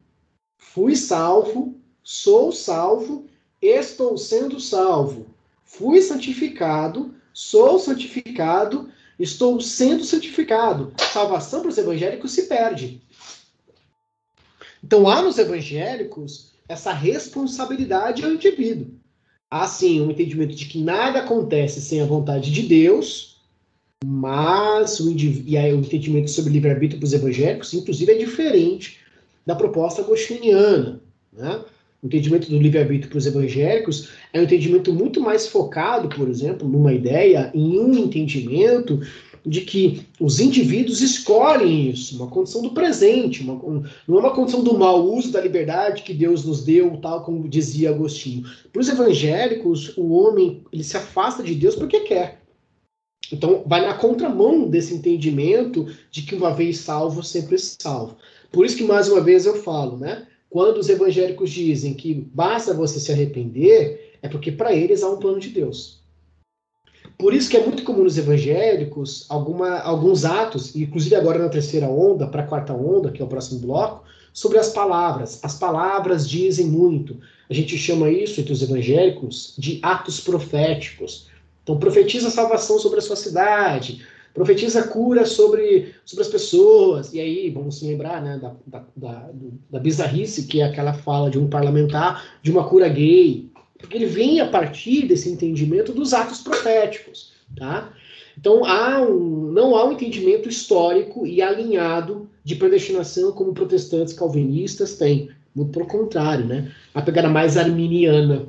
Fui salvo, sou salvo, estou sendo salvo. Fui santificado, sou santificado, estou sendo santificado. Salvação para os evangélicos se perde. Então há nos evangélicos essa responsabilidade ao indivíduo. Há sim um entendimento de que nada acontece sem a vontade de Deus, mas o, e aí, o entendimento sobre livre-arbítrio para os evangélicos, inclusive, é diferente da proposta agostiniana. Né? O entendimento do livre-arbítrio para os evangélicos é um entendimento muito mais focado, por exemplo, numa ideia, em um entendimento de que os indivíduos escolhem isso, uma condição do presente, uma, um, não é uma condição do mau uso da liberdade que Deus nos deu, tal como dizia Agostinho. Para os evangélicos, o homem ele se afasta de Deus porque quer. Então, vai na contramão desse entendimento de que uma vez salvo, sempre salvo. Por isso que, mais uma vez, eu falo, né? Quando os evangélicos dizem que basta você se arrepender, é porque para eles há um plano de Deus. Por isso que é muito comum nos evangélicos alguma, alguns atos, inclusive agora na terceira onda, para a quarta onda, que é o próximo bloco, sobre as palavras. As palavras dizem muito. A gente chama isso, entre os evangélicos, de atos proféticos. Então, profetiza salvação sobre a sua cidade, profetiza cura sobre, sobre as pessoas. E aí, vamos se lembrar né, da, da, da, da bizarrice, que é aquela fala de um parlamentar de uma cura gay. Porque ele vem a partir desse entendimento dos atos proféticos, tá? Então há um, não há um entendimento histórico e alinhado de predestinação como protestantes calvinistas têm. Muito pelo contrário, né? A pegada mais arminiana,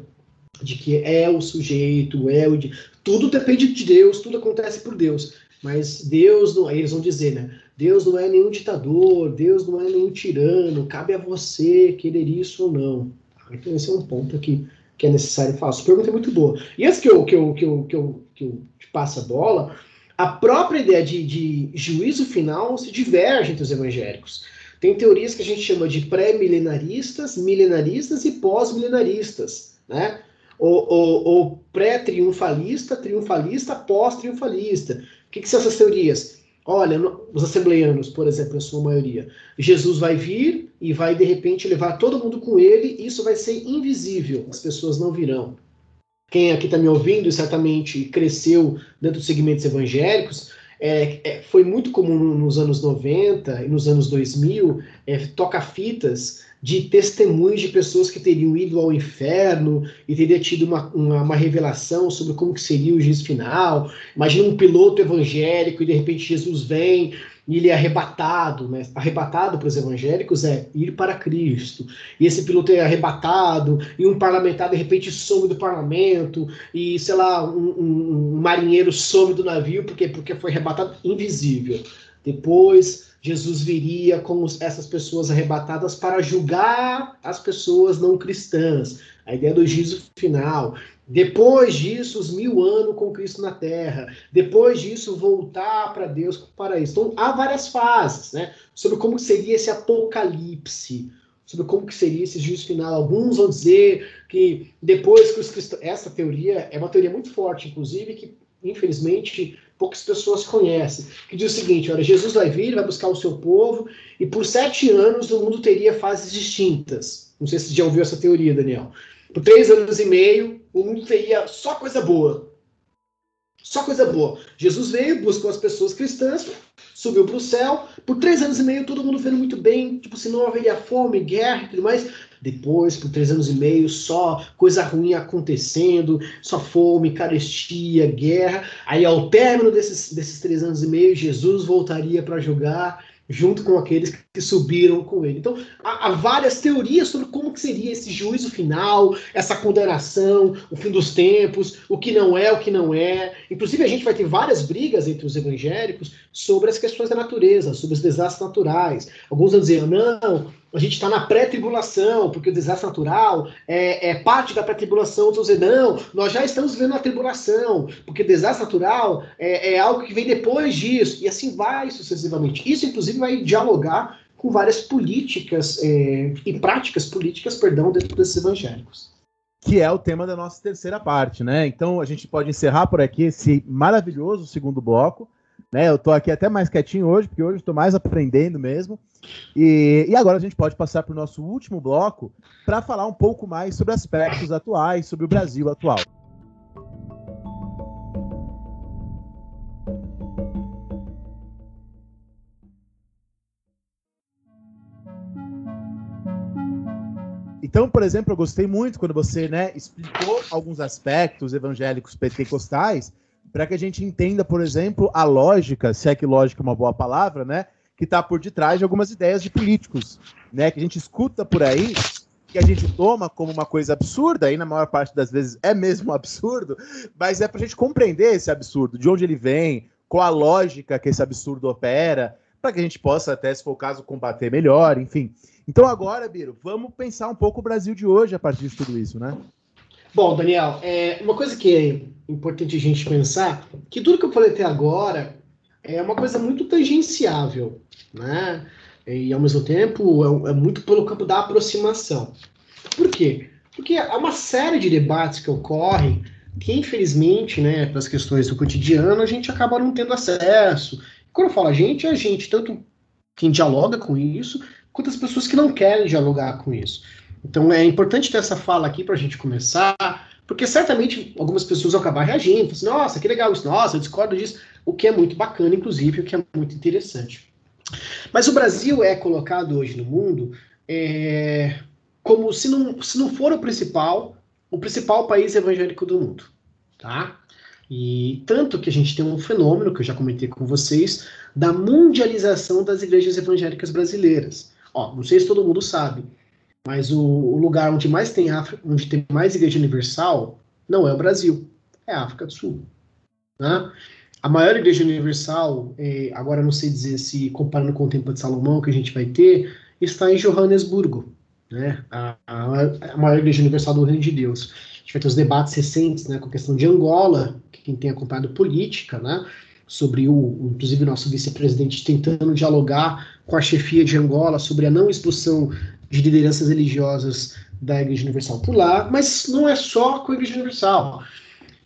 de que é o sujeito, é o. Tudo depende de Deus, tudo acontece por Deus. Mas Deus não. Aí eles vão dizer, né? Deus não é nenhum ditador, Deus não é nenhum tirano, cabe a você querer isso ou não. Então esse é um ponto aqui que é necessário falar. Sua pergunta é muito boa. E antes que eu, que eu, que eu, que eu, que eu te passe a bola, a própria ideia de, de juízo final se diverge entre os evangélicos. Tem teorias que a gente chama de pré-milenaristas, milenaristas e pós-milenaristas, né? Ou, ou, ou pré-triunfalista, triunfalista, pós-triunfalista. Que, que são essas teorias? Olha, os assembleianos, por exemplo, a sua maioria, Jesus vai vir e vai de repente levar todo mundo com ele, e isso vai ser invisível, as pessoas não virão. Quem aqui está me ouvindo certamente cresceu dentro dos segmentos evangélicos, é, é, foi muito comum nos anos 90 e nos anos 2000 é, toca-fitas de testemunhos de pessoas que teriam ido ao inferno e teria tido uma, uma, uma revelação sobre como que seria o juízo final. Imagina um piloto evangélico e de repente Jesus vem e ele é arrebatado, né? Arrebatado para os evangélicos é ir para Cristo. E esse piloto é arrebatado, e um parlamentar de repente some do parlamento, e sei lá, um, um, um marinheiro some do navio, porque, porque foi arrebatado invisível. Depois, Jesus viria com essas pessoas arrebatadas para julgar as pessoas não cristãs. A ideia do juízo final. Depois disso, os mil anos com Cristo na Terra. Depois disso, voltar para Deus para isso. Então, há várias fases, né? Sobre como seria esse apocalipse, sobre como que seria esse juízo final. Alguns vão dizer que depois que os cristãos... Essa teoria é uma teoria muito forte, inclusive, que, infelizmente, poucas pessoas conhecem. Que diz o seguinte, olha, Jesus vai vir, vai buscar o seu povo, e por sete anos o mundo teria fases distintas. Não sei se você já ouviu essa teoria, Daniel. Por três anos e meio, o mundo teria só coisa boa. Só coisa boa. Jesus veio, buscou as pessoas cristãs, subiu para o céu. Por três anos e meio, todo mundo vendo muito bem. Tipo, se não haveria fome, guerra e tudo mais. Depois, por três anos e meio, só coisa ruim acontecendo, só fome, carestia, guerra. Aí, ao término desses, desses três anos e meio, Jesus voltaria para julgar junto com aqueles que subiram com ele. Então, há, há, várias teorias sobre como que seria esse juízo final, essa condenação, o fim dos tempos, o que não é, o que não é. Inclusive, a gente vai ter várias brigas entre os evangélicos sobre as questões da natureza, sobre os desastres naturais. Alguns vão dizer, não, a gente está na pré-tribulação, porque o desastre natural é, é parte da pré-tribulação. Outros dizer, não, nós já estamos vivendo a tribulação, porque o desastre natural é, é algo que vem depois disso, e assim vai sucessivamente. Isso, inclusive, vai dialogar com várias políticas é, e práticas políticas, perdão, dentro desses evangélicos. Que é o tema da nossa terceira parte, né? Então a gente pode encerrar por aqui esse maravilhoso segundo bloco. Né? Eu estou aqui até mais quietinho hoje, porque hoje estou mais aprendendo mesmo. E, e, agora a gente pode passar para o nosso último bloco para falar um pouco mais sobre aspectos atuais, sobre o Brasil atual. Então, por exemplo, eu gostei muito quando você né, explicou alguns aspectos evangélicos pentecostais para que a gente entenda, por exemplo, a lógica, se é que lógica é uma boa palavra, né? Que está por detrás de algumas ideias de políticos, né? Que a gente escuta por aí, que a gente toma como uma coisa absurda, e na maior parte das vezes é mesmo um absurdo, mas é para a gente compreender esse absurdo, de onde ele vem, qual a lógica que esse absurdo opera, para que a gente possa, até se for o caso, combater melhor, enfim. Então agora, Biro, vamos pensar um pouco o Brasil de hoje a partir de tudo isso, né? Bom, Daniel, é, uma coisa que é importante a gente pensar, que tudo que eu falei até agora é uma coisa muito tangenciável, né? E ao mesmo tempo é, é muito pelo campo da aproximação. Por quê? Porque há uma série de debates que ocorrem que, infelizmente, né, pelas questões do cotidiano, a gente acaba não tendo acesso. Quando eu falo a gente, é a gente, tanto quem dialoga com isso, quanto as pessoas que não querem dialogar com isso. Então é importante ter essa fala aqui para a gente começar, porque certamente algumas pessoas vão acabar reagindo, assim, nossa, que legal isso, nossa, eu discordo disso, o que é muito bacana, inclusive, o que é muito interessante. Mas o Brasil é colocado hoje no mundo é, como se não, se não for o principal, o principal país evangélico do mundo, tá? E tanto que a gente tem um fenômeno, que eu já comentei com vocês, da mundialização das igrejas evangélicas brasileiras. Ó, não sei se todo mundo sabe, mas o, o lugar onde mais tem onde tem mais igreja universal, não é o Brasil, é a África do Sul. Né? A maior igreja universal, é, agora não sei dizer se comparando com o Templo de Salomão que a gente vai ter, está em Johannesburgo, né? a, a, a maior igreja universal do Reino de Deus. A gente vai ter os debates recentes né, com a questão de Angola, que quem tem acompanhado política, né, sobre o, inclusive, nosso vice-presidente tentando dialogar com a chefia de Angola sobre a não expulsão de lideranças religiosas da Igreja Universal por lá, mas não é só com a Igreja Universal.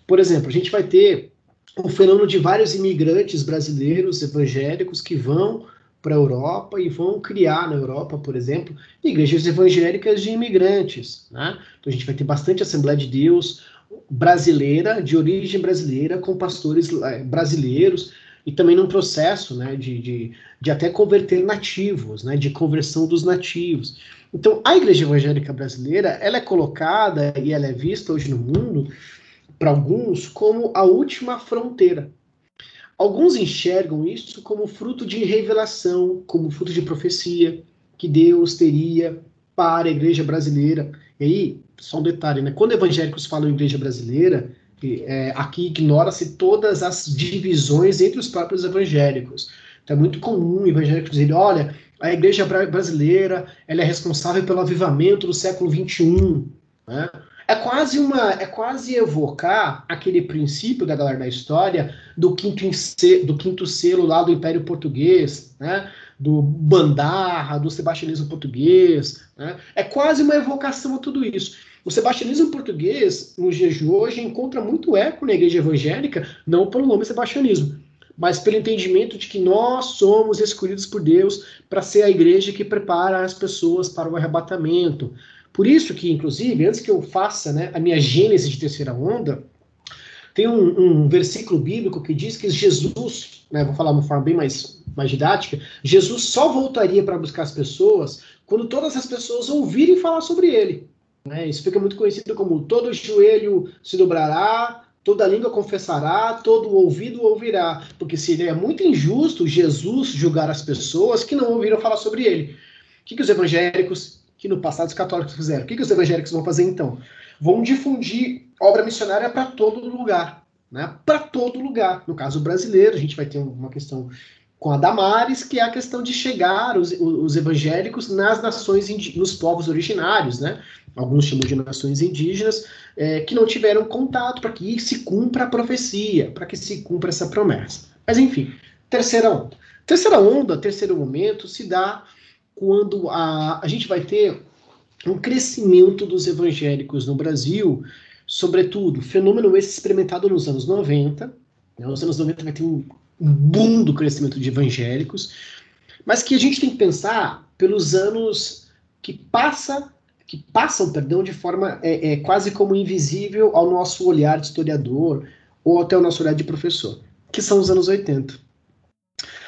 Por exemplo, a gente vai ter o fenômeno de vários imigrantes brasileiros evangélicos que vão para a Europa e vão criar na Europa, por exemplo, igrejas evangélicas de imigrantes. Né? Então a gente vai ter bastante Assembleia de Deus brasileira, de origem brasileira, com pastores eh, brasileiros e também num processo né, de, de, de até converter nativos, né, de conversão dos nativos. Então, a igreja evangélica brasileira, ela é colocada e ela é vista hoje no mundo, para alguns, como a última fronteira. Alguns enxergam isso como fruto de revelação, como fruto de profecia que Deus teria para a igreja brasileira. E aí, só um detalhe, né? Quando evangélicos falam igreja brasileira, é, aqui ignora-se todas as divisões entre os próprios evangélicos. Então é muito comum evangélicos dizer, olha, a igreja brasileira ela é responsável pelo avivamento do século XXI. Né? É quase uma, é quase evocar aquele princípio da galera da história do quinto, do quinto selo lá do Império Português, né? do Bandarra, do sebastianismo português. Né? É quase uma evocação a tudo isso. O sebastianismo português, nos dias de hoje, encontra muito eco na igreja evangélica, não pelo nome sebastianismo, mas pelo entendimento de que nós somos escolhidos por Deus para ser a igreja que prepara as pessoas para o arrebatamento. Por isso que, inclusive, antes que eu faça né, a minha gênese de terceira onda, tem um, um, versículo bíblico que diz que Jesus, né, vou falar de uma forma bem mais, mais didática, Jesus só voltaria para buscar as pessoas quando todas as pessoas ouvirem falar sobre ele. Né? Isso fica muito conhecido como todo joelho se dobrará, toda língua confessará, todo ouvido ouvirá. Porque seria muito injusto Jesus julgar as pessoas que não ouviram falar sobre ele. O que, que os evangélicos, que no passado os católicos fizeram? O que, que os evangélicos vão fazer então? Vão difundir obra missionária para todo lugar. Né? Para todo lugar. No caso brasileiro, a gente vai ter uma questão com a Damares, que é a questão de chegar os, os evangélicos nas nações, nos povos originários, né? Alguns chamam de nações indígenas, é, que não tiveram contato para que se cumpra a profecia, para que se cumpra essa promessa. Mas enfim, terceira onda. Terceira onda, terceiro momento, se dá quando a, a gente vai ter um crescimento dos evangélicos no Brasil, sobretudo, fenômeno esse experimentado nos anos 90. Né? Nos anos 90 vai ter um boom do crescimento de evangélicos, mas que a gente tem que pensar pelos anos que passa que passam, perdão, de forma é, é, quase como invisível ao nosso olhar de historiador ou até ao nosso olhar de professor, que são os anos 80.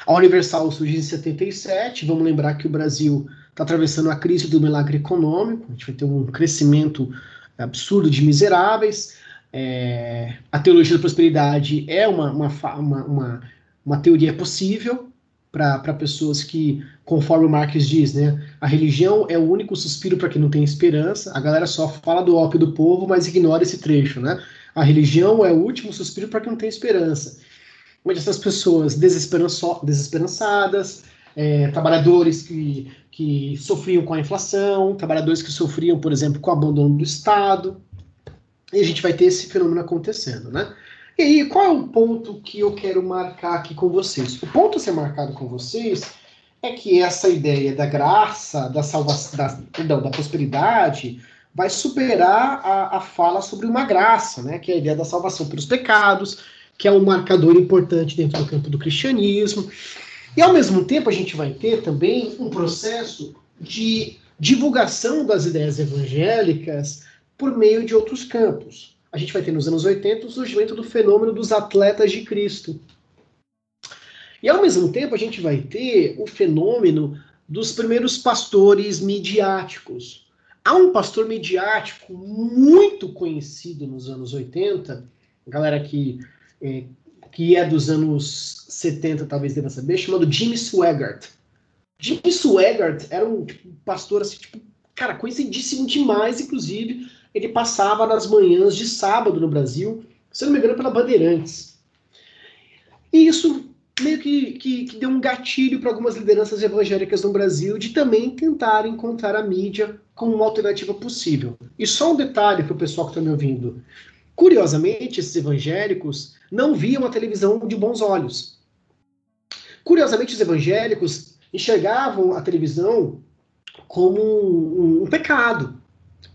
A Universal surge em 77, vamos lembrar que o Brasil está atravessando a crise do milagre econômico, a gente vai ter um crescimento absurdo de miseráveis, é, a teologia da prosperidade é uma, uma, uma, uma uma teoria possível para pessoas que, conforme o Marx diz, né, a religião é o único suspiro para quem não tem esperança. A galera só fala do ópio do povo, mas ignora esse trecho, né? A religião é o último suspiro para quem não tem esperança. Onde essas pessoas desesperançadas, é, trabalhadores que, que sofriam com a inflação, trabalhadores que sofriam, por exemplo, com o abandono do Estado. E a gente vai ter esse fenômeno acontecendo, né? E aí, qual é o ponto que eu quero marcar aqui com vocês? O ponto a ser marcado com vocês é que essa ideia da graça, da salvação, da, perdão, da prosperidade, vai superar a, a fala sobre uma graça, né? Que é a ideia da salvação pelos pecados, que é um marcador importante dentro do campo do cristianismo. E ao mesmo tempo a gente vai ter também um processo de divulgação das ideias evangélicas por meio de outros campos a gente vai ter nos anos 80 o surgimento do fenômeno dos atletas de Cristo. E ao mesmo tempo a gente vai ter o fenômeno dos primeiros pastores midiáticos. Há um pastor midiático muito conhecido nos anos 80, galera que, é, que é dos anos 70 talvez deva saber, chamado Jimmy Swaggart. Jimmy Swaggart era um tipo, pastor assim, tipo, cara, conhecidíssimo demais, inclusive, ele passava nas manhãs de sábado no Brasil, se não me engano, pela Bandeirantes. E isso meio que, que, que deu um gatilho para algumas lideranças evangélicas no Brasil de também tentar encontrar a mídia como uma alternativa possível. E só um detalhe para o pessoal que está me ouvindo. Curiosamente, esses evangélicos não viam a televisão de bons olhos. Curiosamente, os evangélicos enxergavam a televisão como um, um pecado.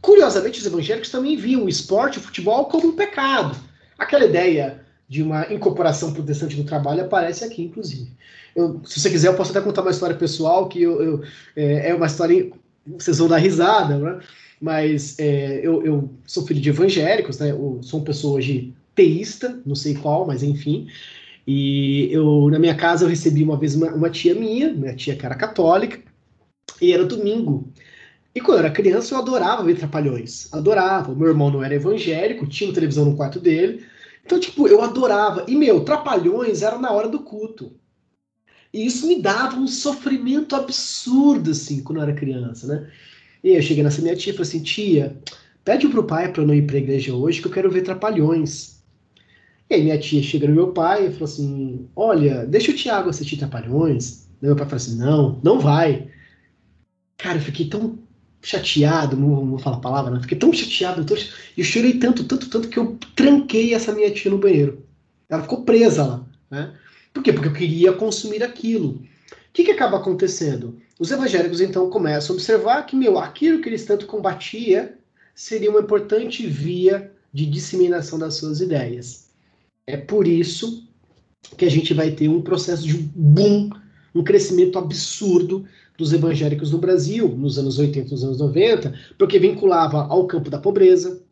Curiosamente, os evangélicos também viam o esporte, o futebol, como um pecado. Aquela ideia de uma incorporação protestante no trabalho aparece aqui, inclusive. Eu, se você quiser, eu posso até contar uma história pessoal, que eu, eu é, é, uma história. Vocês vão dar risada, né? Mas é, eu, eu, sou filho de evangélicos, né? Eu sou uma pessoa hoje teísta, não sei qual, mas enfim. E eu, na minha casa, eu recebi uma vez uma, uma tia minha, minha tia que era católica, e era domingo. E quando eu era criança, eu adorava ver Trapalhões. Adorava. O meu irmão não era evangélico, tinha televisão no quarto dele. Então, tipo, eu adorava. E, meu, Trapalhões era na hora do culto. E isso me dava um sofrimento absurdo, assim, quando eu era criança, né? E eu cheguei nessa minha tia e falei assim, tia, pede pro pai pra eu não ir pra igreja hoje que eu quero ver Trapalhões. E aí minha tia chega no meu pai e falou assim, olha, deixa o Tiago assistir Trapalhões. Meu pai falou assim, não, não vai. Cara, eu fiquei tão chateado, não, vou falar a palavra, né? Fiquei tão chateado, tão... eu chorei tanto, tanto, tanto que eu tranquei essa minha tia no banheiro. Ela ficou presa lá, né? Por quê? Porque eu queria consumir aquilo. O que, que acaba acontecendo? Os evangélicos então começam a observar que, meu, aquilo que eles tanto combatiam seria uma importante via de disseminação das suas ideias. É por isso que a gente vai ter um processo de boom, um crescimento absurdo dos evangélicos no Brasil, nos anos 80 e nos anos 90, porque vinculava ao campo da pobreza,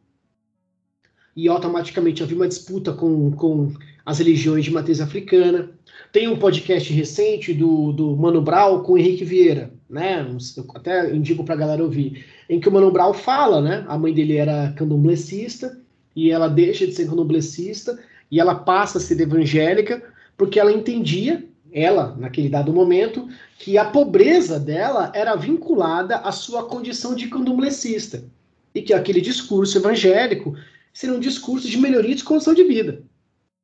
e automaticamente havia uma disputa com, com as religiões de matriz africana. Tem um podcast recente do, do Mano Brown com o Henrique Vieira, né? Eu até indico para a galera ouvir, em que o Mano Brown fala, né? A mãe dele era candomblessista e ela deixa de ser candomblessista e ela passa a ser evangélica porque ela entendia, ela, naquele dado momento, que a pobreza dela era vinculada à sua condição de candomblessista e que aquele discurso evangélico seria um discurso de melhoria de condição de vida.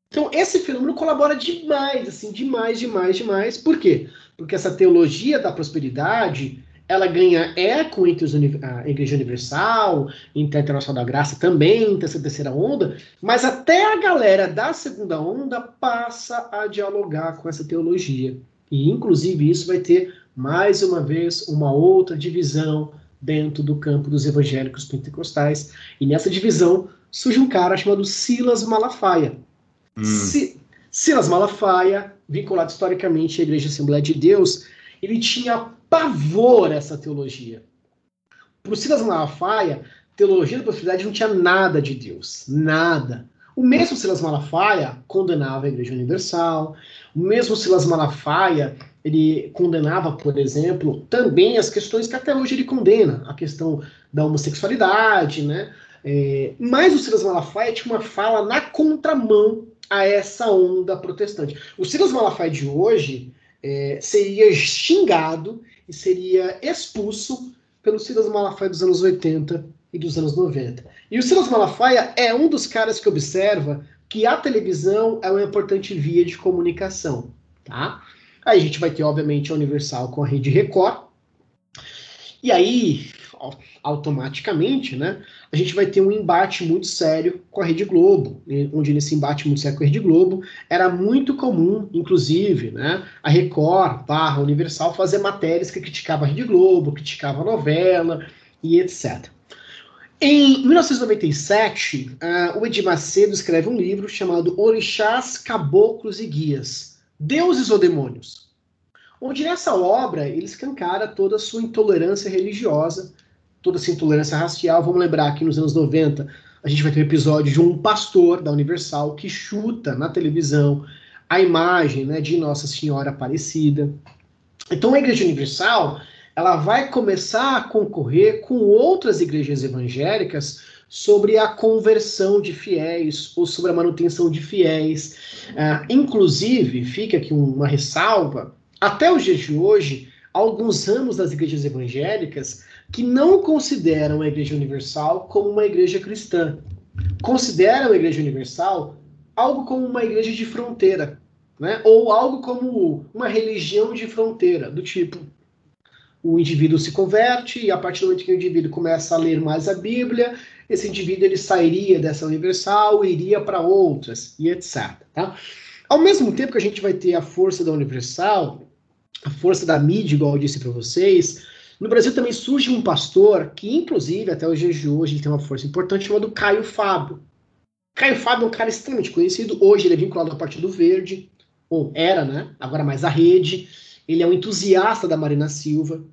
Então, esse fenômeno colabora demais, assim, demais, demais, demais. Por quê? Porque essa teologia da prosperidade, ela ganha eco entre os, a Igreja Universal, entre a Internacional da Graça também, entre essa terceira onda, mas até a galera da segunda onda passa a dialogar com essa teologia. E, inclusive, isso vai ter, mais uma vez, uma outra divisão dentro do campo dos evangélicos pentecostais. E nessa divisão surge um cara chamado Silas Malafaia, Hum. Silas Malafaia, vinculado historicamente à Igreja Assembleia de Deus, ele tinha pavor essa teologia. Para o Silas Malafaia, teologia da prosperidade não tinha nada de Deus, nada. O mesmo Silas Malafaia condenava a Igreja Universal, o mesmo Silas Malafaia ele condenava, por exemplo, também as questões que até hoje ele condena, a questão da homossexualidade, né? É, mas o Silas Malafaia tinha uma fala na contramão a essa onda protestante. O Silas Malafaia de hoje é, seria xingado e seria expulso pelo Silas Malafaia dos anos 80 e dos anos 90. E o Silas Malafaia é um dos caras que observa que a televisão é uma importante via de comunicação, tá? Aí a gente vai ter, obviamente, a Universal com a rede Record. E aí, automaticamente, né, a gente vai ter um embate muito sério com a Rede Globo, onde nesse embate muito sério com a Rede Globo era muito comum, inclusive, né, a Record barra Universal fazer matérias que criticavam a Rede Globo, criticavam a novela e etc. Em 1997, uh, o Edir Macedo escreve um livro chamado Orixás, Caboclos e Guias, Deuses ou Demônios? Onde nessa obra ele escancara toda a sua intolerância religiosa toda essa intolerância racial. Vamos lembrar que nos anos 90 a gente vai ter um episódio de um pastor da Universal que chuta na televisão a imagem né, de Nossa Senhora Aparecida. Então a Igreja Universal ela vai começar a concorrer com outras igrejas evangélicas sobre a conversão de fiéis ou sobre a manutenção de fiéis. Uh, inclusive, fica aqui uma ressalva, até os dias de hoje, alguns ramos das igrejas evangélicas que não consideram a Igreja Universal como uma igreja cristã. Consideram a Igreja Universal algo como uma igreja de fronteira, né? ou algo como uma religião de fronteira, do tipo o indivíduo se converte e a partir do momento que o indivíduo começa a ler mais a Bíblia, esse indivíduo ele sairia dessa universal iria para outras e etc. Tá? Ao mesmo tempo que a gente vai ter a força da universal, a força da mídia, igual eu disse para vocês, no Brasil também surge um pastor que, inclusive, até dias de hoje, ele tem uma força importante, chamado Caio Fábio. Caio Fábio é um cara extremamente conhecido. Hoje ele é vinculado ao Partido Verde, ou era, né? Agora mais a rede. Ele é um entusiasta da Marina Silva.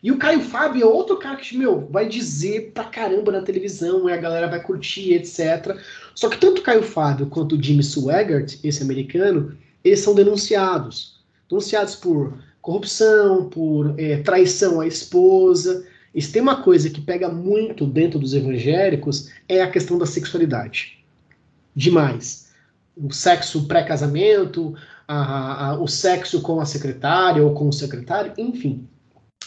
E o Caio Fábio é outro cara que, meu, vai dizer pra caramba na televisão, e a galera vai curtir, etc. Só que tanto o Caio Fábio quanto o Jimmy Swaggart, esse americano, eles são denunciados. Denunciados por corrupção, por é, traição à esposa. E se tem uma coisa que pega muito dentro dos evangélicos, é a questão da sexualidade. Demais. O sexo pré-casamento, o sexo com a secretária ou com o secretário, enfim.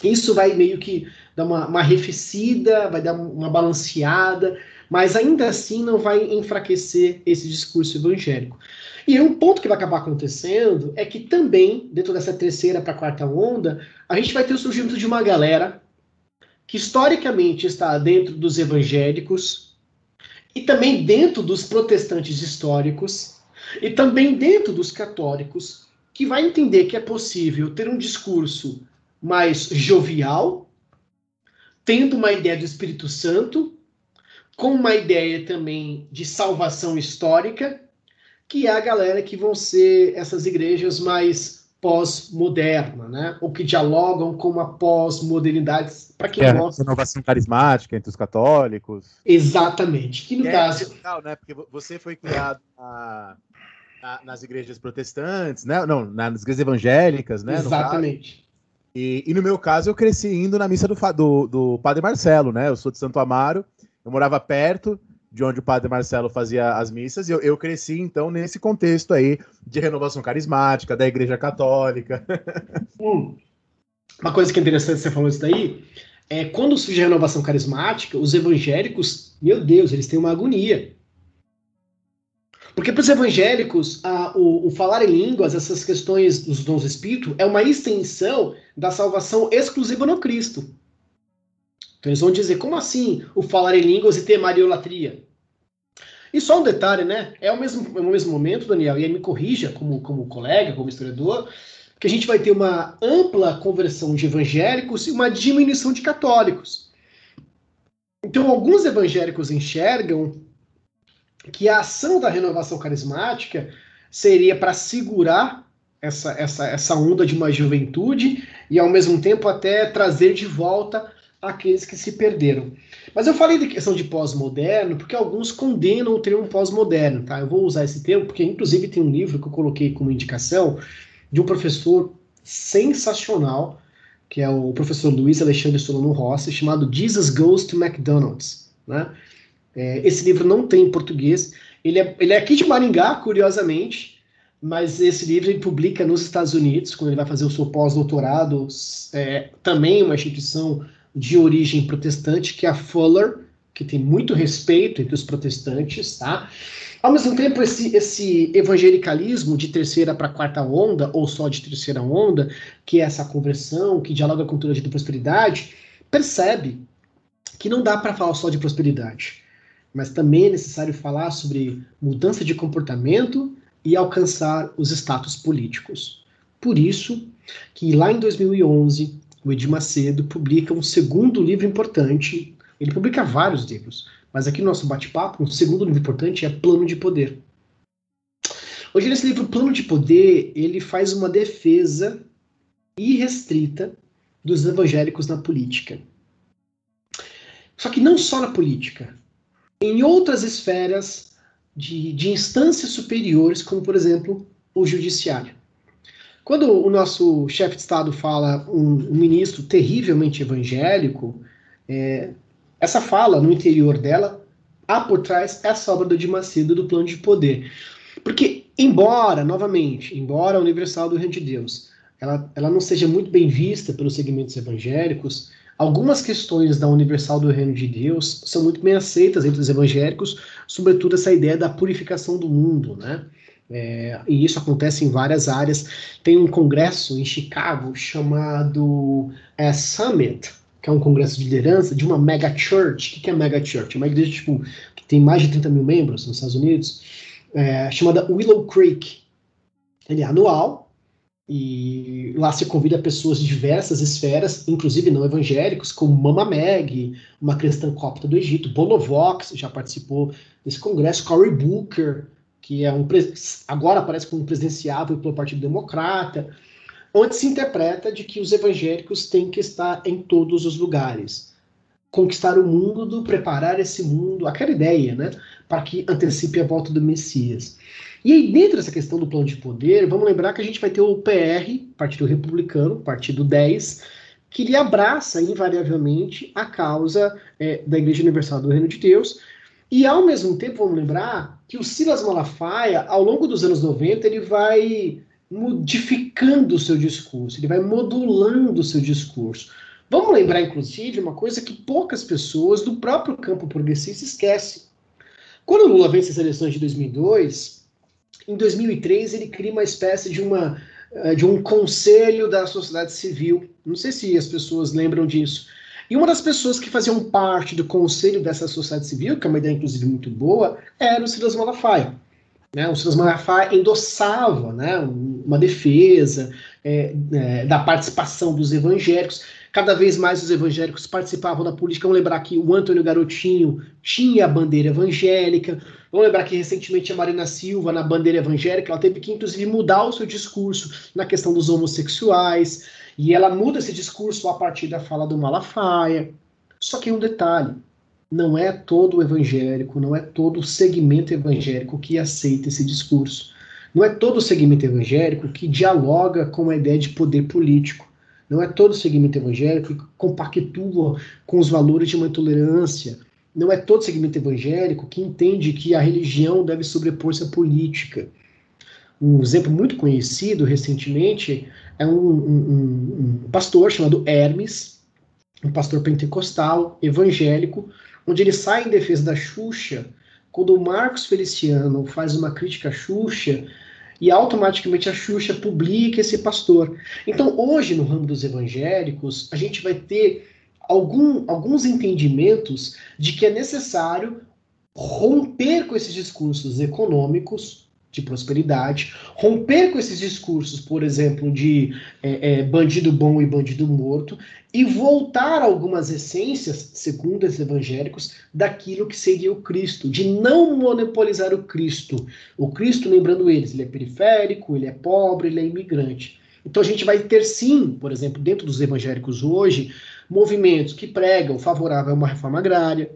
Isso vai meio que dar uma, uma arrefecida, vai dar uma balanceada, mas ainda assim não vai enfraquecer esse discurso evangélico. E um ponto que vai acabar acontecendo é que também, dentro dessa terceira para quarta onda, a gente vai ter o surgimento de uma galera que historicamente está dentro dos evangélicos e também dentro dos protestantes históricos e também dentro dos católicos, que vai entender que é possível ter um discurso mais jovial, tendo uma ideia do Espírito Santo, com uma ideia também de salvação histórica, que é a galera que vão ser essas igrejas mais pós-moderna, né? Ou que dialogam com uma pós-modernidade, para quem é, gosta. Renovação carismática entre os católicos. Exatamente. Que no é, caso. É legal, né? Porque você foi criado na, na, nas igrejas protestantes, né? Não, nas igrejas evangélicas, né? Exatamente. E, e, no meu caso, eu cresci indo na missa do, do, do Padre Marcelo, né? Eu sou de Santo Amaro, eu morava perto de onde o Padre Marcelo fazia as missas, e eu, eu cresci, então, nesse contexto aí de renovação carismática, da Igreja Católica. Hum. Uma coisa que é interessante você falou isso daí, é quando surge a renovação carismática, os evangélicos, meu Deus, eles têm uma agonia. Porque para os evangélicos, a, o, o, falar em línguas, essas questões dos dons do Espírito, é uma extensão da salvação exclusiva no Cristo. Então eles vão dizer, como assim o falar em línguas e ter mariolatria? E só um detalhe, né? É o mesmo, é o mesmo momento, Daniel, e aí me corrija como, como colega, como historiador, que a gente vai ter uma ampla conversão de evangélicos e uma diminuição de católicos. Então, alguns evangélicos enxergam que a ação da renovação carismática seria para segurar essa, essa, essa onda de uma juventude e, ao mesmo tempo, até trazer de volta aqueles que se perderam. Mas eu falei da questão de pós-moderno porque alguns condenam o termo pós-moderno, tá? Eu vou usar esse termo porque, inclusive, tem um livro que eu coloquei como indicação de um professor sensacional, que é o professor Luiz Alexandre Solano Rossi, chamado Jesus Goes to McDonald's, né? É, esse livro não tem em português. Ele é, ele é aqui de Maringá, curiosamente, mas esse livro ele publica nos Estados Unidos, quando ele vai fazer o seu pós-doutorado, é, também uma instituição de origem protestante, que é a Fuller, que tem muito respeito entre os protestantes, tá? Ao mesmo tempo, esse, esse evangelicalismo de terceira para quarta onda, ou só de terceira onda, que é essa conversão, que dialoga com a de prosperidade, percebe que não dá para falar só de prosperidade, mas também é necessário falar sobre mudança de comportamento e alcançar os status políticos. Por isso que lá em 2011, o Edir Macedo publica um segundo livro importante. Ele publica vários livros, mas aqui no nosso bate-papo, um segundo livro importante é Plano de Poder. Hoje, nesse livro Plano de Poder, ele faz uma defesa irrestrita dos evangélicos na política. Só que não só na política, em outras esferas de, de instâncias superiores, como, por exemplo, o judiciário. Quando o nosso chefe de Estado fala um, um ministro terrivelmente evangélico, é, essa fala no interior dela há por trás essa obra do Macedo do plano de poder. Porque, embora, novamente, embora a Universal do Reino de Deus ela, ela não seja muito bem vista pelos segmentos evangélicos, algumas questões da Universal do Reino de Deus são muito bem aceitas entre os evangélicos, sobretudo essa ideia da purificação do mundo, né? É, e isso acontece em várias áreas. Tem um congresso em Chicago chamado é, Summit, que é um congresso de liderança de uma mega church. O que é mega church? É uma igreja tipo, que tem mais de 30 mil membros nos Estados Unidos, é, chamada Willow Creek. Ele é anual e lá se convida pessoas de diversas esferas, inclusive não evangélicos, como Mama Meg, uma cristã copta do Egito, Bono Vox já participou desse congresso, Cory Booker, que é um agora aparece como presidenciável pelo Partido Democrata, onde se interpreta de que os evangélicos têm que estar em todos os lugares. Conquistar o mundo, preparar esse mundo, aquela ideia, né? Para que antecipe a volta do Messias. E aí, dentro dessa questão do plano de poder, vamos lembrar que a gente vai ter o PR, Partido Republicano, Partido 10, que ele abraça invariavelmente a causa é, da Igreja Universal do Reino de Deus. E ao mesmo tempo, vamos lembrar que o Silas Malafaia, ao longo dos anos 90, ele vai modificando o seu discurso, ele vai modulando o seu discurso. Vamos lembrar, inclusive, uma coisa que poucas pessoas do próprio campo progressista esquecem. Quando Lula vence as eleições de 2002, em 2003 ele cria uma espécie de uma eh, de um conselho da sociedade civil. Não sei se as pessoas lembram disso. E uma das pessoas que faziam parte do conselho dessa sociedade civil, que é uma ideia inclusive muito boa, era o Silas Malafaia. Né? O Silas Malafaia endossava né, uma defesa é, é, da participação dos evangélicos. Cada vez mais os evangélicos participavam da política. Vamos lembrar que o Antônio Garotinho tinha a bandeira evangélica. Vamos lembrar que recentemente a Marina Silva, na bandeira evangélica, ela teve que inclusive mudar o seu discurso na questão dos homossexuais. E ela muda esse discurso a partir da fala do Malafaia. Só que um detalhe: não é todo evangélico, não é todo segmento evangélico que aceita esse discurso. Não é todo segmento evangélico que dialoga com a ideia de poder político. Não é todo segmento evangélico que compactua com os valores de uma intolerância. Não é todo segmento evangélico que entende que a religião deve sobrepor-se à política. Um exemplo muito conhecido recentemente é um, um, um pastor chamado Hermes, um pastor pentecostal, evangélico, onde ele sai em defesa da Xuxa, quando o Marcos Feliciano faz uma crítica à Xuxa, e automaticamente a Xuxa publica esse pastor. Então, hoje, no ramo dos evangélicos, a gente vai ter algum, alguns entendimentos de que é necessário romper com esses discursos econômicos de prosperidade, romper com esses discursos, por exemplo, de é, é, bandido bom e bandido morto, e voltar algumas essências, segundo os evangélicos, daquilo que seria o Cristo, de não monopolizar o Cristo. O Cristo, lembrando eles, ele é periférico, ele é pobre, ele é imigrante. Então a gente vai ter sim, por exemplo, dentro dos evangélicos hoje, movimentos que pregam favorável a uma reforma agrária,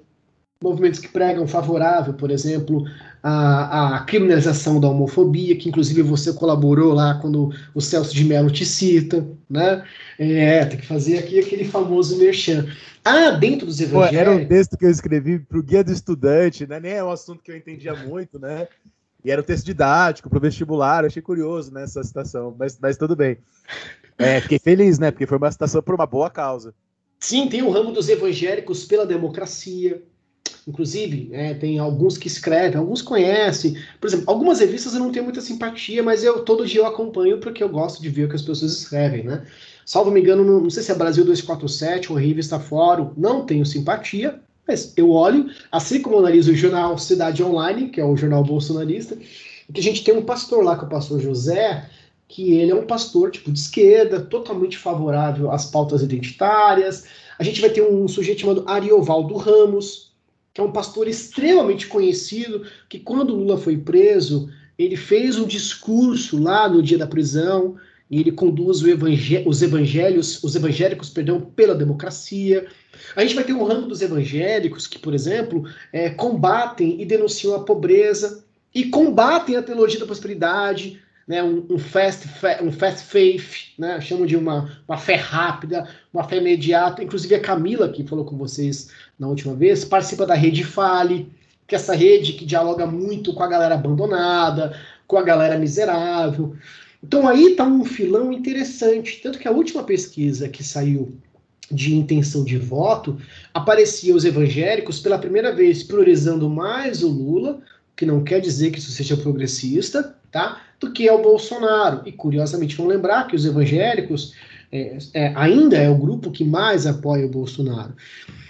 movimentos que pregam favorável, por exemplo, a, a, criminalização da homofobia, que inclusive você colaborou lá quando o Celso de Mello te cita, né? É, tem que fazer aqui aquele famoso merchan. Ah, dentro dos evangélicos... Pô, era um texto que eu escrevi para o Guia do Estudante, né? Nem é um assunto que eu entendia muito, né? E era um texto didático para o vestibular, achei curioso nessa né, citação, mas, mas tudo bem. É, fiquei feliz, né? Porque foi uma citação por uma boa causa. Sim, tem o ramo dos evangélicos pela democracia, Inclusive, é, tem alguns que escrevem, alguns conhecem. Por exemplo, algumas revistas eu não tenho muita simpatia, mas eu todo dia eu acompanho porque eu gosto de ver o que as pessoas escrevem, né? Salvo me engano, não, não sei se é Brasil 247 ou Revista Fórum, não tenho simpatia, mas eu olho, assim como eu analiso o jornal Cidade Online, que é o jornal bolsonarista, que a gente tem um pastor lá, que é o pastor José, que ele é um pastor tipo de esquerda, totalmente favorável às pautas identitárias. A gente vai ter um sujeito chamado Ariovaldo Ramos, que é um pastor extremamente conhecido, que quando Lula foi preso, ele fez um discurso lá no dia da prisão, e ele conduz os evangelhos, os evangélicos, perdão, pela democracia. A gente vai ter um ramo dos evangélicos que, por exemplo, é, combatem e denunciam a pobreza e combatem a teologia da prosperidade, né, um, um, fast, um fast faith, né, chamam de uma, uma fé rápida, uma fé imediata. Inclusive a Camila, que falou com vocês na última vez, participa da rede Fale, que é essa rede que dialoga muito com a galera abandonada, com a galera miserável. Então aí está um filão interessante. Tanto que a última pesquisa que saiu de intenção de voto, aparecia os evangélicos pela primeira vez priorizando mais o Lula, que não quer dizer que isso seja progressista, tá? do que é o Bolsonaro. E curiosamente, vamos lembrar que os evangélicos é, é, ainda é o grupo que mais apoia o Bolsonaro.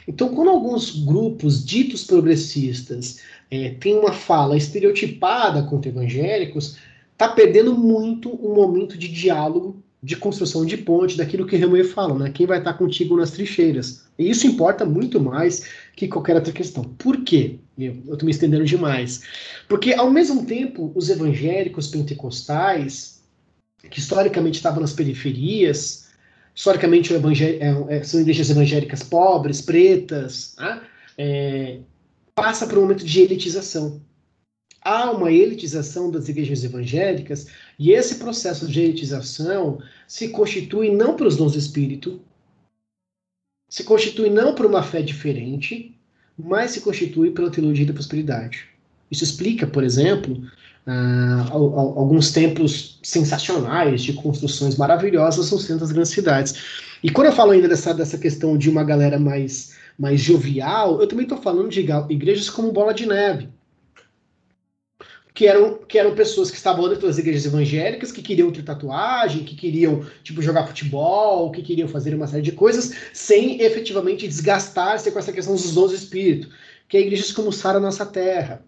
Então, quando alguns grupos ditos progressistas é, têm uma fala estereotipada contra evangélicos, está perdendo muito um momento de diálogo, de construção de ponte, daquilo que Remuer fala, né? Quem vai estar contigo nas trincheiras. E isso importa muito mais que qualquer outra questão. Por quê? Eu estou me estendendo demais. Porque, ao mesmo tempo, os evangélicos pentecostais, que historicamente estavam nas periferias, historicamente é, é, são igrejas evangélicas pobres, pretas, né? é, passa por um momento de elitização. há uma elitização das igrejas evangélicas, e esse processo de elitização se constitui não pelos dons do Espírito, se constitui não por uma fé diferente, mas se constitui pela teologia da prosperidade. Isso explica, por exemplo, uh, alguns templos sensacionais de construções maravilhosas no centro das grandes cidades. E quando eu falo ainda dessa, dessa questão de uma galera mais, mais jovial, eu também estou falando de igrejas como Bola de Neve que eram, que eram pessoas que estavam dentro das igrejas evangélicas, que queriam ter tatuagem, que queriam, tipo, jogar futebol, que queriam fazer uma série de coisas, sem efetivamente desgastar-se com essa questão dos dons do Espírito. Que é igrejas como Sara Nossa Terra,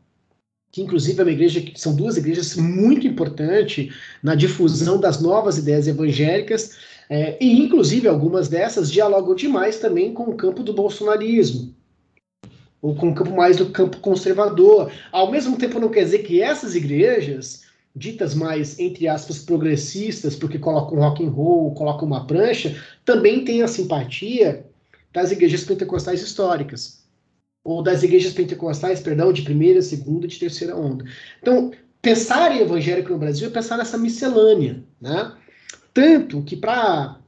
que inclusive é uma igreja, que são duas igrejas muito importantes na difusão das novas ideias evangélicas, é, e inclusive algumas dessas dialogam demais também com o campo do bolsonarismo ou com o campo mais do campo conservador. Ao mesmo tempo, não quer dizer que essas igrejas, ditas mais, entre aspas, progressistas, porque colocam rock and roll, colocam uma prancha, também têm a simpatia das igrejas pentecostais históricas. Ou das igrejas pentecostais, perdão, de primeira, segunda e de terceira onda. Então, pensar em evangélico no Brasil é pensar nessa miscelânea, né? Tanto que para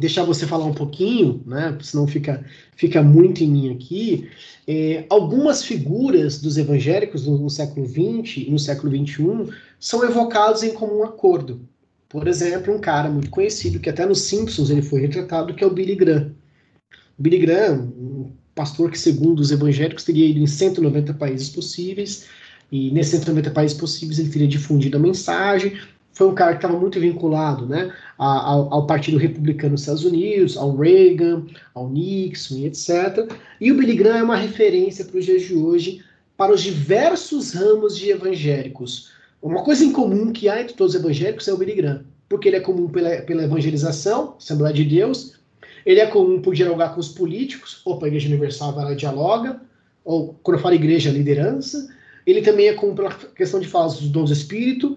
deixar você falar um pouquinho, né? Senão fica, fica muito em mim aqui. É, algumas figuras dos evangélicos no, no, século XX e no século XXI são evocados em comum acordo. Por exemplo, um cara muito conhecido, que até nos Simpsons ele foi retratado, que é o Billy Graham. Billy Graham, um pastor que, segundo os evangélicos, teria ido em 190 países possíveis, e nesses 190 países possíveis ele teria difundido a mensagem, foi um cara que estava muito vinculado né, ao, ao, Partido Republicano nos Estados Unidos, ao Reagan, ao Nixon etc. E o Billy Graham é uma referência para os dias de hoje para os diversos ramos de evangélicos. Uma coisa em comum que há entre todos os evangélicos é o Billy Graham, porque ele é comum pela, pela evangelização, Assembleia de Deus, ele é comum por dialogar com os políticos, opa, a Igreja Universal lá dialoga, ou quando eu falo igreja, liderança, ele também é comum pela questão de falar dos dons do Espírito,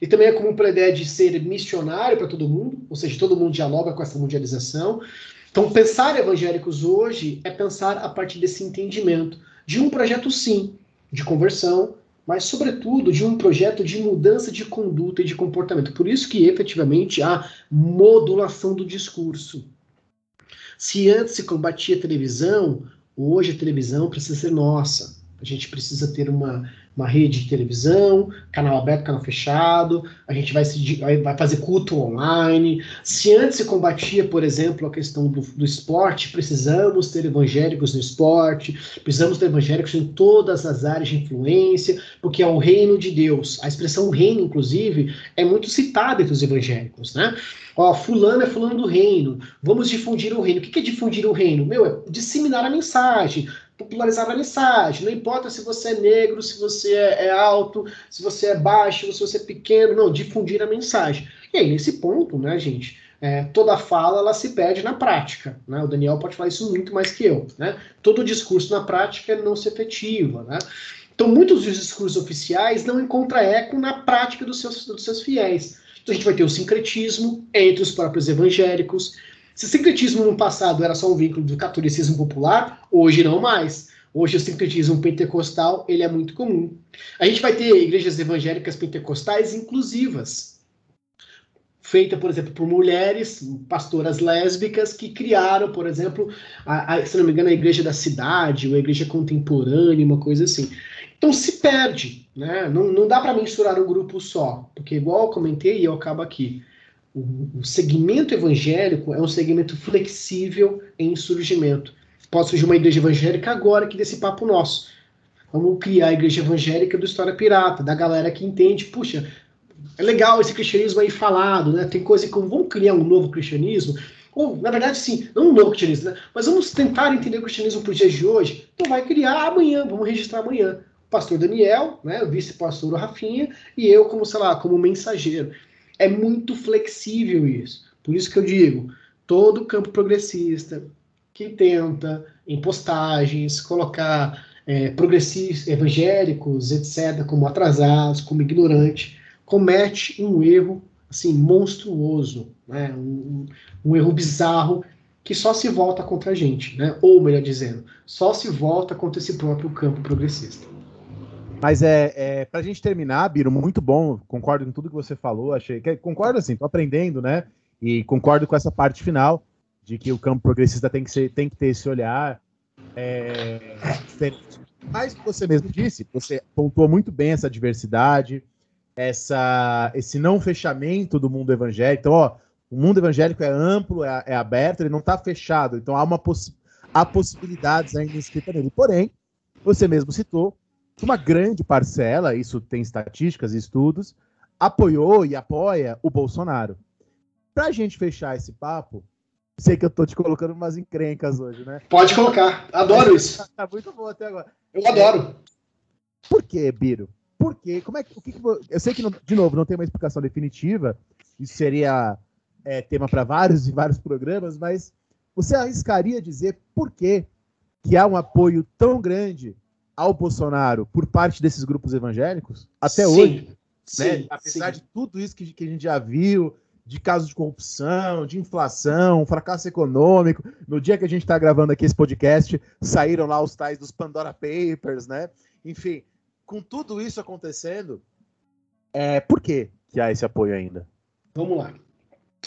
e também é comum pela ideia de ser missionário para todo mundo, ou seja, todo mundo dialoga com essa mundialização. Então, pensar evangélicos hoje é pensar a partir desse entendimento de um projeto, sim, de conversão, mas, sobretudo, de um projeto de mudança de conduta e de comportamento. Por isso que, efetivamente, há modulação do discurso. Se antes se combatia a televisão, hoje a televisão precisa ser nossa. A gente precisa ter uma uma rede de televisão, canal aberto, canal fechado, a gente vai, se, vai fazer culto online. Se antes se combatia, por exemplo, a questão do, do esporte, precisamos ter evangélicos no esporte, precisamos ter evangélicos em todas as áreas de influência, porque é o reino de Deus. A expressão reino, inclusive, é muito citada entre os evangélicos, né? Ó, fulano é fulano do reino, vamos difundir o reino. O que é difundir o reino? Meu, é disseminar a mensagem, popularizar a mensagem. Não importa se você é negro, se você é, é alto, se você é baixo, se você é pequeno, não, difundir a mensagem. E aí, nesse ponto, né, gente, é, toda fala ela se perde na prática. Né? O Daniel pode falar isso muito mais que eu. Né? Todo discurso na prática não se efetiva. Né? Então, muitos dos discursos oficiais não encontram eco na prática dos seus, dos seus fiéis. Então, a gente vai ter o sincretismo entre os próprios evangélicos, se o sincretismo no passado era só um vínculo do catolicismo popular, hoje não mais. Hoje o sincretismo pentecostal ele é muito comum. A gente vai ter igrejas evangélicas pentecostais inclusivas, feita, por exemplo, por mulheres, pastoras lésbicas que criaram, por exemplo, a, a, se não me engano, a igreja da cidade, ou a igreja contemporânea, uma coisa assim. Então se perde, né? Não, não dá para mensurar um grupo só, porque igual eu comentei e eu acabo aqui o, segmento evangélico é um segmento flexível em surgimento. Pode surgir uma igreja evangélica agora que desse papo nosso. Vamos criar a igreja evangélica do História Pirata, da galera que entende, puxa, é legal esse cristianismo aí falado, né? Tem coisa como vamos criar um novo cristianismo, ou na verdade sim, não um novo cristianismo, né? Mas vamos tentar entender o cristianismo para dias de hoje. Então vai criar amanhã, vamos registrar amanhã. O pastor Daniel, né? O vice-pastor Rafinha e eu como, sei lá, como mensageiro. É muito flexível isso. Por isso que eu digo, todo campo progressista que tenta, em postagens, colocar é, progressistas, evangélicos, etc., como atrasados, como ignorantes, comete um erro assim monstruoso, né? um, um erro bizarro que só se volta contra a gente, né? ou melhor dizendo, só se volta contra esse próprio campo progressista. Mas é, é pra gente terminar, Biro, muito bom, concordo com tudo que você falou, achei que concordo assim, tô aprendendo, né? E concordo com essa parte final de que o campo progressista tem que, ser, tem que ter esse olhar é, diferente. Mas você mesmo disse, você pontuou muito bem essa diversidade, essa, esse não fechamento do mundo evangélico. Então, ó, o mundo evangélico é amplo, é, é aberto, ele não está fechado. Então há, uma poss há possibilidades ainda escritas nele. Porém, você mesmo citou uma grande parcela, isso tem estatísticas e estudos, apoiou e apoia o Bolsonaro. Para a gente fechar esse papo, sei que eu tô te colocando umas encrencas hoje, né? Pode colocar, adoro isso. tá muito bom até agora. Eu adoro. Por que, Biro? Por quê? Como é que, o que, que eu sei que, não, de novo, não tem uma explicação definitiva, isso seria é, tema para vários e vários programas, mas você arriscaria dizer por que, que há um apoio tão grande ao Bolsonaro por parte desses grupos evangélicos até Sim. hoje? Sim, né? Apesar sim. de tudo isso que, que a gente já viu, de casos de corrupção, de inflação, fracasso econômico. No dia que a gente está gravando aqui esse podcast, saíram lá os tais dos Pandora Papers, né? Enfim, com tudo isso acontecendo, é, por que, que há esse apoio ainda? Vamos lá.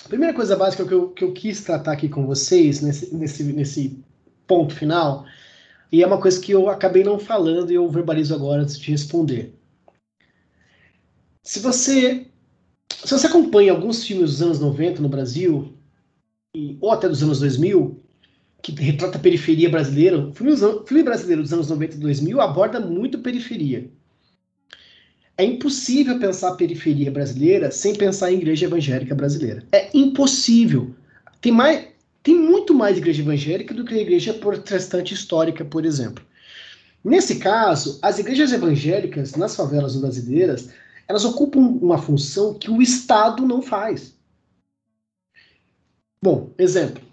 A primeira coisa básica que eu, que eu quis tratar aqui com vocês, nesse, nesse, nesse ponto final, e é uma coisa que eu acabei não falando e eu verbalizo agora antes de responder. Se você, se você acompanha alguns filmes dos anos 90 no Brasil, ou até dos anos 2000, que retrata a periferia brasileira, o filme, filme brasileiro dos anos 90 e 2000 aborda muito periferia. É impossível pensar a periferia brasileira sem pensar em igreja evangélica brasileira. É impossível. Tem, mais, tem muito mais igreja evangélica do que a igreja protestante histórica, por exemplo. Nesse caso, as igrejas evangélicas nas favelas brasileiras, elas ocupam uma função que o Estado não faz. Bom, exemplo.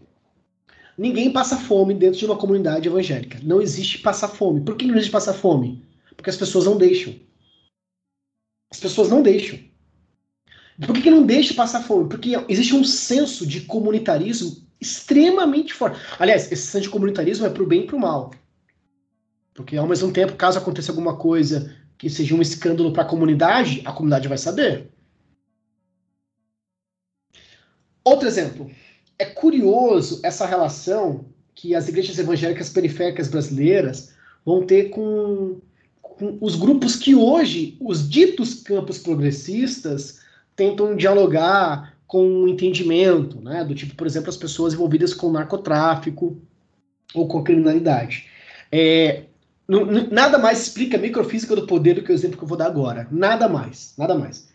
Ninguém passa fome dentro de uma comunidade evangélica. Não existe passar fome. Por que não existe passar fome? Porque as pessoas não deixam. As pessoas não deixam. Por que, que não deixa passar fome? Porque existe um senso de comunitarismo extremamente forte. Aliás, esse senso de comunitarismo é para o bem e para o mal. Porque ao mesmo tempo, caso aconteça alguma coisa que seja um escândalo para a comunidade, a comunidade vai saber. Outro exemplo. É curioso essa relação que as igrejas evangélicas periféricas brasileiras vão ter com com os grupos que hoje, os ditos campos progressistas, tentam dialogar com o entendimento, né? Do tipo, por exemplo, as pessoas envolvidas com narcotráfico ou com criminalidade. É, nada mais explica a microfísica do poder do que o exemplo que eu vou dar agora. Nada mais, nada mais.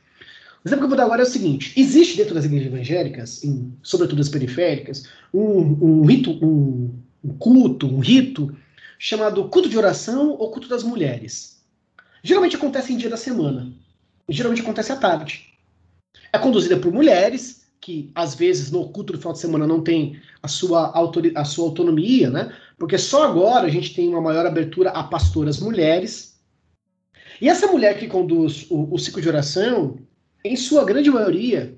O exemplo que eu vou dar agora é o seguinte: existe dentro das igrejas evangélicas, em, sobretudo as periféricas, um, um rito, um, um culto, um rito chamado culto de oração ou culto das mulheres. Geralmente acontece em dia da semana. Geralmente acontece à tarde. É conduzida por mulheres, que às vezes no culto do final de semana não tem a sua, a sua autonomia, né? Porque só agora a gente tem uma maior abertura a pastoras mulheres. E essa mulher que conduz o, o ciclo de oração, em sua grande maioria,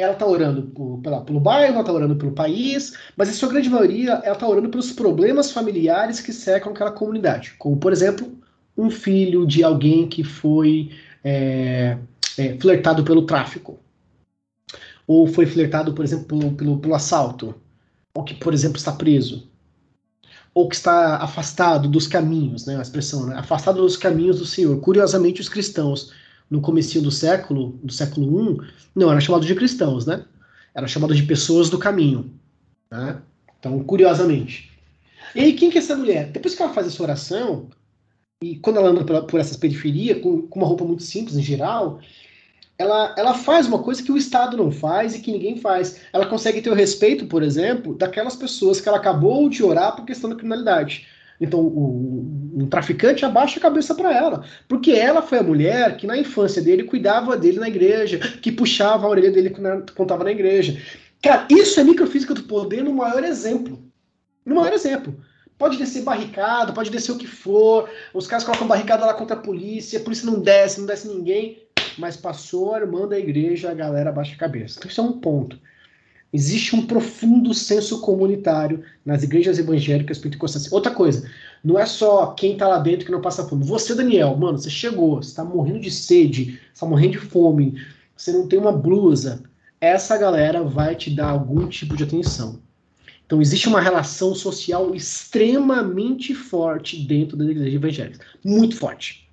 ela está orando por, pela, pelo bairro, ela está orando pelo país, mas em sua grande maioria ela está orando pelos problemas familiares que cercam aquela comunidade. Como, por exemplo, um filho de alguém que foi é, é, flertado pelo tráfico. Ou foi flertado, por exemplo, pelo, pelo, pelo assalto. Ou que, por exemplo, está preso. Ou que está afastado dos caminhos, né? A expressão, né? Afastado dos caminhos do Senhor. Curiosamente, os cristãos no começo do século, do século I, não eram chamados de cristãos, né? Eram chamados de pessoas do caminho. Né? Então, curiosamente. E aí, quem que é essa mulher? Depois que ela faz essa oração, e quando ela anda por, por essas periferias, com, com, uma roupa muito simples em geral, ela, ela faz uma coisa que o Estado não faz e que ninguém faz. Ela consegue ter o respeito, por exemplo, daquelas pessoas que ela acabou de orar por questão da criminalidade. Então, o, o, traficante abaixa a cabeça para ela, porque ela foi a mulher que na infância dele cuidava dele na igreja, que puxava a orelha dele quando contava na igreja. Cara, isso é microfísica do poder no maior exemplo. No maior exemplo. Pode descer barricada, pode descer o que for, os caras colocam barricada lá contra a polícia, a polícia não desce, não desce ninguém, mas passou a irmã da igreja, a galera abaixa a cabeça. Então, isso é um ponto. Existe um profundo senso comunitário nas igrejas evangélicas pentecostais. Outra coisa, Não é só quem tá lá dentro que não passa fome. Você, Daniel, mano, você chegou, você tá morrendo de sede, você tá morrendo de fome, você não tem uma blusa. Essa galera vai te dar algum tipo de atenção. Então existe uma relação social extremamente forte dentro da igreja evangélica. Muito forte.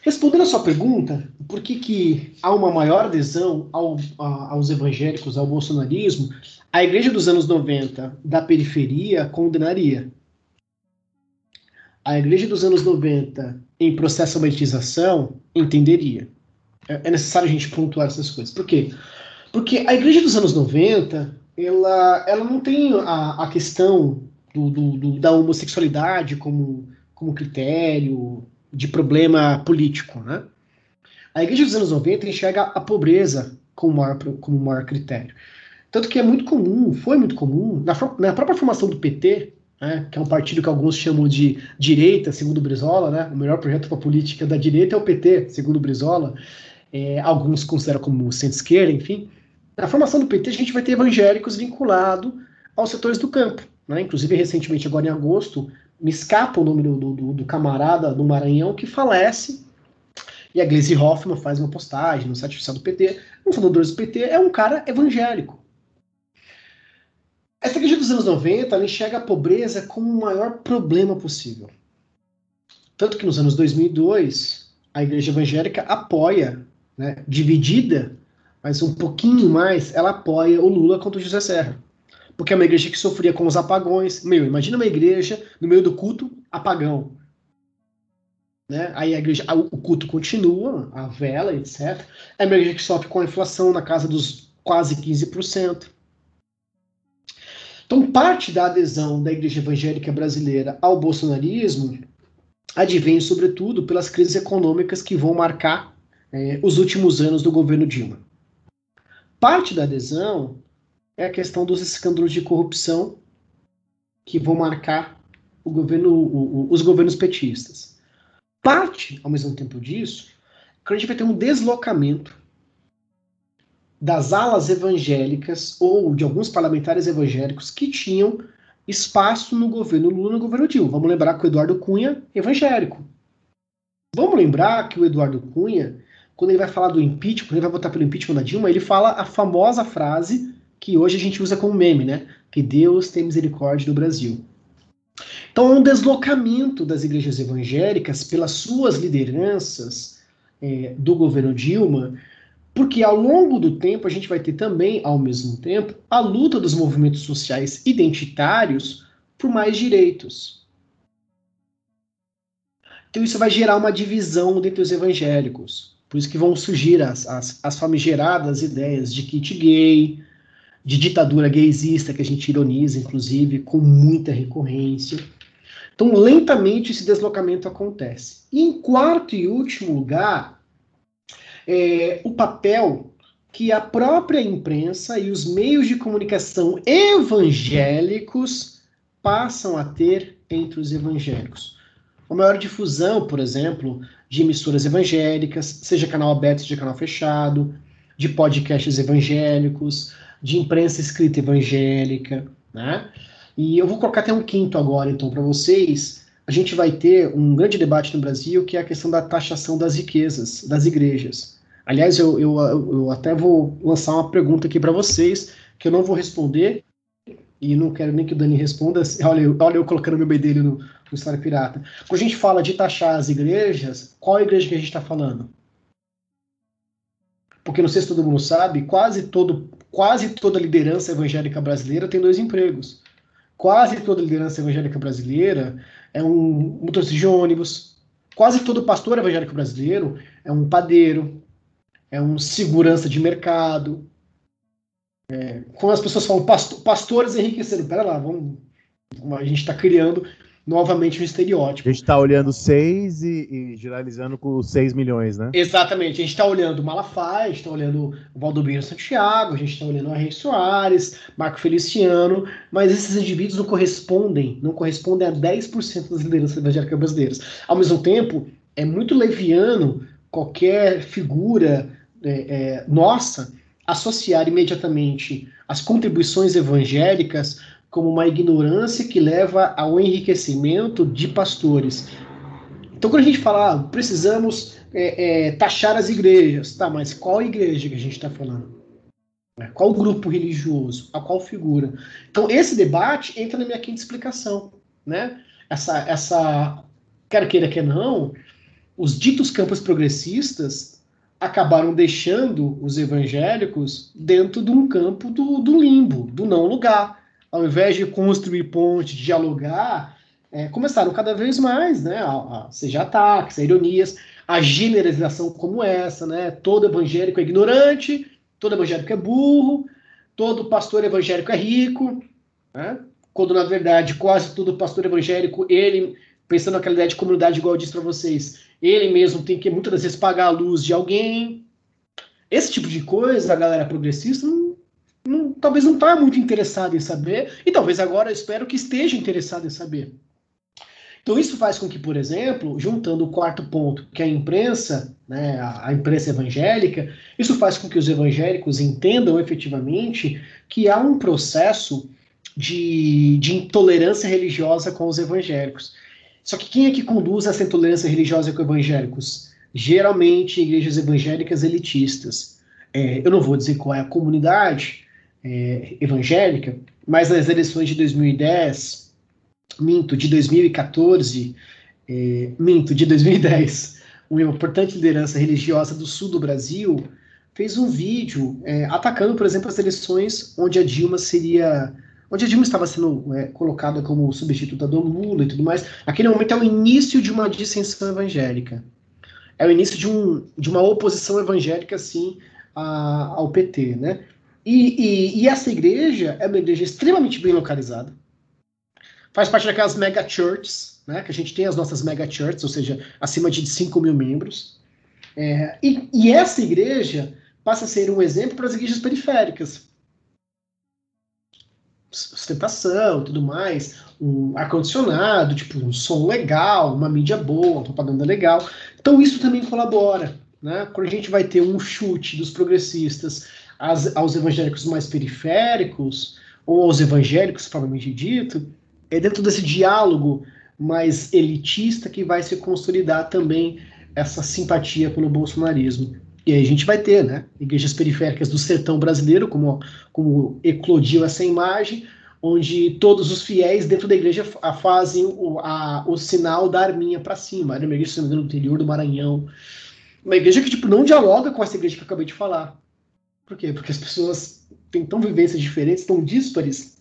Respondendo a sua pergunta, por que, que há uma maior adesão ao, a, aos evangélicos, ao bolsonarismo, a igreja dos anos 90 da periferia condenaria. A igreja dos anos 90 em processo de monetização entenderia. É, é necessário a gente pontuar essas coisas. Por quê? Porque a igreja dos anos 90 ela, ela não tem a, a questão do, do, do, da homossexualidade como, como critério de problema político, né? A igreja dos anos 90 enxerga a pobreza como maior, como maior critério. Tanto que é muito comum, foi muito comum, na, na própria formação do PT, né, que é um partido que alguns chamam de direita, segundo Brizola, né, o melhor projeto para a política da direita é o PT, segundo Brizola, é, alguns consideram como centro-esquerda, enfim. Na formação do PT, a gente vai ter evangélicos vinculados aos setores do campo. Né? Inclusive, recentemente, agora em agosto, me escapa o nome do, do, do camarada do Maranhão que falece. E a Gleisi Hoffmann faz uma postagem no site oficial do PT. Um fundador do PT é um cara evangélico. Essa igreja dos anos 90 ela enxerga a pobreza como o maior problema possível. Tanto que nos anos 2002, a igreja evangélica apoia, né, dividida mas um pouquinho mais, ela apoia o Lula contra o José Serra. Porque é uma igreja que sofria com os apagões. Meu, imagina uma igreja no meio do culto, apagão. Né? Aí a igreja, o culto continua, a vela, etc. É uma igreja que sofre com a inflação na casa dos quase 15%. Então, parte da adesão da igreja evangélica brasileira ao bolsonarismo advém, sobretudo, pelas crises econômicas que vão marcar é, os últimos anos do governo Dilma. Parte da adesão é a questão dos escândalos de corrupção que vão marcar governo, o, o, os governos petistas. Parte, ao mesmo tempo disso, que a gente vai ter um deslocamento das alas evangélicas ou de alguns parlamentares evangélicos que tinham espaço no governo Lula no governo Dilma. Vamos lembrar que o Eduardo Cunha é evangélico. Vamos lembrar que o Eduardo Cunha quando ele vai falar do impeachment, quando ele vai votar pelo impeachment da Dilma, ele fala a famosa frase que hoje a gente usa como meme, né? Que Deus tem misericórdia do Brasil. Então um deslocamento das igrejas evangélicas pelas suas lideranças é, do governo Dilma, porque ao longo do tempo a gente vai ter também, ao mesmo tempo, a luta dos movimentos sociais identitários por mais direitos. Então isso vai gerar uma divisão dentre os evangélicos. Por isso que vão surgir as, as, as famigeradas ideias de kit gay, de ditadura gaysista, que a gente ironiza, inclusive, com muita recorrência. Então, lentamente esse deslocamento acontece. E em quarto e último lugar, é, o papel que a própria imprensa e os meios de comunicação evangélicos passam a ter entre os evangélicos. A maior difusão, por exemplo, de emissoras evangélicas, seja canal aberto, seja canal fechado, de podcasts evangélicos, de imprensa escrita evangélica, né? E eu vou colocar até um quinto agora, então, para vocês. A gente vai ter um grande debate no Brasil, que é a questão da taxação das riquezas das igrejas. Aliás, eu, eu, eu até vou lançar uma pergunta aqui para vocês, que eu não vou responder, e não quero nem que o Dani responda. Olha, olha eu colocando meu bedelho no, no História Pirata. Quando a gente fala de taxar as igrejas, qual igreja que a gente está falando? Porque não sei se todo mundo sabe, quase, todo, quase toda liderança evangélica brasileira tem dois empregos. Quase toda liderança evangélica brasileira é um motorista de ônibus. Quase todo pastor evangélico brasileiro é um padeiro, é um segurança de mercado, é, quando as pessoas falam pastores enriqueceram, pera lá, vamos, a gente está criando novamente um estereótipo. A gente está olhando seis e, e generalizando com seis milhões, né? Exatamente. A gente está olhando Malafaia, a gente está olhando o Valdomiro Santiago, a gente está olhando o Henrique Soares, Marco Feliciano, mas esses indivíduos não correspondem, não correspondem a 10% das lideranças evangélicas brasileiras. Ao mesmo tempo, é muito leviano qualquer figura é, é, nossa associar imediatamente as contribuições evangélicas como uma ignorância que leva ao enriquecimento de pastores. Então, quando a gente fala, ah, precisamos é, é, taxar as igrejas, tá, mas qual igreja que a gente está falando? É, qual grupo religioso? A qual figura? Então, esse debate entra na minha quinta explicação. Né? Essa, essa quer queira, quer não, os ditos campos progressistas acabaram deixando os evangélicos dentro de um campo do, do limbo, do não lugar. Ao invés de construir ponte, dialogar, é, começaram cada vez mais, né, a, a, seja ataques, a ironias, a generalização como essa, né, todo evangélico é ignorante, todo evangélico é burro, todo pastor evangélico é rico, né, quando na verdade quase todo pastor evangélico, ele, pensando naquela ideia de comunidade igual eu disse para vocês, ele mesmo tem que muitas vezes pagar a luz de alguém. Esse tipo de coisa, a galera progressista não, não, talvez não está muito interessada em saber, e talvez agora eu espero que esteja interessado em saber. Então isso faz com que, por exemplo, juntando o quarto ponto, que é a imprensa, né, a, a imprensa evangélica, isso faz com que os evangélicos entendam efetivamente que há um processo de, de intolerância religiosa com os evangélicos. Só que quem é que conduz essa intolerância religiosa com evangélicos? Geralmente igrejas evangélicas elitistas. É, eu não vou dizer qual é a comunidade é, evangélica, mas nas eleições de 2010, minto, de 2014, é, minto, de 2010, uma importante liderança religiosa do sul do Brasil fez um vídeo é, atacando, por exemplo, as eleições onde a Dilma seria onde a Dilma estava sendo é, colocada como substituta do Lula e tudo mais, aquele momento é o início de uma dissensão evangélica. É o início de, um, de uma oposição evangélica, assim, a, ao PT, né? E, e, e, essa igreja é uma igreja extremamente bem localizada. Faz parte daquelas mega churches, né? Que a gente tem as nossas mega churches, ou seja, acima de 5 mil membros. É, e, e essa igreja passa a ser um exemplo para as igrejas periféricas sustentação tudo mais, um ar-condicionado, tipo, um som legal, uma mídia boa, uma propaganda legal. Então isso também colabora. Né? Quando a gente vai ter um chute dos progressistas aos, aos evangélicos mais periféricos, ou aos evangélicos, provavelmente dito, é dentro desse diálogo mais elitista que vai se consolidar também essa simpatia pelo bolsonarismo. E aí a gente vai ter, né, igrejas periféricas do sertão brasileiro, como, como eclodiu essa imagem, onde todos os fiéis dentro da igreja fazem o, a, o sinal da arminha para cima. Era uma igreja, se no interior do Maranhão. Uma igreja que tipo, não dialoga com essa igreja que eu acabei de falar. Por quê? Porque as pessoas têm tão vivências diferentes, tão díspares.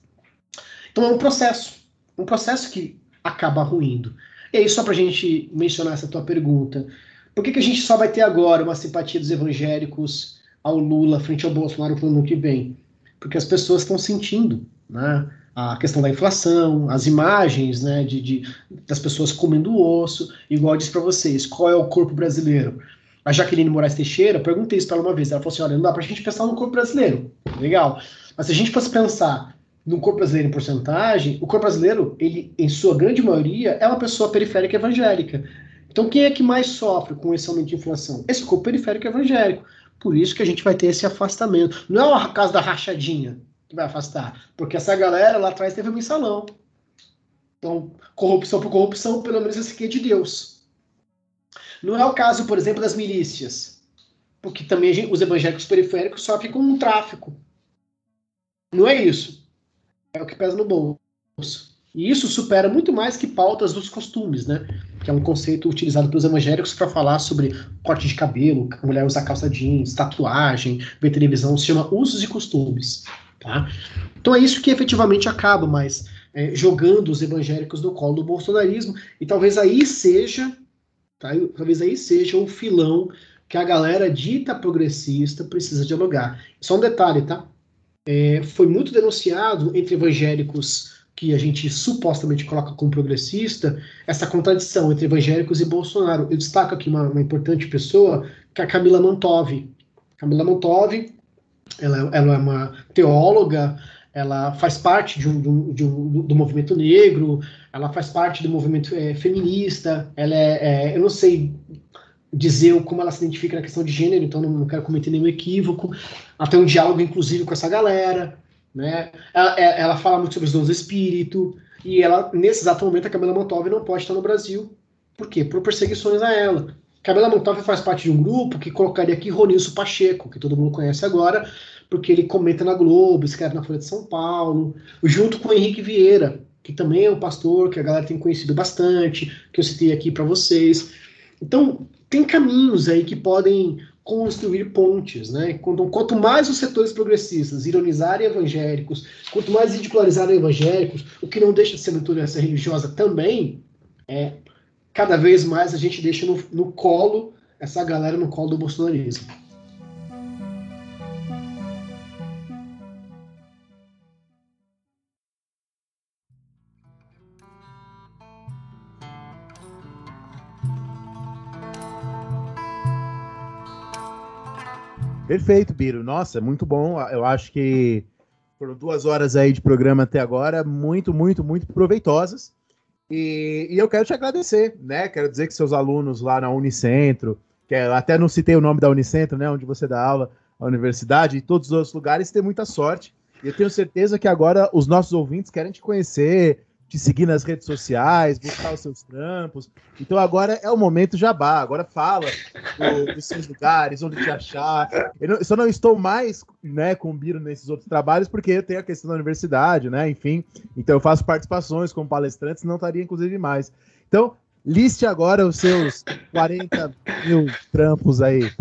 Então é um processo. Um processo que acaba ruindo. E aí, só para a gente mencionar essa tua pergunta, por que, que a gente só vai ter agora uma simpatia dos evangélicos ao Lula frente ao Bolsonaro no ano que vem? Porque as pessoas estão sentindo né, a questão da inflação, as imagens né, de, de das pessoas comendo osso, igual eu disse para vocês, qual é o corpo brasileiro? A Jaqueline Moraes Teixeira, perguntei isso para ela uma vez, ela falou assim, olha, não dá para a gente pensar no corpo brasileiro, legal, mas se a gente fosse pensar no corpo brasileiro em porcentagem, o corpo brasileiro, ele, em sua grande maioria, é uma pessoa periférica evangélica. Então, quem é que mais sofre com esse aumento de inflação? Esse corpo periférico evangélico. Por isso que a gente vai ter esse afastamento. Não é o caso da rachadinha que vai afastar, porque essa galera lá atrás teve um mensalão. Então, corrupção por corrupção, pelo menos esse aqui é de Deus. Não é o caso, por exemplo, das milícias, porque também gente, os evangélicos periféricos sofrem com um tráfico. Não é isso. É o que pesa no bolso. E isso supera muito mais que pautas dos costumes, né? Que é um conceito utilizado pelos evangélicos para falar sobre corte de cabelo, a mulher usar calça jeans, tatuagem, ver televisão, se chama usos e costumes, tá? Então é isso que efetivamente acaba mais é, jogando os evangélicos no colo do bolsonarismo e talvez aí seja, tá? talvez aí seja o filão que a galera dita progressista precisa dialogar. Só um detalhe, tá? É, foi muito denunciado entre evangélicos que a gente supostamente coloca como progressista, essa contradição entre evangélicos e Bolsonaro. Eu destaco aqui uma, uma importante pessoa, que é a Camila Mantov. Camila Mantov, ela, ela é uma teóloga, ela faz parte de um, de um, de um, do movimento negro, ela faz parte do movimento é, feminista, ela é, é, eu não sei dizer como ela se identifica na questão de gênero, então não, não quero cometer nenhum equívoco, tem um diálogo inclusive com essa galera, né? Ela, é, ela fala muito sobre os dons do espírito, e ela, nesse exato momento, a Camila Montov não pode estar no Brasil. Por quê? Por perseguições a ela. Camila Montov faz parte de um grupo que colocaria aqui Ronilson Pacheco, que todo mundo conhece agora, porque ele comenta na Globo, escreve na Folha de São Paulo, junto com Henrique Vieira, que também é um pastor que a galera tem conhecido bastante, que eu citei aqui para vocês. Então, tem caminhos aí que podem construir pontes, né? Quanto, quanto mais os setores progressistas ironizarem evangélicos, quanto mais ridicularizarem evangélicos, o que não deixa de ser uma intolerância religiosa também, é cada vez mais a gente deixa no, no colo essa galera no colo do bolsonarismo. Perfeito, Biro. Nossa, muito bom. Eu acho que foram duas horas aí de programa até agora, muito, muito, muito proveitosas. E, e eu quero te agradecer, né? Quero dizer que seus alunos lá na Unicentro, que é, até não citei o nome da Unicentro, né? Onde você dá aula, a universidade, e todos os outros lugares, têm muita sorte. E eu tenho certeza que agora os nossos ouvintes querem te conhecer, te seguir nas redes sociais, buscar os seus trampos. Então agora é o momento jabá. Agora fala do, dos seus lugares, onde te achar. Eu, não, só não estou mais né, com o Biro nesses outros trabalhos, porque eu tenho a questão da universidade, né? Enfim. Então eu faço participações como palestrante, não estaria, inclusive, mais. Então, liste agora os seus 40 mil trampos aí.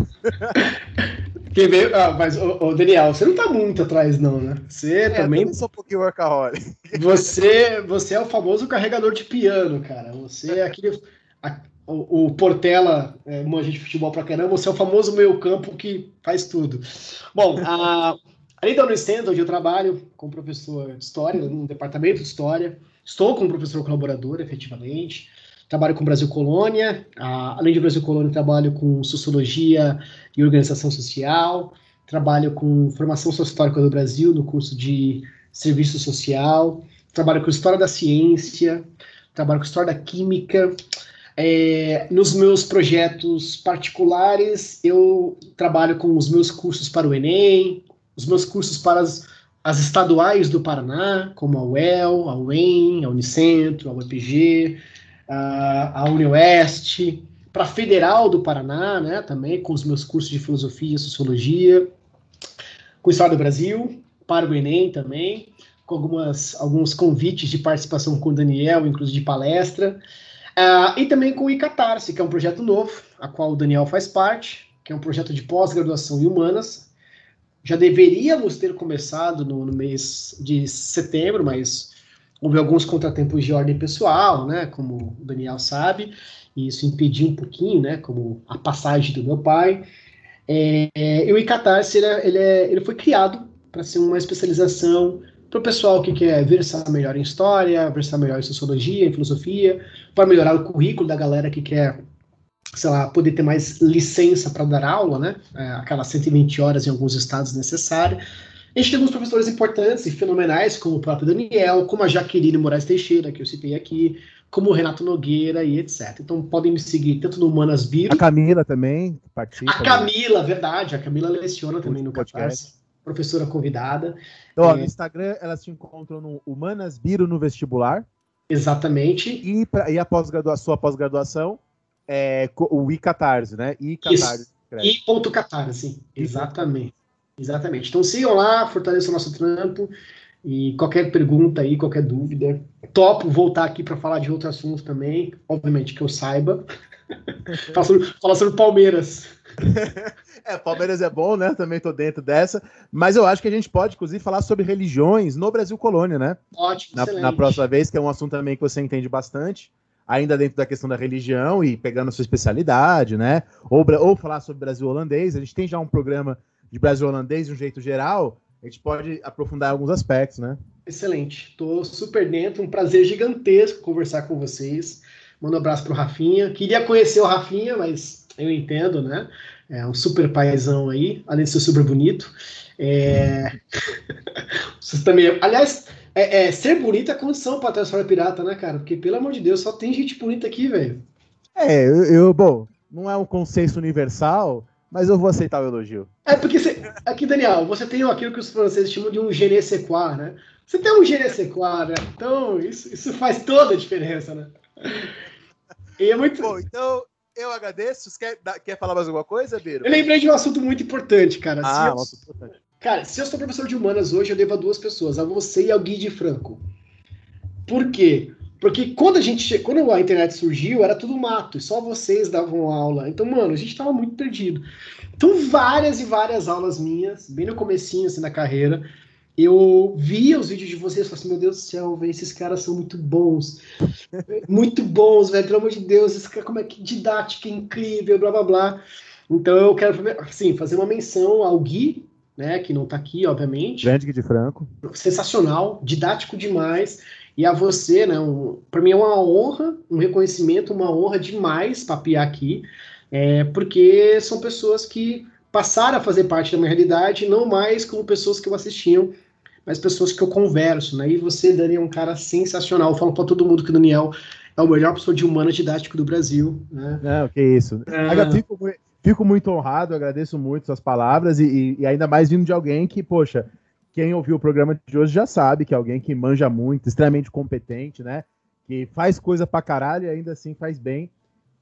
Quem veio, ah, mas, ô, ô, Daniel, você não tá muito atrás, não, né? Você é, também. Eu sou um pouquinho workaholic. Você, você é o famoso carregador de piano, cara. Você é aquele. A, o, o, Portela, é, manja de futebol pra caramba, você é o famoso meio-campo que faz tudo. Bom, a, além da Unicentro, onde eu trabalho como professor de história, no departamento de história, estou como professor colaborador, efetivamente trabalho com Brasil Colônia, uh, além de Brasil Colônia, trabalho com Sociologia e Organização Social, trabalho com Formação Sociohistórica do Brasil no curso de Serviço Social, trabalho com História da Ciência, trabalho com História da Química. É, nos meus projetos particulares, eu trabalho com os meus cursos para o Enem, os meus cursos para as, as estaduais do Paraná, como a UEL, a UEM, a Unicentro, a UEPG, a UniOeste, para a Federal do Paraná, né, também com os meus cursos de filosofia e sociologia, com História do Brasil, para o Enem também, com algumas, alguns convites de participação com o Daniel, inclusive de palestra, uh, e também com o ICATARSE, que é um projeto novo, a qual o Daniel faz parte, que é um projeto de pós-graduação em humanas. Já deveríamos ter começado no, no mês de setembro, mas Houve alguns contratempos de ordem pessoal, né, como o Daniel sabe, e isso impediu um pouquinho, né, como a passagem do meu pai. É, e o ICATARSE, ele, é, ele, é, ele foi criado para ser uma especialização para o pessoal que quer versar melhor em história, versar melhor em sociologia, em filosofia, para melhorar o currículo da galera que quer, sei lá, poder ter mais licença para dar aula, né? É, aquelas 120 horas em alguns estados necessárias. A gente tem alguns professores importantes e fenomenais, como o próprio Daniel, como a Jaqueline Moraes Teixeira, que eu citei aqui, como o Renato Nogueira e etc. Então podem me seguir tanto no Manas Biro. A Camila também participa. A Camila, verdade. A Camila leciona também no podcast. Professora convidada. Então, ó, é... no Instagram elas te encontram no Humanas Biro no vestibular. Exatamente. E, pra, e a, pós a sua pós-graduação é o iCatarse, né? iCatarse. I.catarse, exatamente. Exatamente. Então sigam lá, fortaleçam o nosso trampo. E qualquer pergunta aí, qualquer dúvida, topo voltar aqui para falar de outro assunto também, obviamente que eu saiba. falar, sobre, falar sobre Palmeiras. é, Palmeiras é bom, né? Também tô dentro dessa. Mas eu acho que a gente pode, inclusive, falar sobre religiões no Brasil Colônia, né? Ótimo, na, na próxima vez, que é um assunto também que você entende bastante ainda dentro da questão da religião e pegando a sua especialidade, né? Ou, ou falar sobre Brasil holandês. A gente tem já um programa de Brasil holandês de um jeito geral, a gente pode aprofundar alguns aspectos, né? Excelente. Estou super dentro. Um prazer gigantesco conversar com vocês. Manda um abraço pro Rafinha. Queria conhecer o Rafinha, mas eu entendo, né? É um super paizão aí, além de ser super bonito. É... Vocês também. Aliás, é, é, ser bonito é condição para ter a pirata, né, cara? Porque, pelo amor de Deus, só tem gente bonita aqui, velho. É, eu, eu, bom, não é um consenso universal, mas eu vou aceitar o elogio. É porque você, aqui, Daniel, você tem aquilo que os franceses chamam de um sais quoi, né? Você tem um sais quoi, né? Então, isso, isso faz toda a diferença, né? E é muito. Bom, então eu agradeço. Você quer, quer falar mais alguma coisa, Biro? Eu lembrei de um assunto muito importante, cara. Se Ah, eu- nossa, importante. Cara, se eu sou professor de humanas hoje, eu devo a duas pessoas, a você e ao Gui de Franco. Por quê? Porque quando a gente, quando a internet surgiu, era tudo mato, e só vocês davam aula. Então, mano, a gente tava muito perdido. Então, várias e várias aulas minhas, bem no comecinho assim na carreira, eu via os vídeos de vocês e falava assim, meu Deus do céu, velho, esses caras são muito bons. muito bons, velho, pelo amor de Deus, esse cara, como é que didática incrível, blá blá blá. Então eu quero assim, fazer uma menção ao Gui, né, que não tá aqui, obviamente. Grande Gui de Franco. Sensacional, didático demais. E a você, né, um, para mim é uma honra, um reconhecimento, uma honra demais papiar aqui, é, porque são pessoas que passaram a fazer parte da minha realidade, não mais como pessoas que eu assistiam, mas pessoas que eu converso, né? E você, Dani, é um cara sensacional. Eu falo para todo mundo que o Daniel é o melhor professor de humano didático do Brasil, né? Não, que isso. É. Fico, fico muito honrado, agradeço muito suas palavras e- e ainda mais vindo de alguém que, poxa, quem ouviu o programa de hoje já sabe que é alguém que manja muito, extremamente competente, né? Que faz coisa pra caralho e ainda assim faz bem.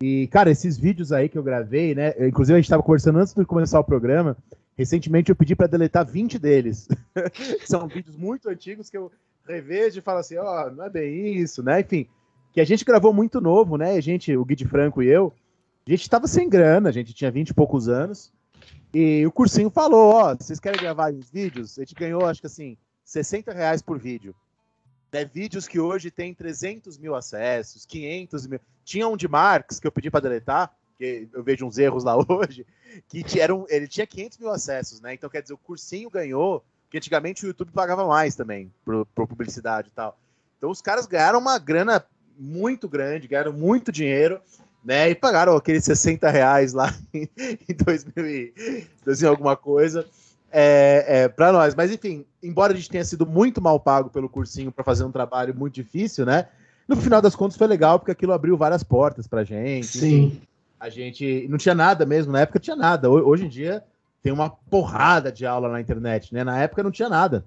E, cara, esses vídeos aí que eu gravei, né? Inclusive, a gente tava conversando antes de começar o programa. Recentemente eu pedi pra deletar 20 deles. São vídeos muito antigos que eu revejo e falo assim, ó, não é bem isso, né? Enfim, que a gente gravou muito novo, né? A gente, o Gui de Franco e eu, a gente tava sem grana, a gente tinha 20 e poucos anos. E o cursinho falou, ó, vocês querem gravar uns vídeos? A gente ganhou, acho que assim, 60 reais por vídeo. Né, vídeos que hoje tem 300 mil acessos, 500 mil. Tinha um de Marx que eu pedi para deletar, que eu vejo uns erros lá hoje, que tinha- era um- ele tinha 500 mil acessos, né? Então, quer dizer, o cursinho ganhou, que antigamente o YouTube pagava mais também, por publicidade e tal. Então, os caras ganharam uma grana muito grande, ganharam muito dinheiro, né? E pagaram aqueles 60 reais lá em, em 2000 e, 2000 alguma coisa é, é, para nós. Mas enfim, embora a gente tenha sido muito mal pago pelo cursinho para fazer um trabalho muito difícil, né? No final das contas foi legal porque aquilo abriu várias portas pra gente. Sim. A gente não tinha nada mesmo, na época tinha nada. Ho- Hoje em dia tem uma porrada de aula na internet, né? Na época não tinha nada.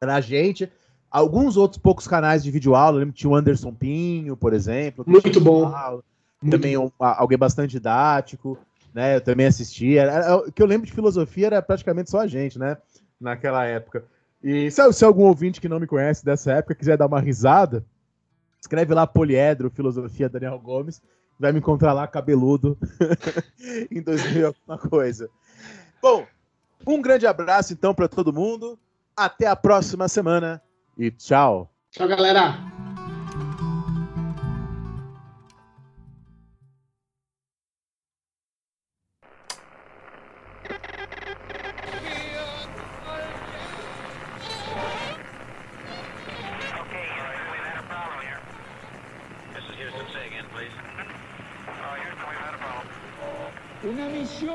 Era a gente, alguns outros poucos canais de vídeo aula, lembro que tinha o Anderson Pinho, por exemplo. Muito bom. aula Muito também um- a- alguém bastante didático, né? Eu também assistia. Era- era- O que eu lembro de filosofia era praticamente só a gente, né? Naquela época. E se, se algum ouvinte que não me conhece dessa época quiser dar uma risada, escreve lá Poliedro, Filosofia Daniel Gomes, vai me encontrar lá cabeludo em 2000 e alguma coisa. Bom, um grande abraço então para todo mundo. Até a próxima semana e tchau. Tchau, galera.